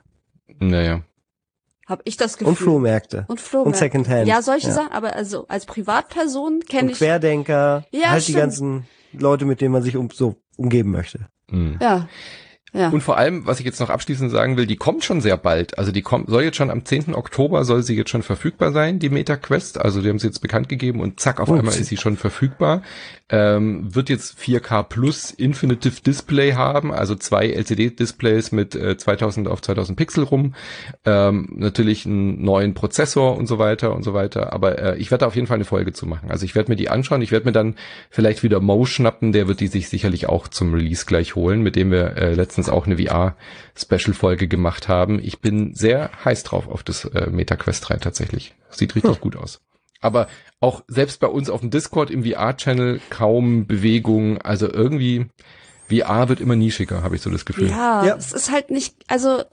Naja. Hab ich das Gefühl. Und Flohmärkte. Und Flohmärkte. Und Secondhand. Ja, solche Ja. Sachen, aber also als Privatperson kenne Und ich. Querdenker, Ja, halt die stimmt. ganzen Leute, mit denen man sich um, so umgeben möchte. Hm. Ja. Ja. Und vor allem, was ich jetzt noch abschließend sagen will, die kommt schon sehr bald. Also die kommt, soll jetzt schon am 10. Oktober soll sie jetzt schon verfügbar sein, die Meta Quest. Also die haben sie jetzt bekannt gegeben und zack, auf Oh, einmal ist sie schon verfügbar. Ähm, wird jetzt 4K Plus Infinitive Display haben, also zwei LCD-Displays mit äh, 2000 auf 2000 Pixel rum. Ähm, natürlich einen neuen Prozessor und so weiter und so weiter. Aber äh, ich werde da auf jeden Fall eine Folge zu machen. Also ich werde mir die anschauen. Ich werde mir dann vielleicht wieder Mo schnappen. Der wird die sich sicherlich auch zum Release gleich holen, mit dem wir äh, letztens auch eine VR-Special-Folge gemacht haben. Ich bin sehr heiß drauf auf das äh, Meta Quest 3 tatsächlich. Sieht richtig Hm. gut aus. Aber auch selbst bei uns auf dem Discord im VR-Channel kaum Bewegung. Also irgendwie VR wird immer nischiger, habe ich so das Gefühl. Ja, Ja. es ist halt nicht, also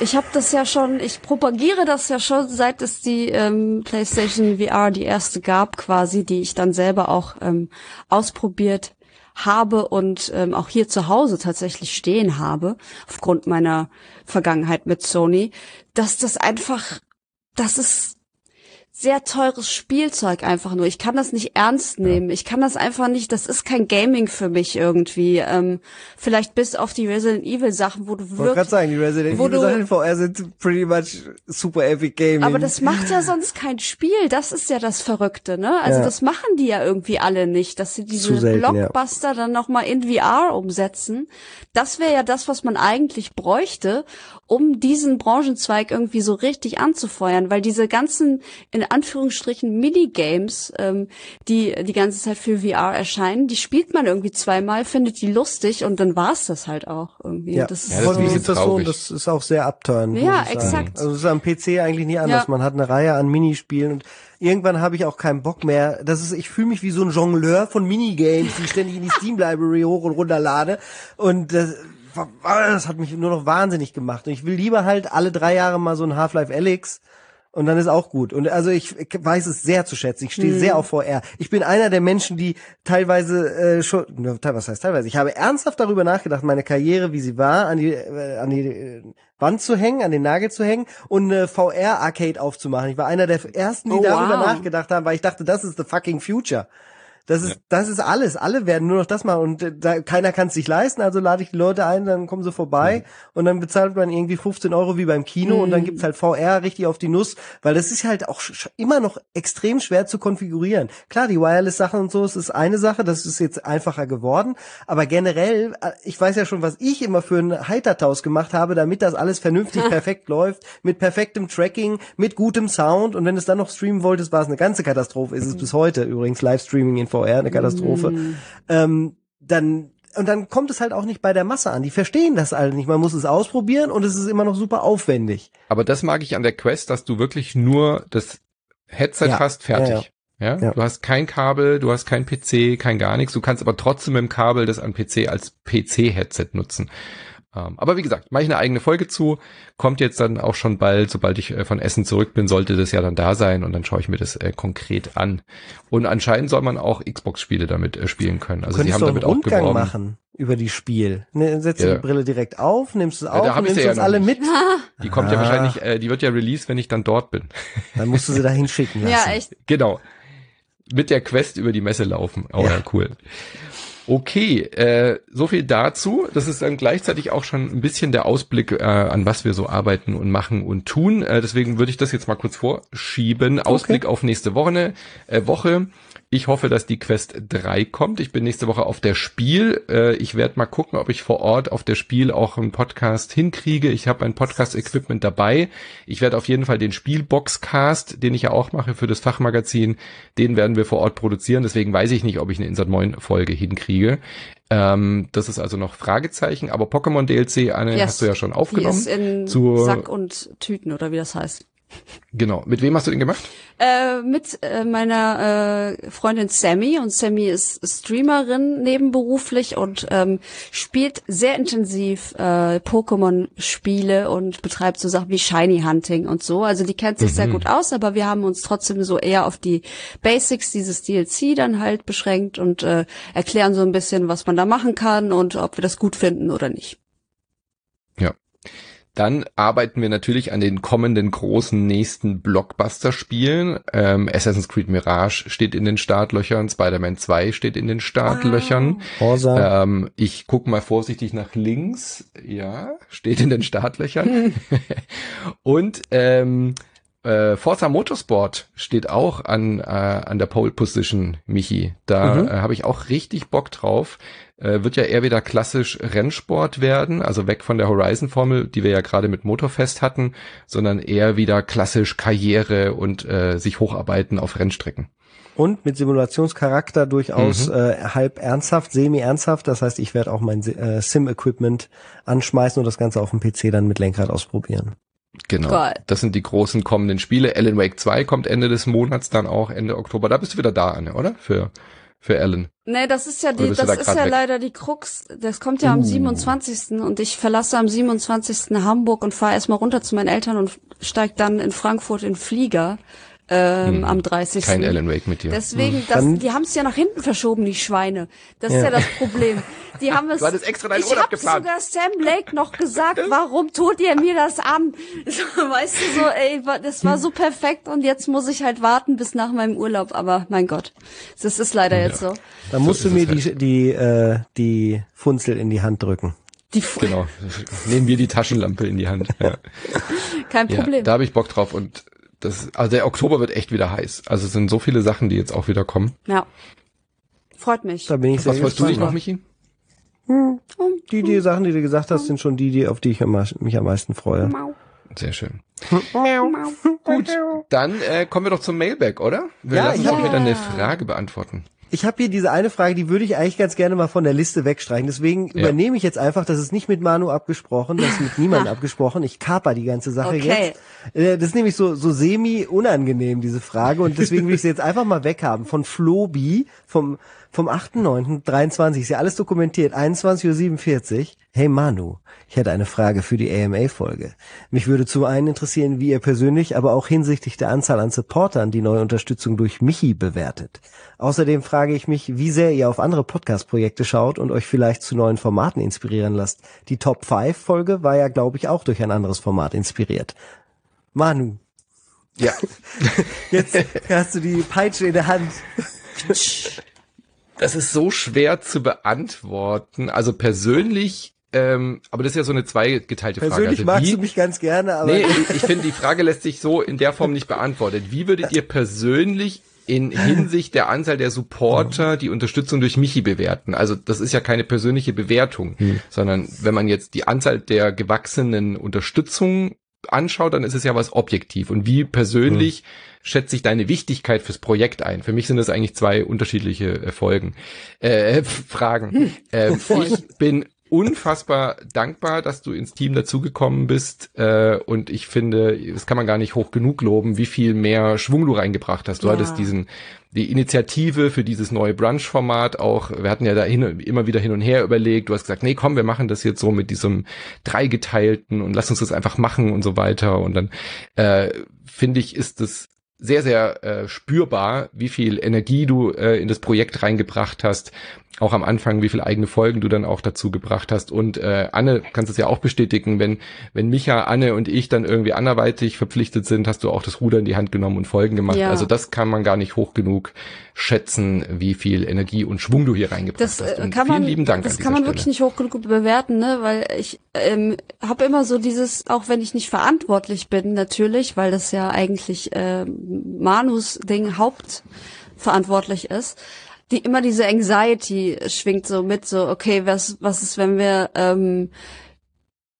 ich habe das ja schon, ich propagiere das ja schon, seit es die ähm, PlayStation VR die erste gab, quasi, die ich dann selber auch ähm, ausprobiert habe und ähm, auch hier zu Hause tatsächlich stehen habe, aufgrund meiner Vergangenheit mit Sony, dass das einfach, das ist sehr teures Spielzeug einfach nur. Ich kann das nicht ernst nehmen. Ich kann das einfach nicht, das ist kein Gaming für mich irgendwie. Ähm, vielleicht bis auf die Resident Evil Sachen, wo du Ich wollte gerade wirklich sagen, die Resident Evil Sachen in VR sind pretty much super epic gaming. Aber das macht ja sonst kein Spiel. Das ist ja das Verrückte, ne? Also Ja. das machen die ja irgendwie alle nicht, dass sie diese selten, ja. Blockbuster dann noch mal in VR umsetzen. Das wäre ja das, was man eigentlich bräuchte, um diesen Branchenzweig irgendwie so richtig anzufeuern, weil diese ganzen in Anführungsstrichen Minigames, ähm, die die ganze Zeit für VR erscheinen, die spielt man irgendwie zweimal, findet die lustig und dann war's das halt auch irgendwie. ja, Das Ja, das voll ist das so, das ist auch sehr abturn. Ja, exakt. Also es ist am PC eigentlich nie anders. Ja. Man hat eine Reihe an Minispielen und irgendwann habe ich auch keinen Bock mehr. Das ist, ich fühle mich wie so ein Jongleur von Minigames, die ich ständig in die [LAUGHS] Steam Library hoch und runter lade und das, das hat mich nur noch wahnsinnig gemacht. Und ich will lieber halt alle drei Jahre mal so ein Half-Life Alyx und dann ist auch gut. Und also ich ich weiß es sehr zu schätzen. Ich stehe sehr auf VR. Ich bin einer der Menschen, die teilweise äh, schon, was heißt teilweise? Ich habe ernsthaft darüber nachgedacht, meine Karriere, wie sie war, an die äh, an die äh, Wand zu hängen, an den Nagel zu hängen und eine VR Arcade aufzumachen. Ich war einer der ersten, die Oh, darüber wow. nachgedacht haben, weil ich dachte, das ist the fucking future. Das ist, das ist alles. Alle werden nur noch das machen. Und äh, da, keiner kann es sich leisten. Also lade ich die Leute ein, dann kommen sie vorbei. Und dann bezahlt man irgendwie 15 Euro wie beim Kino. Und dann gibt's halt VR richtig auf die Nuss, weil das ist halt auch immer noch extrem schwer zu konfigurieren. Klar, die Wireless-Sachen und so, es ist eine Sache, das ist jetzt einfacher geworden, aber generell, äh, ich weiß ja schon, was ich immer für einen Heitertaus gemacht habe, damit das alles vernünftig [LAUGHS] perfekt läuft, mit perfektem Tracking, mit gutem Sound. Und wenn es dann noch streamen wolltest, war es eine ganze Katastrophe, ist es bis heute übrigens, Livestreaming in VR, eine Katastrophe. Ähm, dann und dann kommt es halt auch nicht bei der Masse an. Die verstehen das alle nicht. Man muss es ausprobieren und es ist immer noch super aufwendig. Aber das mag ich an der Quest, dass du wirklich nur das Headset Ja, hast, fertig. Ja, Ja. du hast kein Kabel, du hast kein PC, kein gar nichts. Du kannst aber trotzdem mit dem Kabel das an PC als PC-Headset nutzen. Ähm, aber wie gesagt, mache ich eine eigene Folge zu. Kommt jetzt dann auch schon bald, sobald ich äh, von Essen zurück bin, sollte das ja dann da sein und dann schaue ich mir das äh, konkret an. Und anscheinend soll man auch Xbox-Spiele damit äh, spielen können. Also sie haben du einen damit auch Rundgang geworben. machen über die Spiel. Ne, setzt Ja. die Brille direkt auf, nimmst es auf, ich nimmst ja uns noch alle nicht. mit. [LAUGHS] Die kommt ja Ah. wahrscheinlich, äh, die wird ja released, wenn ich dann dort bin. [LAUGHS] Dann musst du sie da hinschicken lassen. ja, echt. Genau. Mit der Quest über die Messe laufen. Oh ja, cool. Okay, äh, so viel dazu. Das ist dann gleichzeitig auch schon ein bisschen der Ausblick, äh, an was wir so arbeiten und machen und tun. Äh, deswegen würde ich das jetzt mal kurz vorschieben. Ausblick auf nächste Woche. Äh, Woche. Ich hoffe, dass die Quest 3 kommt. Ich bin nächste Woche auf der Spiel. Äh, ich werde mal gucken, ob ich vor Ort auf der Spiel auch einen Podcast hinkriege. Ich habe ein Podcast-Equipment dabei. Ich werde auf jeden Fall den Spielboxcast, den ich ja auch mache für das Fachmagazin, den werden wir vor Ort produzieren. Deswegen weiß ich nicht, ob ich eine Insert Moin Folge hinkriege. Ähm, das ist also noch Fragezeichen. Aber Pokémon DLC, Anne, Yes. hast du ja schon Die aufgenommen. ist in Sack und Tüten oder wie das heißt. Genau. Mit wem hast du den gemacht? Äh, mit äh, meiner äh, Freundin Sammy und Sammy ist Streamerin nebenberuflich und ähm, spielt sehr intensiv äh, Pokémon-Spiele und betreibt so Sachen wie Shiny Hunting und so. Also die kennt sich mhm. sehr gut aus, aber wir haben uns trotzdem so eher auf die Basics dieses DLC dann halt beschränkt und äh, erklären so ein bisschen, was man da machen kann und ob wir das gut finden oder nicht. Ja. Dann arbeiten wir natürlich an den kommenden großen nächsten Blockbuster-Spielen. Ähm, Assassin's Creed Mirage steht in den Startlöchern, Spider-Man 2 steht in den Startlöchern. Wow. Ähm, ich gucke mal vorsichtig nach links. Ja, steht in den Startlöchern. [LAUGHS] Und ähm, äh, Forza Motorsport steht auch an, äh, an der Pole Position, Michi. Da mhm. äh, habe ich auch richtig Bock drauf äh, wird ja eher wieder klassisch Rennsport werden, also weg von der Horizon-Formel, die wir ja gerade mit Motorfest hatten, sondern eher wieder klassisch Karriere und äh, sich hocharbeiten auf Rennstrecken. Und mit Simulationscharakter durchaus mhm. äh, halb ernsthaft, semi-ernsthaft. Das heißt, ich werde auch mein äh, Sim-Equipment anschmeißen und das Ganze auf dem PC dann mit Lenkrad ausprobieren. Genau. Geil. Das sind die großen kommenden Spiele. Alan Wake 2 kommt Ende des Monats, dann auch Ende Oktober. Da bist du wieder da, Anne, oder? Für für Alan. Nee, das ist ja die, das da ist ja weg? leider die Krux. Das kommt ja uh. am 27. und ich verlasse am 27. Hamburg und fahre erstmal runter zu meinen Eltern und steig dann in Frankfurt in Flieger ähm, hm. am 30. Kein Alan Wake mit dir. Deswegen, hm. das, die haben es ja nach hinten verschoben, die Schweine. Das ist ja, ja das Problem. Die haben [LAUGHS] es. Du hattest extra deinen ich Urlaub geplant. sogar Sam Blake noch gesagt, warum tut ihr mir das an? [LAUGHS] So, weißt du so, ey, das war so perfekt und jetzt muss ich halt warten bis nach meinem Urlaub. Aber mein Gott, das ist leider ja. jetzt so. Da musst so du mir die halt. die äh, die Funzel in die Hand drücken. Die genau. Nehmen wir die Taschenlampe in die Hand. Ja. [LAUGHS] Kein Problem. Ja, da habe ich Bock drauf und das, also der Oktober wird echt wieder heiß. Also es sind so viele Sachen, die jetzt auch wieder kommen. Ja. Freut mich. Da bin ich sehr Was wolltest du dich noch, Michi? Hm. Die, die Sachen, die du gesagt hast, sind schon die, die auf die ich mich am meisten freue. Sehr schön. Gut, dann äh, kommen wir doch zum Mailback, oder? Wir ja, lassen uns auch wieder eine Frage beantworten ich habe hier diese eine Frage, die würde ich eigentlich ganz gerne mal von der Liste wegstreichen. Deswegen ja. übernehme ich jetzt einfach, das ist nicht mit Manu abgesprochen, das ist mit niemandem abgesprochen. Ich kaper die ganze Sache okay. jetzt. Äh, das ist nämlich so, so semi unangenehm, diese Frage. Und deswegen will ich sie jetzt einfach mal weghaben. Von Flobi, vom vom 8.9.23, ist ja alles dokumentiert, 21.47 Uhr. Hey Manu, ich hätte eine Frage für die AMA-Folge. Mich würde zum einen interessieren, wie ihr persönlich, aber auch hinsichtlich der Anzahl an Supportern die neue Unterstützung durch Michi bewertet. Außerdem frage ich mich, wie sehr ihr auf andere Podcast-Projekte schaut und euch vielleicht zu neuen Formaten inspirieren lasst. Die Top 5-Folge war ja, glaube ich, auch durch ein anderes Format inspiriert. Manu. Ja. [LAUGHS] Jetzt hast du die Peitsche in der Hand. [LAUGHS] Das ist so schwer zu beantworten. Also persönlich, ähm, aber das ist ja so eine zweigeteilte Frage. Persönlich also magst wie, du mich ganz gerne, aber. Nee, ich, [LAUGHS] ich finde, die Frage lässt sich so in der Form nicht beantwortet. Wie würdet ihr persönlich in Hinsicht der Anzahl der Supporter die Unterstützung durch Michi bewerten. Also das ist ja keine persönliche Bewertung, hm. sondern wenn man jetzt die Anzahl der gewachsenen Unterstützung anschaut, dann ist es ja was objektiv. Und wie persönlich hm schätze ich deine Wichtigkeit fürs Projekt ein? Für mich sind das eigentlich zwei unterschiedliche äh, Folgen, äh, Fragen. Äh, ich bin unfassbar dankbar, dass du ins Team dazugekommen bist. Äh, und ich finde, das kann man gar nicht hoch genug loben, wie viel mehr Schwung du reingebracht hast. Du ja. hattest diesen, die Initiative für dieses neue Brunch-Format auch. Wir hatten ja da hin, immer wieder hin und her überlegt. Du hast gesagt, nee, komm, wir machen das jetzt so mit diesem dreigeteilten und lass uns das einfach machen und so weiter. Und dann äh, finde ich, ist es sehr, sehr äh, spürbar, wie viel Energie du äh, in das Projekt reingebracht hast, auch am Anfang, wie viele eigene Folgen du dann auch dazu gebracht hast. Und äh, Anne kannst es ja auch bestätigen, wenn, wenn Micha, Anne und ich dann irgendwie anderweitig verpflichtet sind, hast du auch das Ruder in die Hand genommen und Folgen gemacht. Ja. Also das kann man gar nicht hoch genug schätzen, wie viel Energie und Schwung du hier reingebracht das, hast. Äh, und kann vielen man, lieben Dank. Das kann man Stelle. wirklich nicht hoch genug bewerten, ne? Weil ich ähm, habe immer so dieses, auch wenn ich nicht verantwortlich bin, natürlich, weil das ja eigentlich äh, Manus Ding hauptverantwortlich ist die immer diese Anxiety schwingt so mit, so, okay, was, was ist, wenn wir ähm,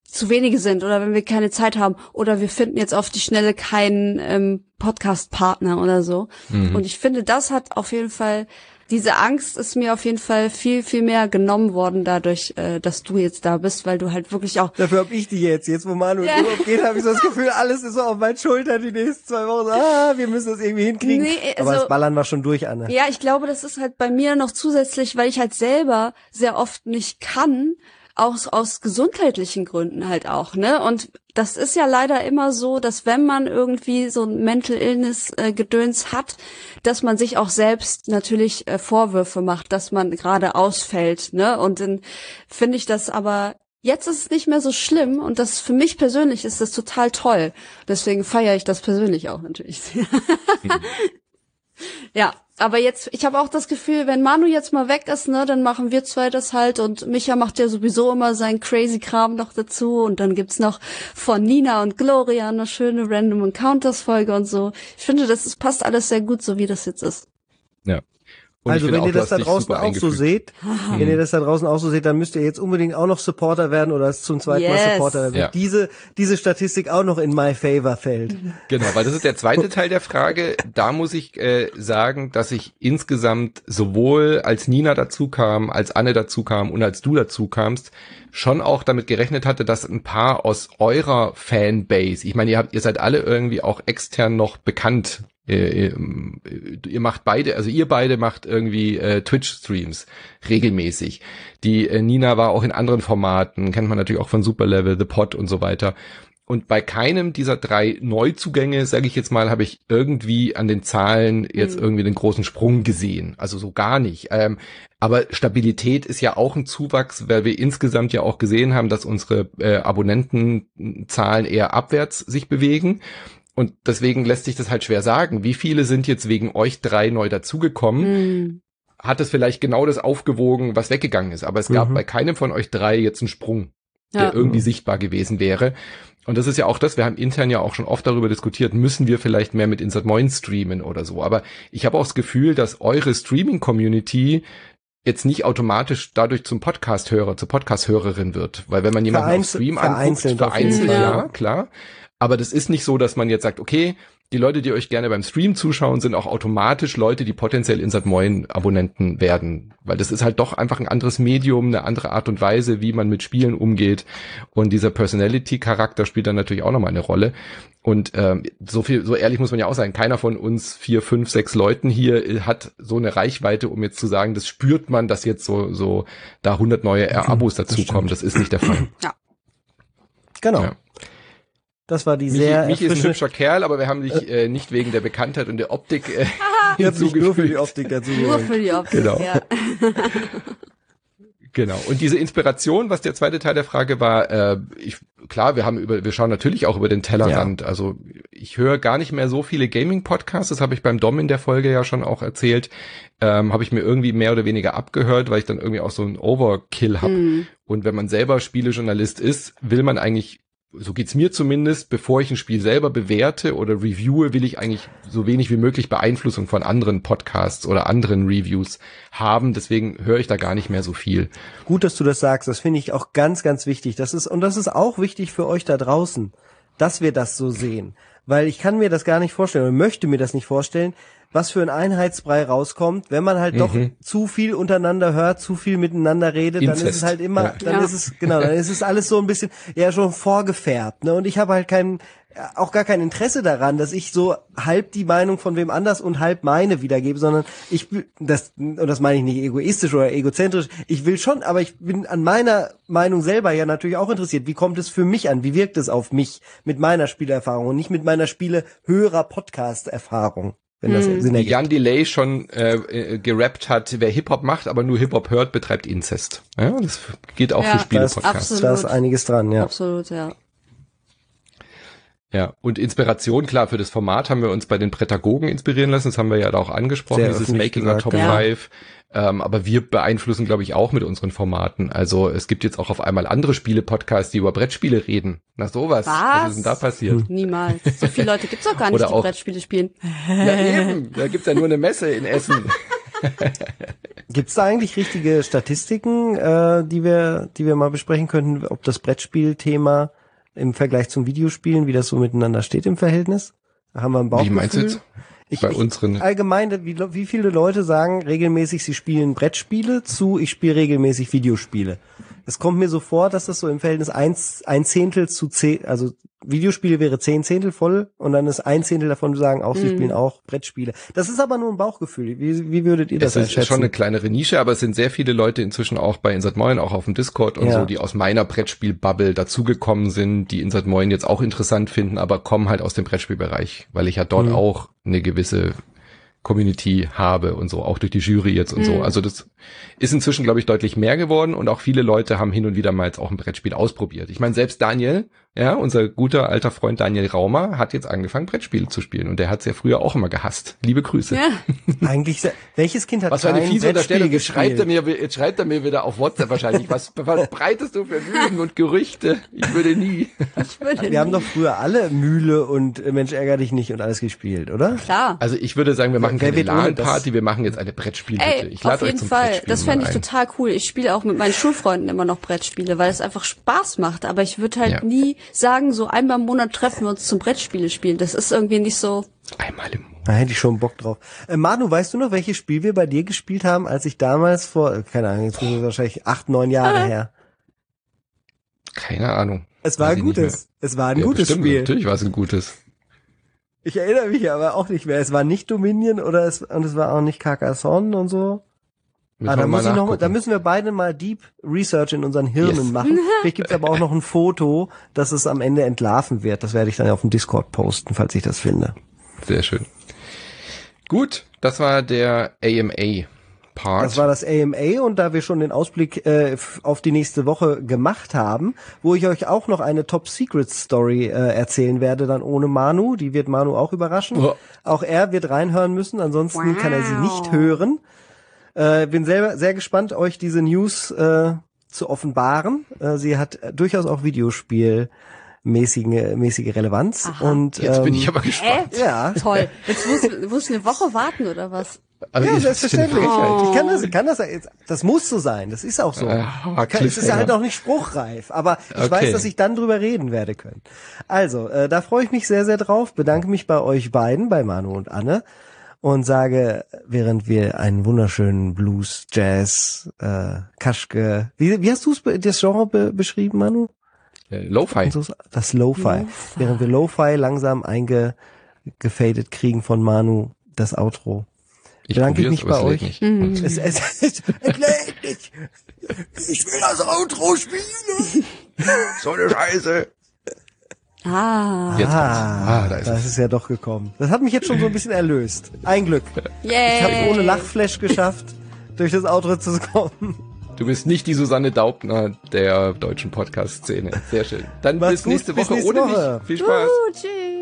zu wenige sind oder wenn wir keine Zeit haben oder wir finden jetzt auf die Schnelle keinen ähm, Podcast-Partner oder so. Mhm. Und ich finde, das hat auf jeden Fall diese Angst ist mir auf jeden Fall viel, viel mehr genommen worden dadurch, äh, dass du jetzt da bist, weil du halt wirklich auch. Dafür hab ich die jetzt. Jetzt, wo Manu Ja. Urlaub geht, habe ich so das Gefühl, alles ist so auf meinen Schultern die nächsten zwei Wochen. Ah, wir müssen das irgendwie hinkriegen. Nee, Aber also- das Ballern war schon durch, Anne. Ja, ich glaube, das ist halt bei mir noch zusätzlich, weil ich halt selber sehr oft nicht kann, aus, aus gesundheitlichen Gründen halt auch, ne? Und das ist ja leider immer so, dass wenn man irgendwie so ein Mental Illness äh, Gedöns hat, dass man sich auch selbst natürlich äh, Vorwürfe macht, dass man gerade ausfällt, ne? Und dann finde ich das aber Jetzt ist es nicht mehr so schlimm und das für mich persönlich ist das total toll. Deswegen feiere ich das persönlich auch natürlich sehr. [LAUGHS] Ja, aber jetzt, ich habe auch das Gefühl, wenn Manu jetzt mal weg ist, ne, dann machen wir zwei das halt und Micha macht ja sowieso immer seinen crazy Kram noch dazu und dann gibt's noch von Nina und Gloria eine schöne Random Encounters Folge und so. Ich finde, das ist, passt alles sehr gut, so wie das jetzt ist. Ja. Und also wenn auch, ihr das da draußen auch so seht, wenn ihr das da draußen auch so seht, dann müsst ihr jetzt unbedingt auch noch Supporter werden oder zum zweiten Mal Yes. Supporter, damit Ja. diese, diese Statistik auch noch in my favor fällt. Genau, weil das ist der zweite [LAUGHS] Teil der Frage. Da muss ich äh, sagen, dass ich insgesamt sowohl als Nina dazu kam, als Anne dazu kam und als du dazu kamst, schon auch damit gerechnet hatte, dass ein paar aus eurer Fanbase, ich meine, ihr habt, ihr seid alle irgendwie auch extern noch bekannt. Äh, Ihr, ihr macht beide, also ihr beide macht irgendwie äh, Twitch-Streams regelmäßig. Die äh, Nina war auch in anderen Formaten, kennt man natürlich auch von Superlevel, The Pod und so weiter. Und bei keinem dieser drei Neuzugänge, sage ich jetzt mal, habe ich irgendwie an den Zahlen jetzt Mhm. irgendwie den großen Sprung gesehen. Also so gar nicht. Ähm, aber Stabilität ist ja auch ein Zuwachs, weil wir insgesamt ja auch gesehen haben, dass unsere äh, Abonnentenzahlen eher abwärts sich bewegen. Und deswegen lässt sich das halt schwer sagen. Wie viele sind jetzt wegen euch drei neu dazugekommen? Hm. Hat es vielleicht genau das aufgewogen, was weggegangen ist. Aber es gab Mhm. bei keinem von euch drei jetzt einen Sprung der Ja. irgendwie sichtbar gewesen wäre. Und das ist ja auch das, wir haben intern ja auch schon oft darüber diskutiert, müssen wir vielleicht mehr mit Insert Moin streamen oder so. Aber ich habe auch das Gefühl, dass eure Streaming-Community jetzt nicht automatisch dadurch zum Podcast-Hörer, zur Podcast-Hörerin wird. Weil wenn man jemanden auf Vereinzelt- Stream anguckt, vereinzelt auf vereinzelt, ja, klar. Aber das ist nicht so, dass man jetzt sagt, okay, die Leute, die euch gerne beim Stream zuschauen, sind auch automatisch Leute, die potenziell Insert Moin Abonnenten werden. Weil das ist halt doch einfach ein anderes Medium, eine andere Art und Weise, wie man mit Spielen umgeht. Und dieser Personality-Charakter spielt dann natürlich auch nochmal eine Rolle. Und ähm, so viel, so ehrlich muss man ja auch sein, keiner von uns vier, fünf, sechs Leuten hier äh, hat so eine Reichweite, um jetzt zu sagen, das spürt man, dass jetzt so, so da 100 neue äh, Abos dazukommen. Das ist nicht der Fall. Genau. Ja. Das war die Michi, sehr Michi ist ein hübscher Kerl, aber wir haben dich äh, nicht wegen der Bekanntheit und der Optik äh, [LAUGHS] mich nur für die. Optik dazu Nur für die Optik, Genau. ja. [LAUGHS] Genau. Und diese Inspiration, was der zweite Teil der Frage war, äh, ich, klar, wir haben über, wir schauen natürlich auch über den Tellerrand. Also ich höre gar nicht mehr so viele Gaming-Podcasts. Das habe ich beim Dom in der Folge ja schon auch erzählt. Ähm, habe ich mir irgendwie mehr oder weniger abgehört, weil ich dann irgendwie auch so einen Overkill habe. Hm. Und wenn man selber Spielejournalist ist, will man eigentlich, so geht's mir zumindest, bevor ich ein Spiel selber bewerte oder reviewe, will ich eigentlich so wenig wie möglich Beeinflussung von anderen Podcasts oder anderen Reviews haben. Deswegen höre ich da gar nicht mehr so viel. Gut, dass du das sagst. Das finde ich auch ganz, ganz wichtig. Das ist, und das ist auch wichtig für euch da draußen, dass wir das so sehen. Weil ich kann mir das gar nicht vorstellen oder möchte mir das nicht vorstellen, was für ein Einheitsbrei rauskommt, wenn man halt doch zu viel untereinander hört, zu viel miteinander redet, dann ist es halt immer, Ja. dann Ja. ist es, genau, dann ist es alles so ein bisschen, ja, schon vorgefärbt, ne, und ich habe halt kein, auch gar kein Interesse daran, dass ich so halb die Meinung von wem anders und halb meine wiedergebe, sondern ich, will- das, und das meine ich nicht egoistisch oder egozentrisch, ich will schon, aber ich bin an meiner Meinung selber ja natürlich auch interessiert. Wie kommt es für mich an? Wie wirkt es auf mich mit meiner Spielerfahrung und nicht mit meiner Spiele-Hörer-Podcast-Erfahrung? Wenn das Sinn Wie ergibt. Jan Delay schon äh, äh, gerappt hat, wer Hip-Hop macht, aber nur Hip-Hop hört, betreibt Inzest. Ja, das geht auch Ja, für Da ist, Spiele-Podcasts. da ist einiges dran, ja. Absolut, ja. Ja, und Inspiration, klar, für das Format haben wir uns bei den Prädagogen inspirieren lassen, das haben wir ja da auch angesprochen, Sehr dieses Making a gesagt, Top ja. 5. Ähm, aber wir beeinflussen, glaube ich, auch mit unseren Formaten. Also es gibt jetzt auch auf einmal andere Spiele-Podcasts, die über Brettspiele reden. Na sowas. Was ist denn da Was? passiert? Niemals. So viele Leute gibt's doch gar nicht, Oder die auch- Brettspiele spielen. Ja, eben. Da gibt's ja nur eine Messe in Essen. [LAUGHS] Gibt's da eigentlich richtige Statistiken, äh, die wir, die wir mal besprechen könnten, ob das Brettspielthema im Vergleich zum Videospielen, wie das so miteinander steht im Verhältnis? Haben wir ein Bauchgefühl? Wie meinst du jetzt? Ich, bei ich, unseren. allgemein, wie, wie viele Leute sagen regelmäßig, sie spielen Brettspiele zu, ich spiele regelmäßig Videospiele. Es kommt mir so vor, dass das so im Verhältnis eins, ein Zehntel zu zehn, also Videospiele wäre zehn Zehntel voll und dann ist ein Zehntel davon sagen auch, sie spielen auch Brettspiele. Das ist aber nur ein Bauchgefühl. Wie, wie würdet ihr das Es ist einschätzen? schon eine kleinere Nische, aber es sind sehr viele Leute inzwischen auch bei Insert Moin, auch auf dem Discord und Ja. so, die aus meiner Brettspiel-Bubble dazugekommen sind, die Insert Moin jetzt auch interessant finden, aber kommen halt aus dem Brettspielbereich, weil ich ja dort Mhm. auch eine gewisse Community habe und so, auch durch die Jury jetzt und so. Also das ist inzwischen, glaube ich, deutlich mehr geworden und auch viele Leute haben hin und wieder mal jetzt auch ein Brettspiel ausprobiert. Ich meine, selbst Daniel, ja, unser guter alter Freund Daniel Raumer hat jetzt angefangen, Brettspiele zu spielen und der hat es ja früher auch immer gehasst. Liebe Grüße. Ja. [LAUGHS] Eigentlich, welches Kind hat Was für eine fiese Unterstellung. Jetzt schreibt, er mir, jetzt schreibt er mir wieder auf WhatsApp wahrscheinlich. Was verbreitest du für Lügen und Gerüchte? Ich würde nie. Ich würde Wir haben nie- doch früher alle Mühle und äh, Mensch ärger dich nicht und alles gespielt, oder? Klar. Also ich würde sagen, wir machen Wer keine LAN-Party, wir machen jetzt eine Brettspielhütte. Ey, ich lade auf euch jeden zum Fall. Das fände ich ein. total cool. Ich spiele auch mit meinen Schulfreunden immer noch Brettspiele, weil es einfach Spaß macht. Aber ich würde halt Ja. nie sagen, so einmal im Monat treffen wir uns zum Brettspiele spielen. Das ist irgendwie nicht so. Einmal im Monat. Da hätte ich schon Bock drauf. Äh, Manu, weißt du noch, welches Spiel wir bei dir gespielt haben, als ich damals vor, äh, keine Ahnung, jetzt ist es wahrscheinlich acht, neun Jahre her. Keine Ahnung. Es war Weiß ein gutes. Es war ein Ja, gutes bestimmt, Spiel. Natürlich war es ein gutes. Ich erinnere mich aber auch nicht mehr. Es war nicht Dominion oder es, und es war auch nicht Carcassonne und so. Müssen Ah, da, muss ich noch, da müssen wir beide mal Deep Research in unseren Hirnen Yes. machen. [LAUGHS] Vielleicht gibt's aber auch noch ein Foto, dass es am Ende entlarven wird. Das werde ich dann auf dem Discord posten, falls ich das finde. Sehr schön. Gut, das war der AMA-Part. Das war das AMA und da wir schon den Ausblick äh, auf die nächste Woche gemacht haben, wo ich euch auch noch eine Top Secret Story äh, erzählen werde, dann ohne Manu, die wird Manu auch überraschen. Ja. Auch er wird reinhören müssen, ansonsten kann er sie Wow. nicht hören. Äh, bin selber sehr gespannt, euch diese News äh, zu offenbaren. Äh, sie hat äh, durchaus auch Videospiel mäßige, mäßige Relevanz. Aha. Und Jetzt bin ähm, ich aber gespannt. Äh? ja, Toll. Jetzt muss, muss ich eine Woche warten oder was? Also Ja, ich- selbstverständlich. Oh. Ich kann das, kann das, das muss so sein. Das ist auch so. Ah, Kann- es ist ja halt auch nicht spruchreif, aber ich Okay. weiß, dass ich dann drüber reden werde können. Also, äh, da freue ich mich sehr, sehr drauf. Bedanke mich bei euch beiden, bei Manu und Anne und sage, während wir einen wunderschönen Blues, Jazz, äh, Kaschke, wie, wie hast du das Genre be beschrieben, Manu? Äh, Lo-Fi. Das Lo-Fi. Während wir Lo-Fi langsam eingefadet kriegen von Manu, das Outro. Ich bedanke probier's, mich bei euch. nicht. Es, es, es, es lädt nicht. Ich will das Outro spielen. [LAUGHS] So eine Scheiße. Ah. Jetzt Ah, Ah, da ist das es. ist ja doch gekommen. Das hat mich jetzt schon so ein bisschen erlöst. Ein Glück. Ich habe Yay. ohne Lachflash geschafft, durch das Outro zu kommen. Du bist nicht die Susanne Daubner der deutschen Podcast-Szene. Sehr schön. Dann bis gut, nächste bis Woche nächste ohne Woche. mich. Viel Spaß. Uh, tschüss.